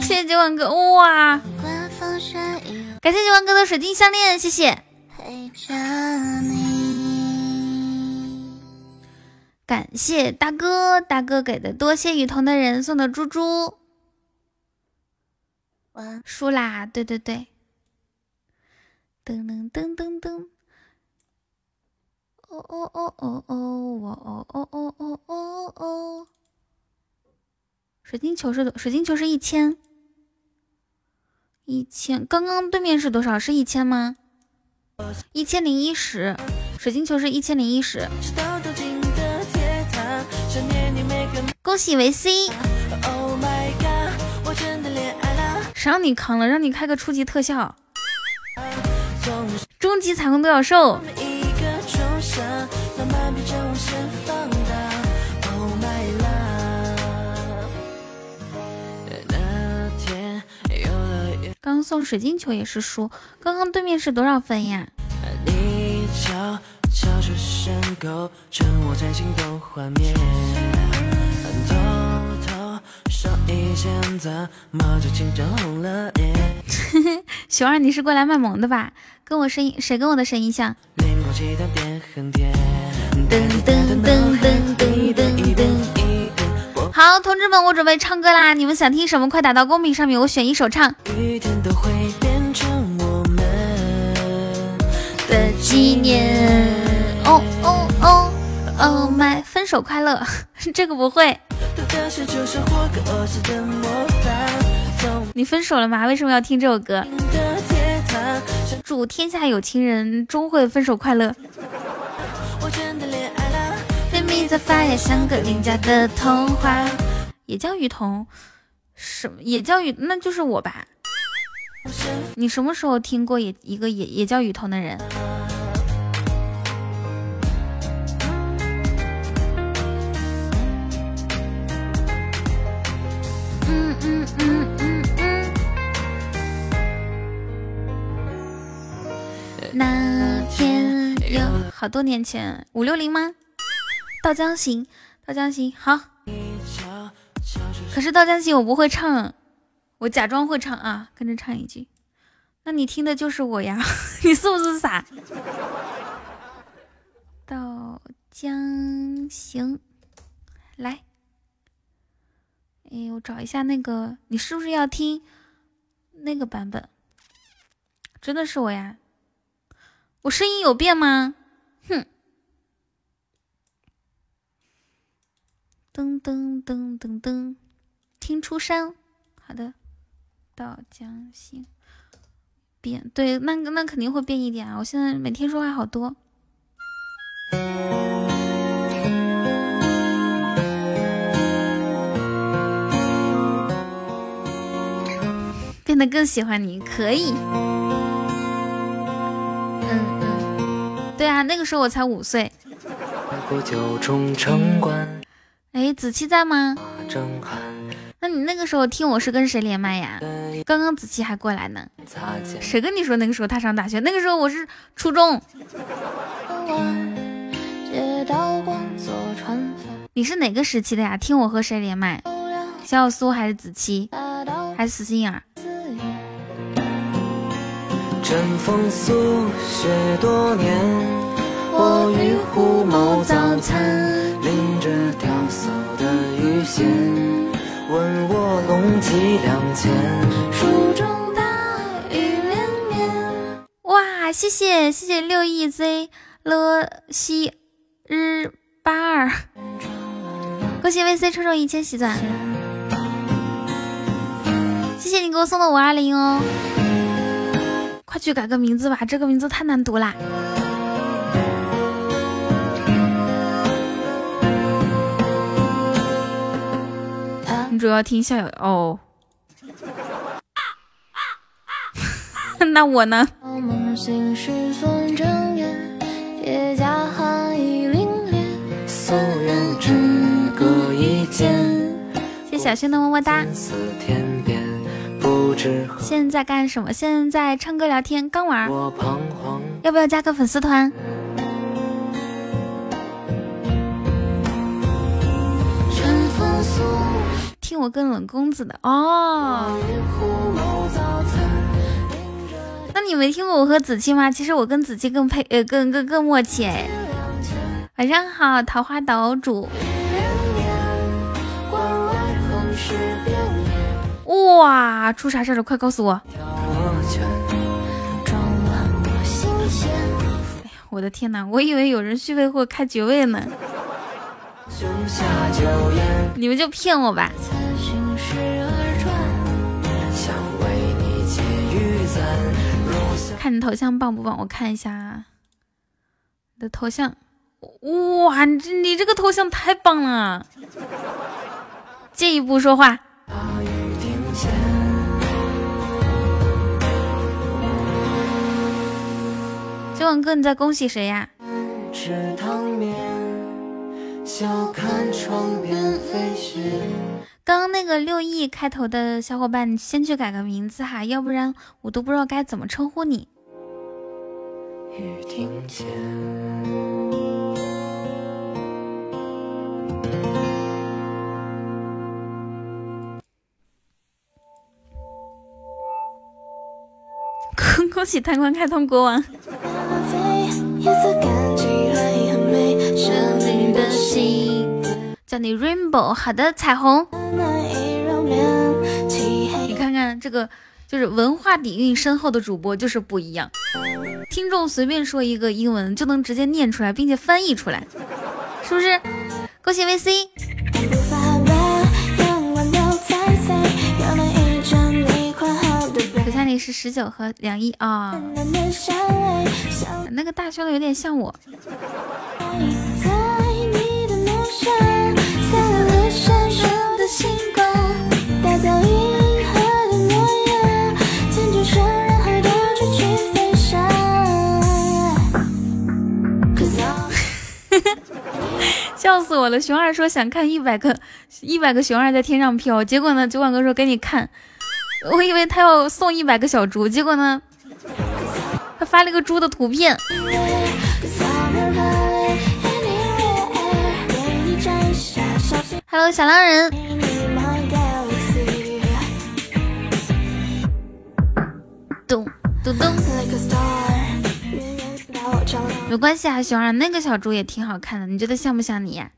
谢谢九万哥。哇，感谢九万哥的水晶项链，谢谢。感谢大哥，大哥给的多谢雨桐的人送的猪猪。输啦！对对对。噔噔噔噔噔。哦哦哦哦哦，我哦哦哦哦哦哦。水晶球是多？水晶球是一千。一千。刚刚对面是多少？是一千吗？一千零一十。水晶球是一千零一十。喜维 C。谁让你扛了？让你开个初级特效。终极彩虹独角兽。刚送水晶球也是输，刚刚对面是多少分呀？熊二，你是过来卖萌的吧？跟我声音，谁跟我的声音像？好，同志们，我准备唱歌啦！你们想听什么？快打到公屏上面，我选一首唱。的纪念。哦哦哦哦，my，分手快乐，这个不会。你分手了吗？为什么要听这首歌？祝天下有情人终会分手快乐。甜蜜在发芽，像个邻家的童话。也叫雨桐，什么也叫雨，那就是我吧。你什么时候听过也一个也也叫雨桐的人？嗯嗯嗯。那天有好多年前，五六零吗？到江行，到江行，好。可是《到江行》我不会唱，我假装会唱啊，跟着唱一句。那你听的就是我呀，你是不是傻？到江行，来，哎，我找一下那个，你是不是要听那个版本？真的是我呀，我声音有变吗？哼。噔噔噔噔噔，听出山，好的，到江西变，对，那那肯定会变一点啊！我现在每天说话好多，那更喜欢你，可以，嗯嗯，对啊，那个时候我才五岁。哎，子期在吗？那你那个时候听我是跟谁连麦呀？刚刚子期还过来呢。谁跟你说那个时候他上大学？那个时候我是初中。你是哪个时期的呀？听我和谁连麦？小小苏还是子期？还是死心眼儿？春风宿雪多年，我与虎谋早餐，拎着钓叟的鱼线，问我龙几两钱。蜀中大雨连绵。哇，谢谢谢谢六亿 z l 西日八二，恭喜 VC 抽中一千喜钻，谢谢你给我送的五二零哦。快去改个名字吧，这个名字太难读啦。你主要听校友哦，那我呢？谢小轩的么么哒。现在干什么？现在唱歌聊天，刚玩。要不要加个粉丝团？听我跟冷公子的哦。那你没听过我和子期吗？其实我跟子期更配，呃，更更更默契哎。晚上好，桃花岛主。哇，出啥事了？快告诉我！哎呀，我的天哪！我以为有人续费或开爵位呢。你们就骗我吧。看你头像棒不棒？我看一下。你的头像，哇，你这你这个头像太棒了。进一步说话。九晚哥，你在恭喜谁呀？刚刚那个六亿开头的小伙伴，你先去改个名字哈，要不然我都不知道该怎么称呼你。雨停恭恭喜贪官开通国王！叫你 Rainbow，好的，彩虹。你看看这个，就是文化底蕴深厚的主播就是不一样。听众随便说一个英文就能直接念出来，并且翻译出来，是不是？恭喜 VC。里是十九和梁一啊，那个大胸的有点像我。笑死我了！熊二说想看一百个一百个熊二在天上飘，结果呢，酒馆哥说给你看。我以为他要送一百个小猪，结果呢，他发了个猪的图片。Hello，小狼人。咚咚咚。没关系啊，熊二那个小猪也挺好看的，你觉得像不像你呀？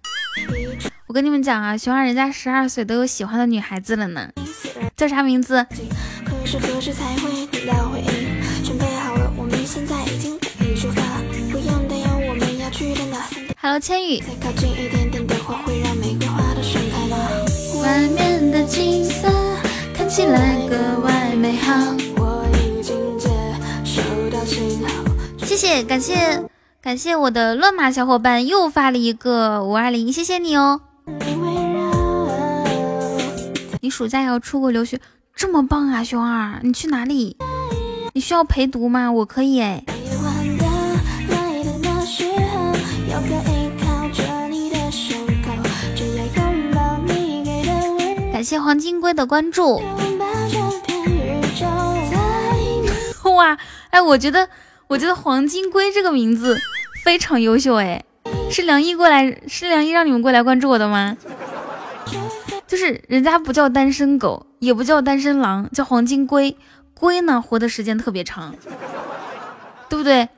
我跟你们讲啊，熊二人家十二岁都有喜欢的女孩子了呢。叫啥名字？Hello，千羽。外面的景色看起来格外美好。谢谢，感谢，感谢我的乱码小伙伴又发了一个五二零，谢谢你哦。你暑假要出国留学，这么棒啊，熊二！你去哪里？你需要陪读吗？我可以哎。感谢黄金龟的关注。哇，哎，我觉得，我觉得黄金龟这个名字非常优秀哎。是梁毅过来，是梁毅让你们过来关注我的吗？就是人家不叫单身狗，也不叫单身狼，叫黄金龟。龟呢，活的时间特别长，对不对？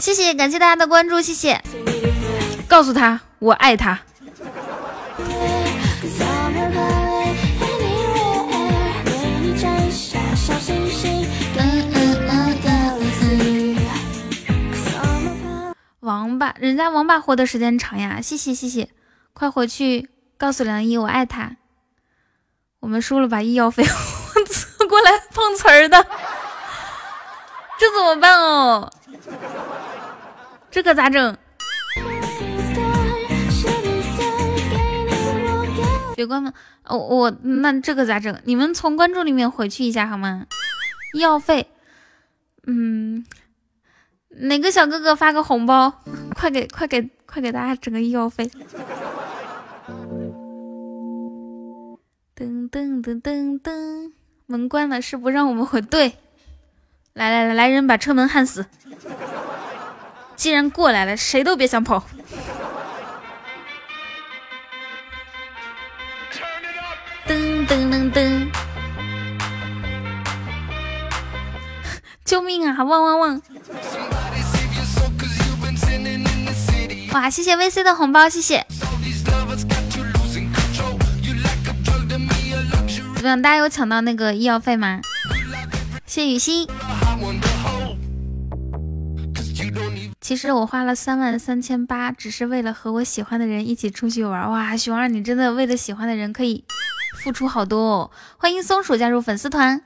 谢谢，感谢大家的关注，谢谢。告诉他我爱他。王八，人家王八活的时间长呀，谢谢谢谢。快回去告诉梁一，我爱他。我们输了，把医药费我过来碰瓷儿的，这怎么办哦？这可咋整？别关门！哦，我那这个咋整？你们从关注里面回去一下好吗？医药费，嗯，哪个小哥哥发个红包？快给快给快给大家整个医药费！噔噔噔噔噔，门关了，是不让我们回。对，来来来，来人把车门焊死。既然过来了，谁都别想跑。噔噔噔噔！救命啊！汪汪汪！哇，谢谢 VC 的红包，谢谢。怎么样？大家有抢到那个医药费吗？谢雨欣。其实我花了三万三千八，只是为了和我喜欢的人一起出去玩。哇，熊二，你真的为了喜欢的人可以付出好多哦！欢迎松鼠加入粉丝团。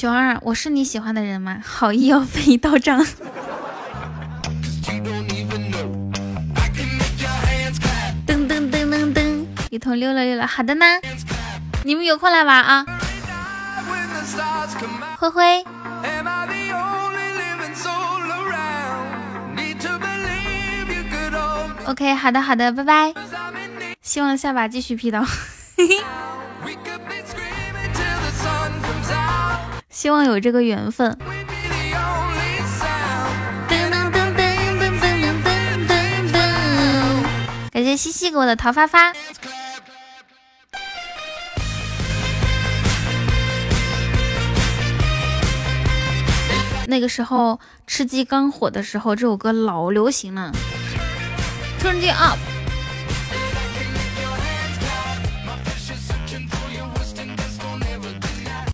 熊二，我是你喜欢的人吗？好医药费到账。噔噔噔噔噔，一同溜了溜了。好的呢，你们有空来玩啊。灰灰。OK，好的好的，拜拜。希望下把继续劈刀。希望有这个缘分。感谢西西给我的桃发发。那个时候吃鸡刚火的时候，这首歌老流行了。Turn it up。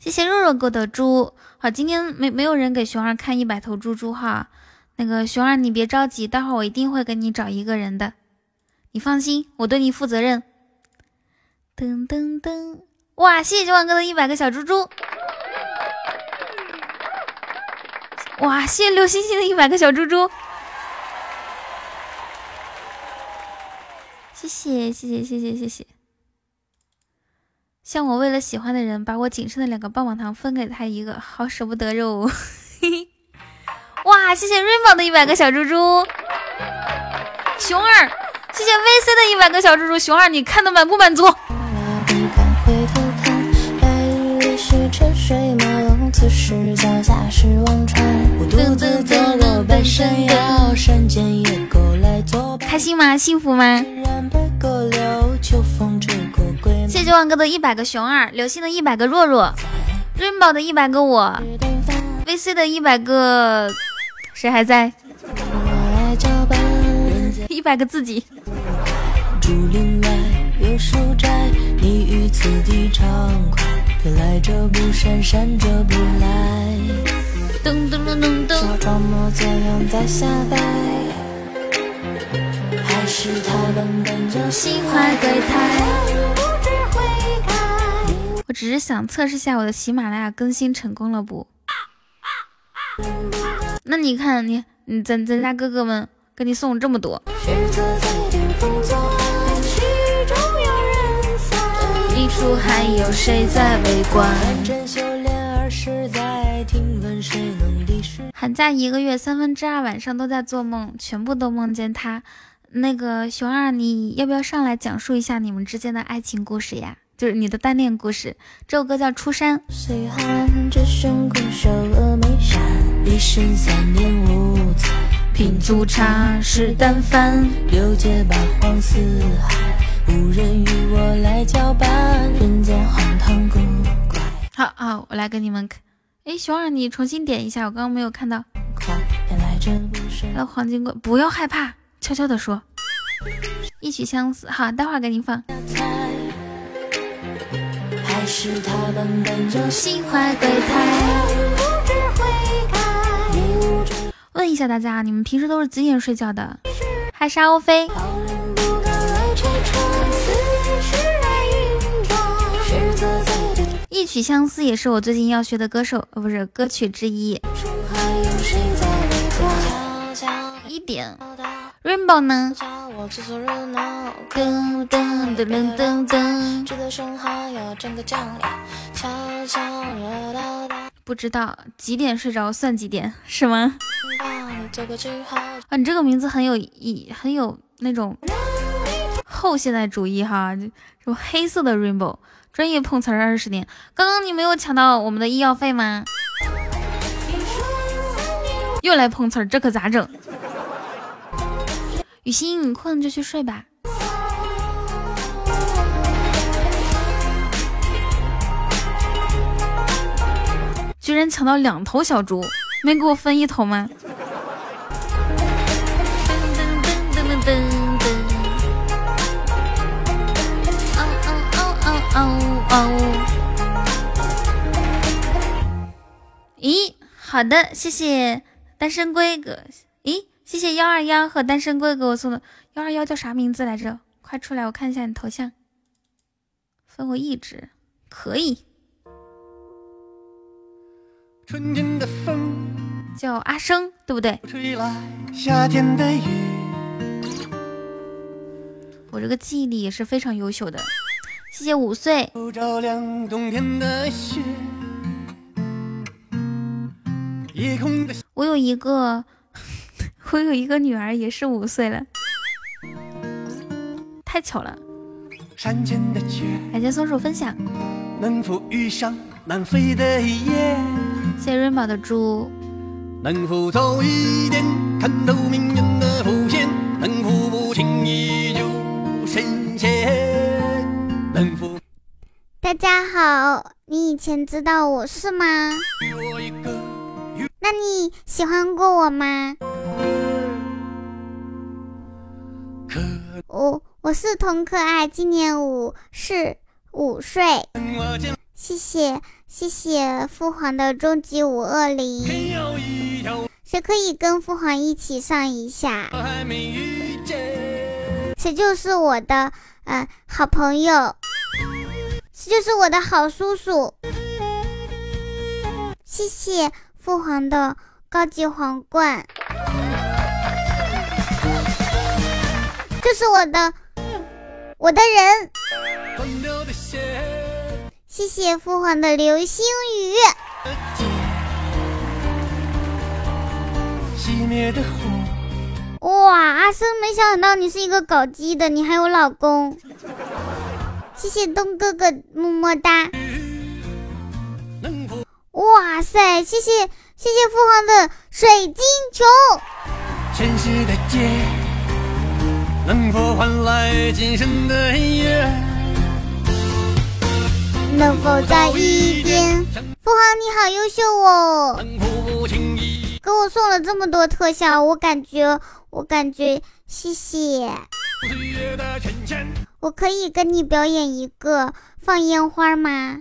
谢谢肉肉哥的猪。好，今天没没有人给熊二看一百头猪猪哈。那个熊二你别着急，待会儿我一定会给你找一个人的。你放心，我对你负责任。噔噔噔，哇！谢谢九万哥的一百个小猪猪。哇！谢谢刘星星的一百个小猪猪。谢谢谢谢谢谢谢谢。像我为了喜欢的人，把我仅剩的两个棒棒糖分给他一个，好舍不得哟。嘿嘿。哇！谢谢瑞宝的一百个小猪猪。熊二。谢谢 VC 的一百个小猪猪，熊二你看的满不满足？开心吗？幸福吗？谢谢万哥的一百个熊二，流星的一百个若若，rainbow 的一百个我，VC 的一百个谁还在？一百个自己。竹林外有书斋，此地畅快。偏来者不善，善者不来。噔噔噔噔噔。小装模作样在瞎掰，还是他们本就心怀鬼胎。我只是想测试下我的喜马拉雅更新成功了不？那你看你你咱咱家哥哥们给你送了这么多。还有谁在围观？寒假一个月，三分之二晚上都在做梦，全部都梦见他。那个熊二，你要不要上来讲述一下你们之间的爱情故事呀？就是你的单恋故事。这首歌叫《出山》。一生三年品足茶食淡饭，六界八荒四海。无人与我来交伴，人间荒唐古怪。好好，我来给你们看。哎，熊二，你重新点一下，我刚刚没有看到。还有黄金龟，不要害怕，悄悄的说。一曲相思，好，待会儿给你放。还是他们本就心怀鬼胎。问一下大家，你们平时都是几点睡觉的？海沙欧飞。一曲相思也是我最近要学的歌手，呃，不是歌曲之一。一点，Rainbow 呢？噔噔噔噔噔噔。不知道几点睡着算几点是吗？啊，你这个名字很有意，很有那种后现代主义哈，就什么黑色的 Rainbow。专业碰瓷儿二十年，刚刚你没有抢到我们的医药费吗？又来碰瓷儿，这可咋整？雨欣，你困了就去睡吧。居然抢到两头小猪，没给我分一头吗？噔噔噔噔噔噔，哦哦哦哦哦。咦，好的，谢谢单身龟哥。咦，谢谢幺二幺和单身龟给我送的。幺二幺叫啥名字来着？快出来，我看一下你头像。分我一只，可以。春天的风叫阿生，对不对？吹来夏天的雨。我这个记忆力也是非常优秀的。谢谢五岁。照亮冬天的雪。我有一个，我有一个女儿，也是五岁了，太巧了。感谢松鼠分享。谢谢润宝的猪。能否早一点看透命运的伏线？能否不轻易就深陷？能否？大家好，你以前知道我是吗？那你喜欢过我吗？我我是童可爱，今年五是五岁。谢谢谢谢父皇的终极五二零，谁可以跟父皇一起上一下？谁就是我的嗯好朋友，谁就是我的好叔叔。谢谢。父皇的高级皇冠，这是我的，我的人。谢谢父皇的流星雨。哇，阿生，没想到你是一个搞基的，你还有老公。谢谢东哥哥，么么哒。哇塞！谢谢谢谢父皇的水晶球。城市的街，能否换来今生的约？能否在一边？父皇你好优秀哦！给我送了这么多特效，我感觉我感觉谢谢。我可以跟你表演一个放烟花吗？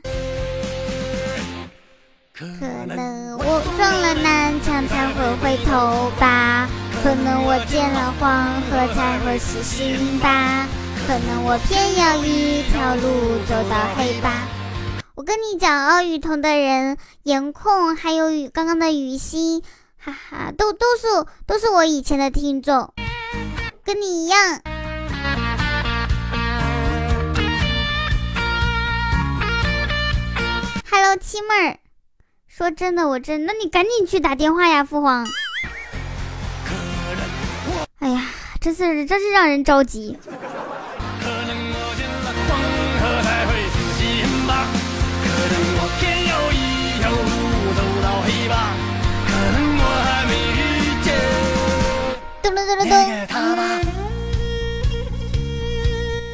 可能我撞了南墙才会回头吧，可能我见了黄河才会死心吧，可能我偏要一条路走到黑吧。我跟你讲，哦，雨桐的人颜控还有雨刚刚的雨欣，哈哈，都都是都是我以前的听众，跟你一样。Hello，七妹儿。说真的，我真……那你赶紧去打电话呀，父皇！哎呀，真是真是让人着急。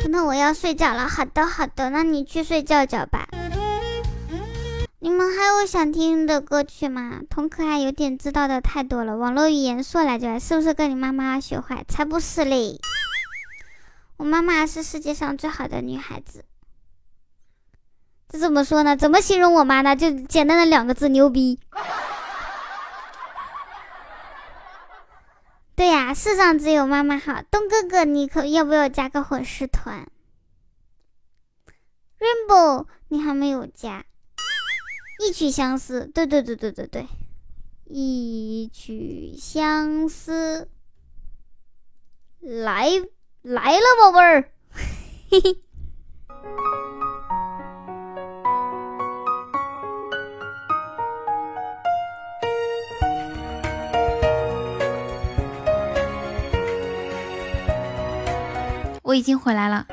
那我要睡觉了。好的，好的，那你去睡觉觉吧。你们还有想听的歌曲吗？童可爱有点知道的太多了，网络语言说来就来，是不是跟你妈妈学坏？才不是嘞！我妈妈是世界上最好的女孩子。这怎么说呢？怎么形容我妈呢？就简单的两个字：牛逼。对呀，世上只有妈妈好。东哥哥，你可要不要加个混尸团？Rainbow，你还没有加。一曲相思，对对对对对对，一曲相思，来来了，宝贝儿，嘿嘿。我已经回来了。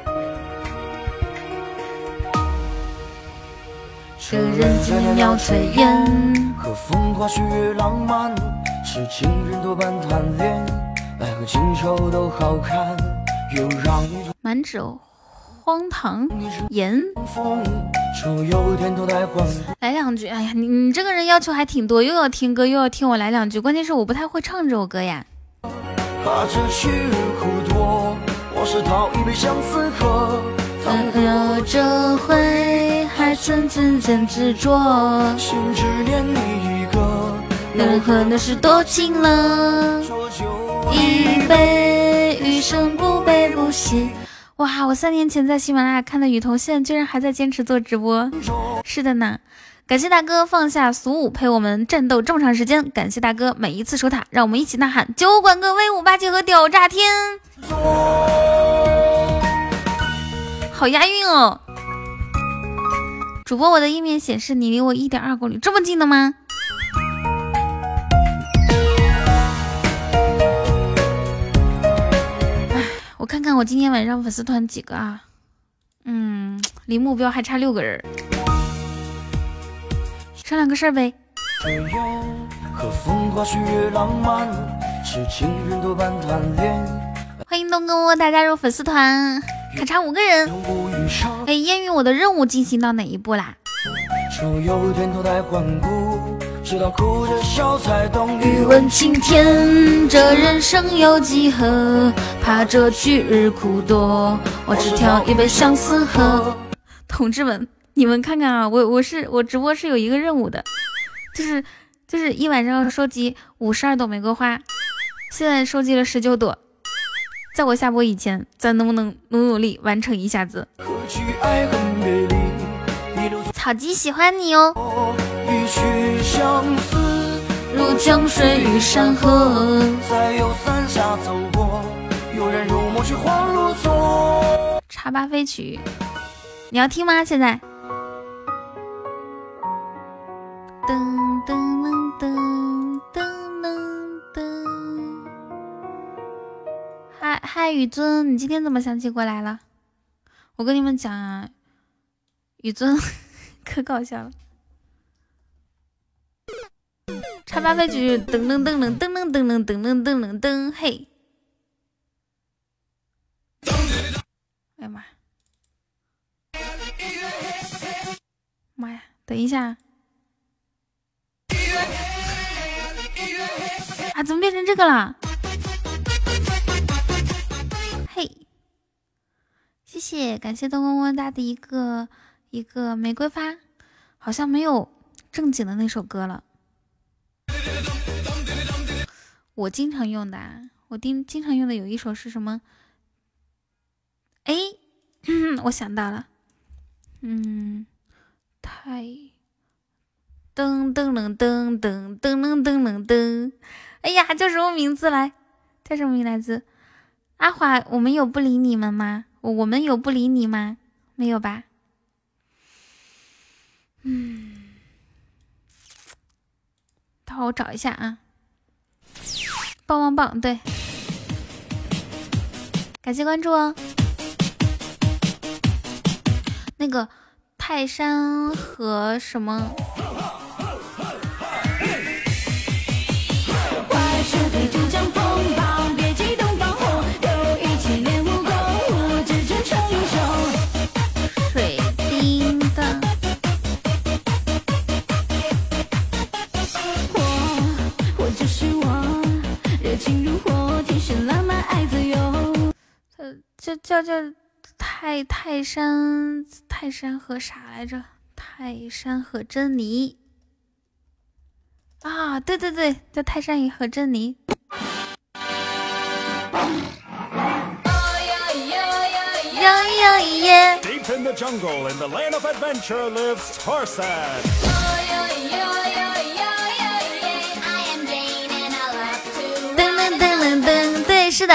这人间妙炊烟，和风花雪月浪漫，是情人多半贪恋，爱和情仇都好看，又让你满纸荒唐言。来两句。哎呀，你你这个人要求还挺多，又要听歌，又要听我来两句。关键是我不太会唱这首歌呀。怕这去日苦多，我是讨一杯相思喝。倘若这回还曾真正执着，心只念你一个，能和那是多情了。一杯，余生不悲不喜。哇！我三年前在喜马拉雅看的雨桐，现在居然还在坚持做直播。是的呢，感谢大哥放下俗舞陪我们战斗这么长时间，感谢大哥每一次守塔，让我们一起呐喊酒馆哥威武霸气和屌炸天，好押韵哦！主播，我的页面显示你离我一点二公里，这么近的吗？我看看我今天晚上粉丝团几个啊？嗯，离目标还差六个人。商量个事儿呗。和风花雪月浪漫，是情人多半贪恋。欢迎东哥窝大加入粉丝团，还差五个人。哎，烟雨，我的任务进行到哪一步啦？欲问青天，这人生有几何？怕这去日苦多，我只挑一杯相思喝。同志们，你们看看啊，我我是我直播是有一个任务的，就是就是一晚上要收集五十二朵玫瑰花，现在收集了十九朵，在我下播以前，咱能不能努努力完成一下子？草鸡喜欢你哦，一曲相思。如江水与山河。再有三峡走过，悠然却恍如昨。茶吧飞曲，你要听吗？现在。噔噔噔噔嗨嗨，雨尊，你今天怎么想起过来了？我跟你们讲啊，雨尊 可搞笑了。茶吧飞曲，噔噔噔噔噔噔噔噔噔噔噔噔，嘿。哎呀妈！妈呀！等一下啊！怎么变成这个了？谢谢，感谢东宫温大的一个一个玫瑰花，好像没有正经的那首歌了。我经常用的，啊，我经经常用的有一首是什么？哎，我想到了，嗯，太噔噔噔噔噔噔噔噔噔噔，哎呀，叫什么名字来？叫什么名来着？阿华，我们有不理你们吗？我我们有不理你吗？没有吧？嗯，等会我找一下啊。棒棒棒，对，感谢关注哦。那个泰山和什么？叫叫叫泰泰山泰山和啥来着？泰山和珍妮啊，对对对，叫泰山和珍妮。！Deep in the jungle, in the land of adventure, lives Tarzan. I am Jane and I love to 噔噔噔噔噔，对，是的。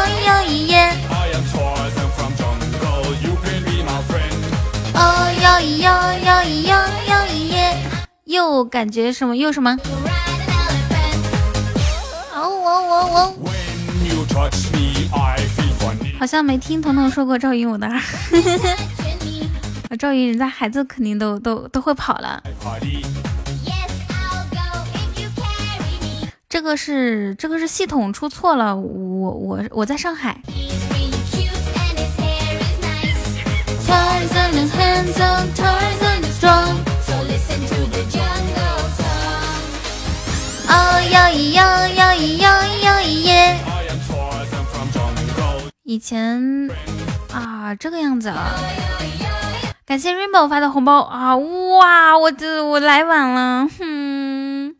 又感觉什么又什么？哦哦哦哦，好像没听彤彤说过赵云我的儿。赵云人家孩子肯定都都都会跑了。这个是这个是系统出错了，我我我在上海。Tarzan is handsome, Tarzan is strong. 摇一摇，摇一摇，摇一摇，以前啊，这个样子啊。感谢 rainbow 发的红包啊，哇，我这我来晚了，哼，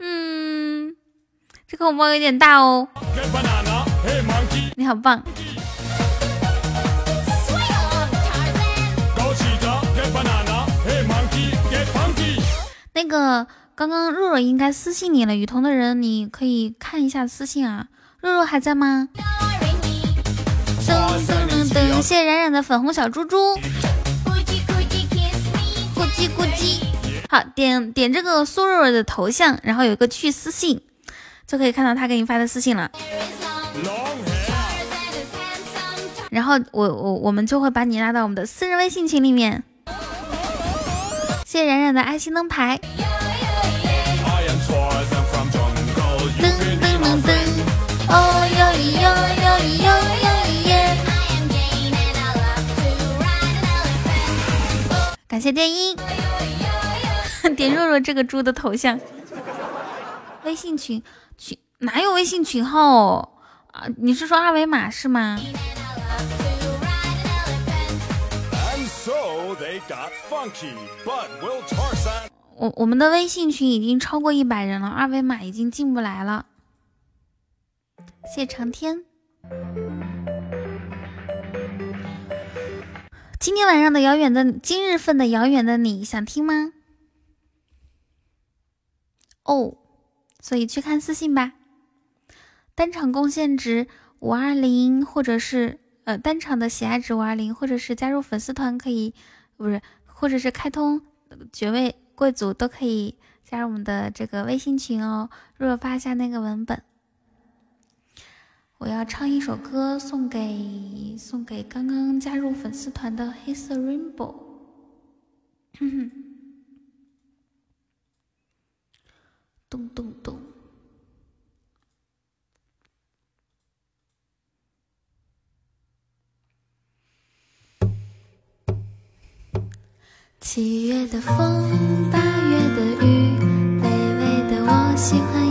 嗯，这个红包有点大哦。你好棒！那个。刚刚若若应该私信你了，雨桐的人你可以看一下私信啊。若若还在吗？噔噔噔噔，谢谢冉冉的粉红小猪猪，咕叽咕叽。好，点点这个苏若若的头像，然后有一个去私信，就可以看到他给你发的私信了。然后我我我们就会把你拉到我们的私人微信群里面。谢谢冉冉的爱心灯牌，感谢电音，点若若这个猪的头像。微信群群哪有微信群号哦啊？你是说二维码是吗我我们的微信群已经超过一百人了，二维码已经进不来了。谢长天。今天晚上的遥远的今日份的遥远的你想听吗？哦，所以去看私信吧。单场贡献值五二零，或者是呃单场的喜爱值五二零，或者是加入粉丝团可以，不是，或者是开通爵位贵族都可以加入我们的这个微信群哦。若若发一下那个文本。我要唱一首歌送给送给刚刚加入粉丝团的黑色 Rainbow。咚咚咚。七月的风，八月的雨，卑微的我喜欢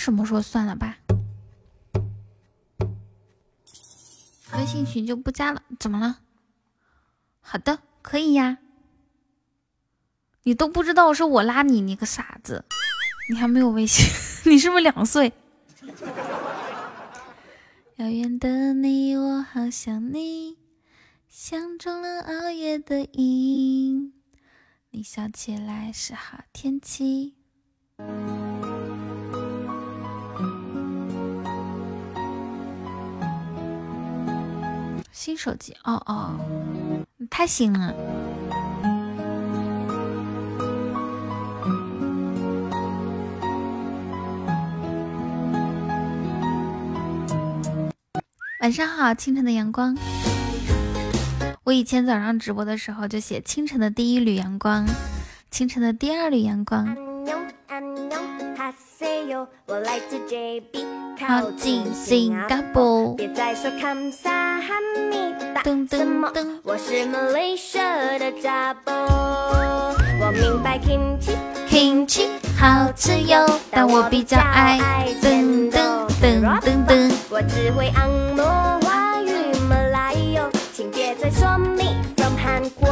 什么说算了吧？微信群就不加了，怎么了？好的，可以呀。你都不知道是我拉你，你个傻子！你还没有微信，你是不是两岁？遥远的你，我好想你，像中了熬夜的瘾。你笑起来是好天气。新手机，哦哦，太新了。晚上好，清晨的阳光。我以前早上直播的时候就写清晨的第一缕阳光，清晨的第二缕阳光。油我来自 jb 靠近新加坡别再说 kamsa honey 我是 malaysia 的加波我明白 kimchi kimchi 好吃哟但我比较爱爱等我只会 angle 华语马莱哟请别再说 me from 韩国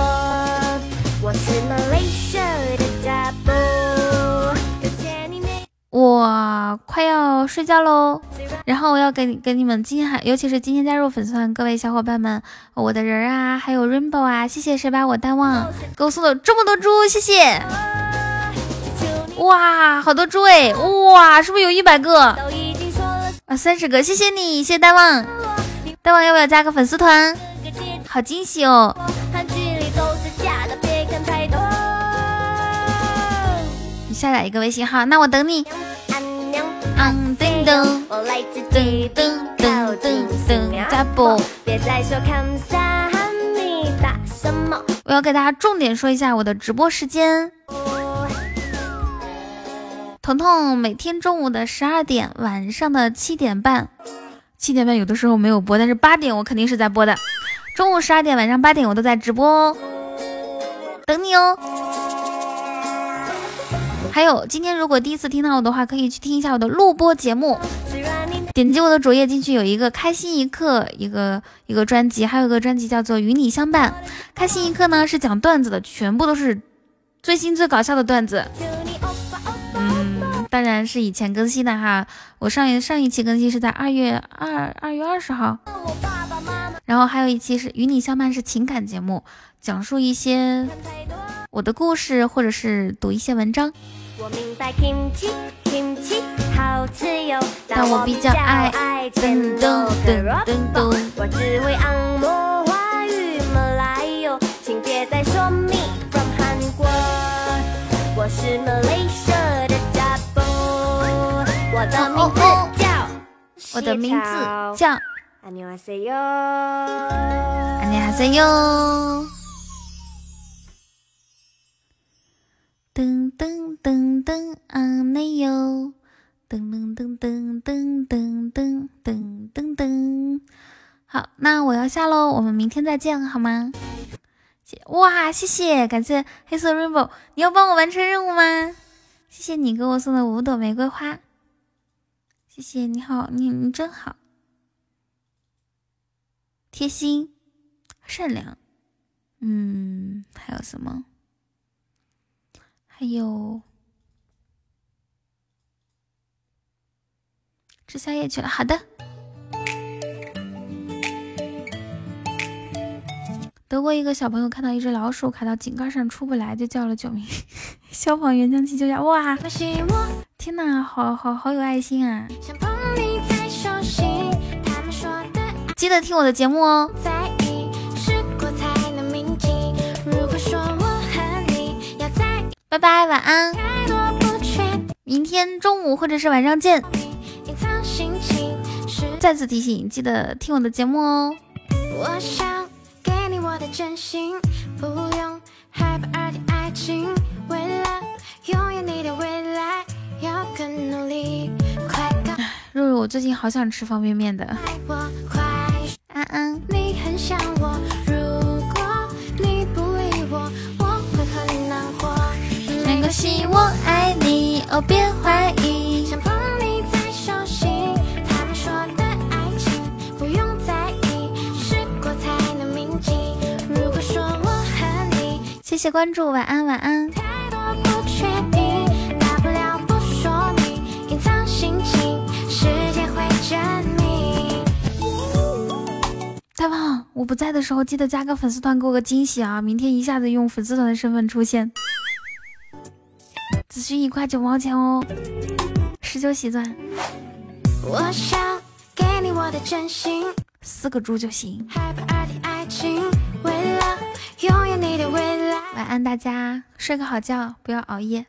我是 malaysia 的加我快要睡觉喽，然后我要给给你们今天还，尤其是今天加入粉丝团各位小伙伴们，我的人啊，还有 Rainbow 啊，谢谢谁把我淡忘给我送的这么多猪，谢谢！哇，好多猪哎，哇，是不是有一百个啊？三十个，谢谢你，谢谢淡忘，淡忘要不要加个粉丝团？好惊喜哦！下载一个微信号，那我等你。我要给大家重点说一下我的直播时间。彤彤每天中午的十二点，晚上的七点半。七点半有的时候没有播，但是八点我肯定是在播的。中午十二点，晚上八点我都在直播哦，等你哦。还有，今天如果第一次听到我的话，可以去听一下我的录播节目。点击我的主页进去有一个开心一刻一个一个专辑，还有一个专辑叫做与你相伴。开心一刻呢是讲段子的，全部都是最新最搞笑的段子。当然是以前更新的哈。我上一上一期更新是在二月二二月二十号，然后还有一期是与你相伴是情感节目，讲述一些。我的故事或者是读一些文章。我明白 kimchi kimchi 好吃哟，但我比较爱爱噔甜噔豆噔的噔噔。我只会按摩华语马来哟，请别再说 me from 韩国。我是 Malaysia 的家波，我的名字哦叫我的名字谢乔叫안녕하세요。 安妮哈塞哟。 噔噔噔噔啊内哟，噔噔噔噔噔噔噔噔噔噔。好，那我要下喽，我们明。天再见好吗？谢哇，谢谢，感谢黑色 rainbow，你要帮我完成任务吗？谢谢你给我送的五朵玫瑰花，谢谢，你好，你你真好，贴心，善良，嗯，还有什么？还有吃宵夜去了，好的。德国一个小朋友看到一只老鼠卡到井盖上出不来，就叫了救命，消防员将其救下。哇，天哪，好好好有爱心啊！记得听我的节目哦。拜拜，晚安，太多不确，明天中午或者是晚上见。隐藏心情是再次提醒，记得听我的节目哦。我想给你我的真心，不用害怕二的爱情。为了拥有你的未来，要更努力。快告肉肉，我最近好想吃方便面的。诉我，快安安，你很想我，我爱你，哦，别怀疑。想捧你在手心，他们说的爱情不用在意，试过才能铭记。如果说我和你谢谢关注，晚安，晚安。太多不确定，大不了不说明，隐藏心情，时间会证明。大胖，我不在的时候记得加个粉丝团，给我个惊喜啊！明天一下子用粉丝团的身份出现，只需一块九毛钱哦，十九喜钻，我想给你我的真心。四个猪就行。害怕二的爱情，为了拥有你的未来，晚安，大家睡个好觉，不要熬夜。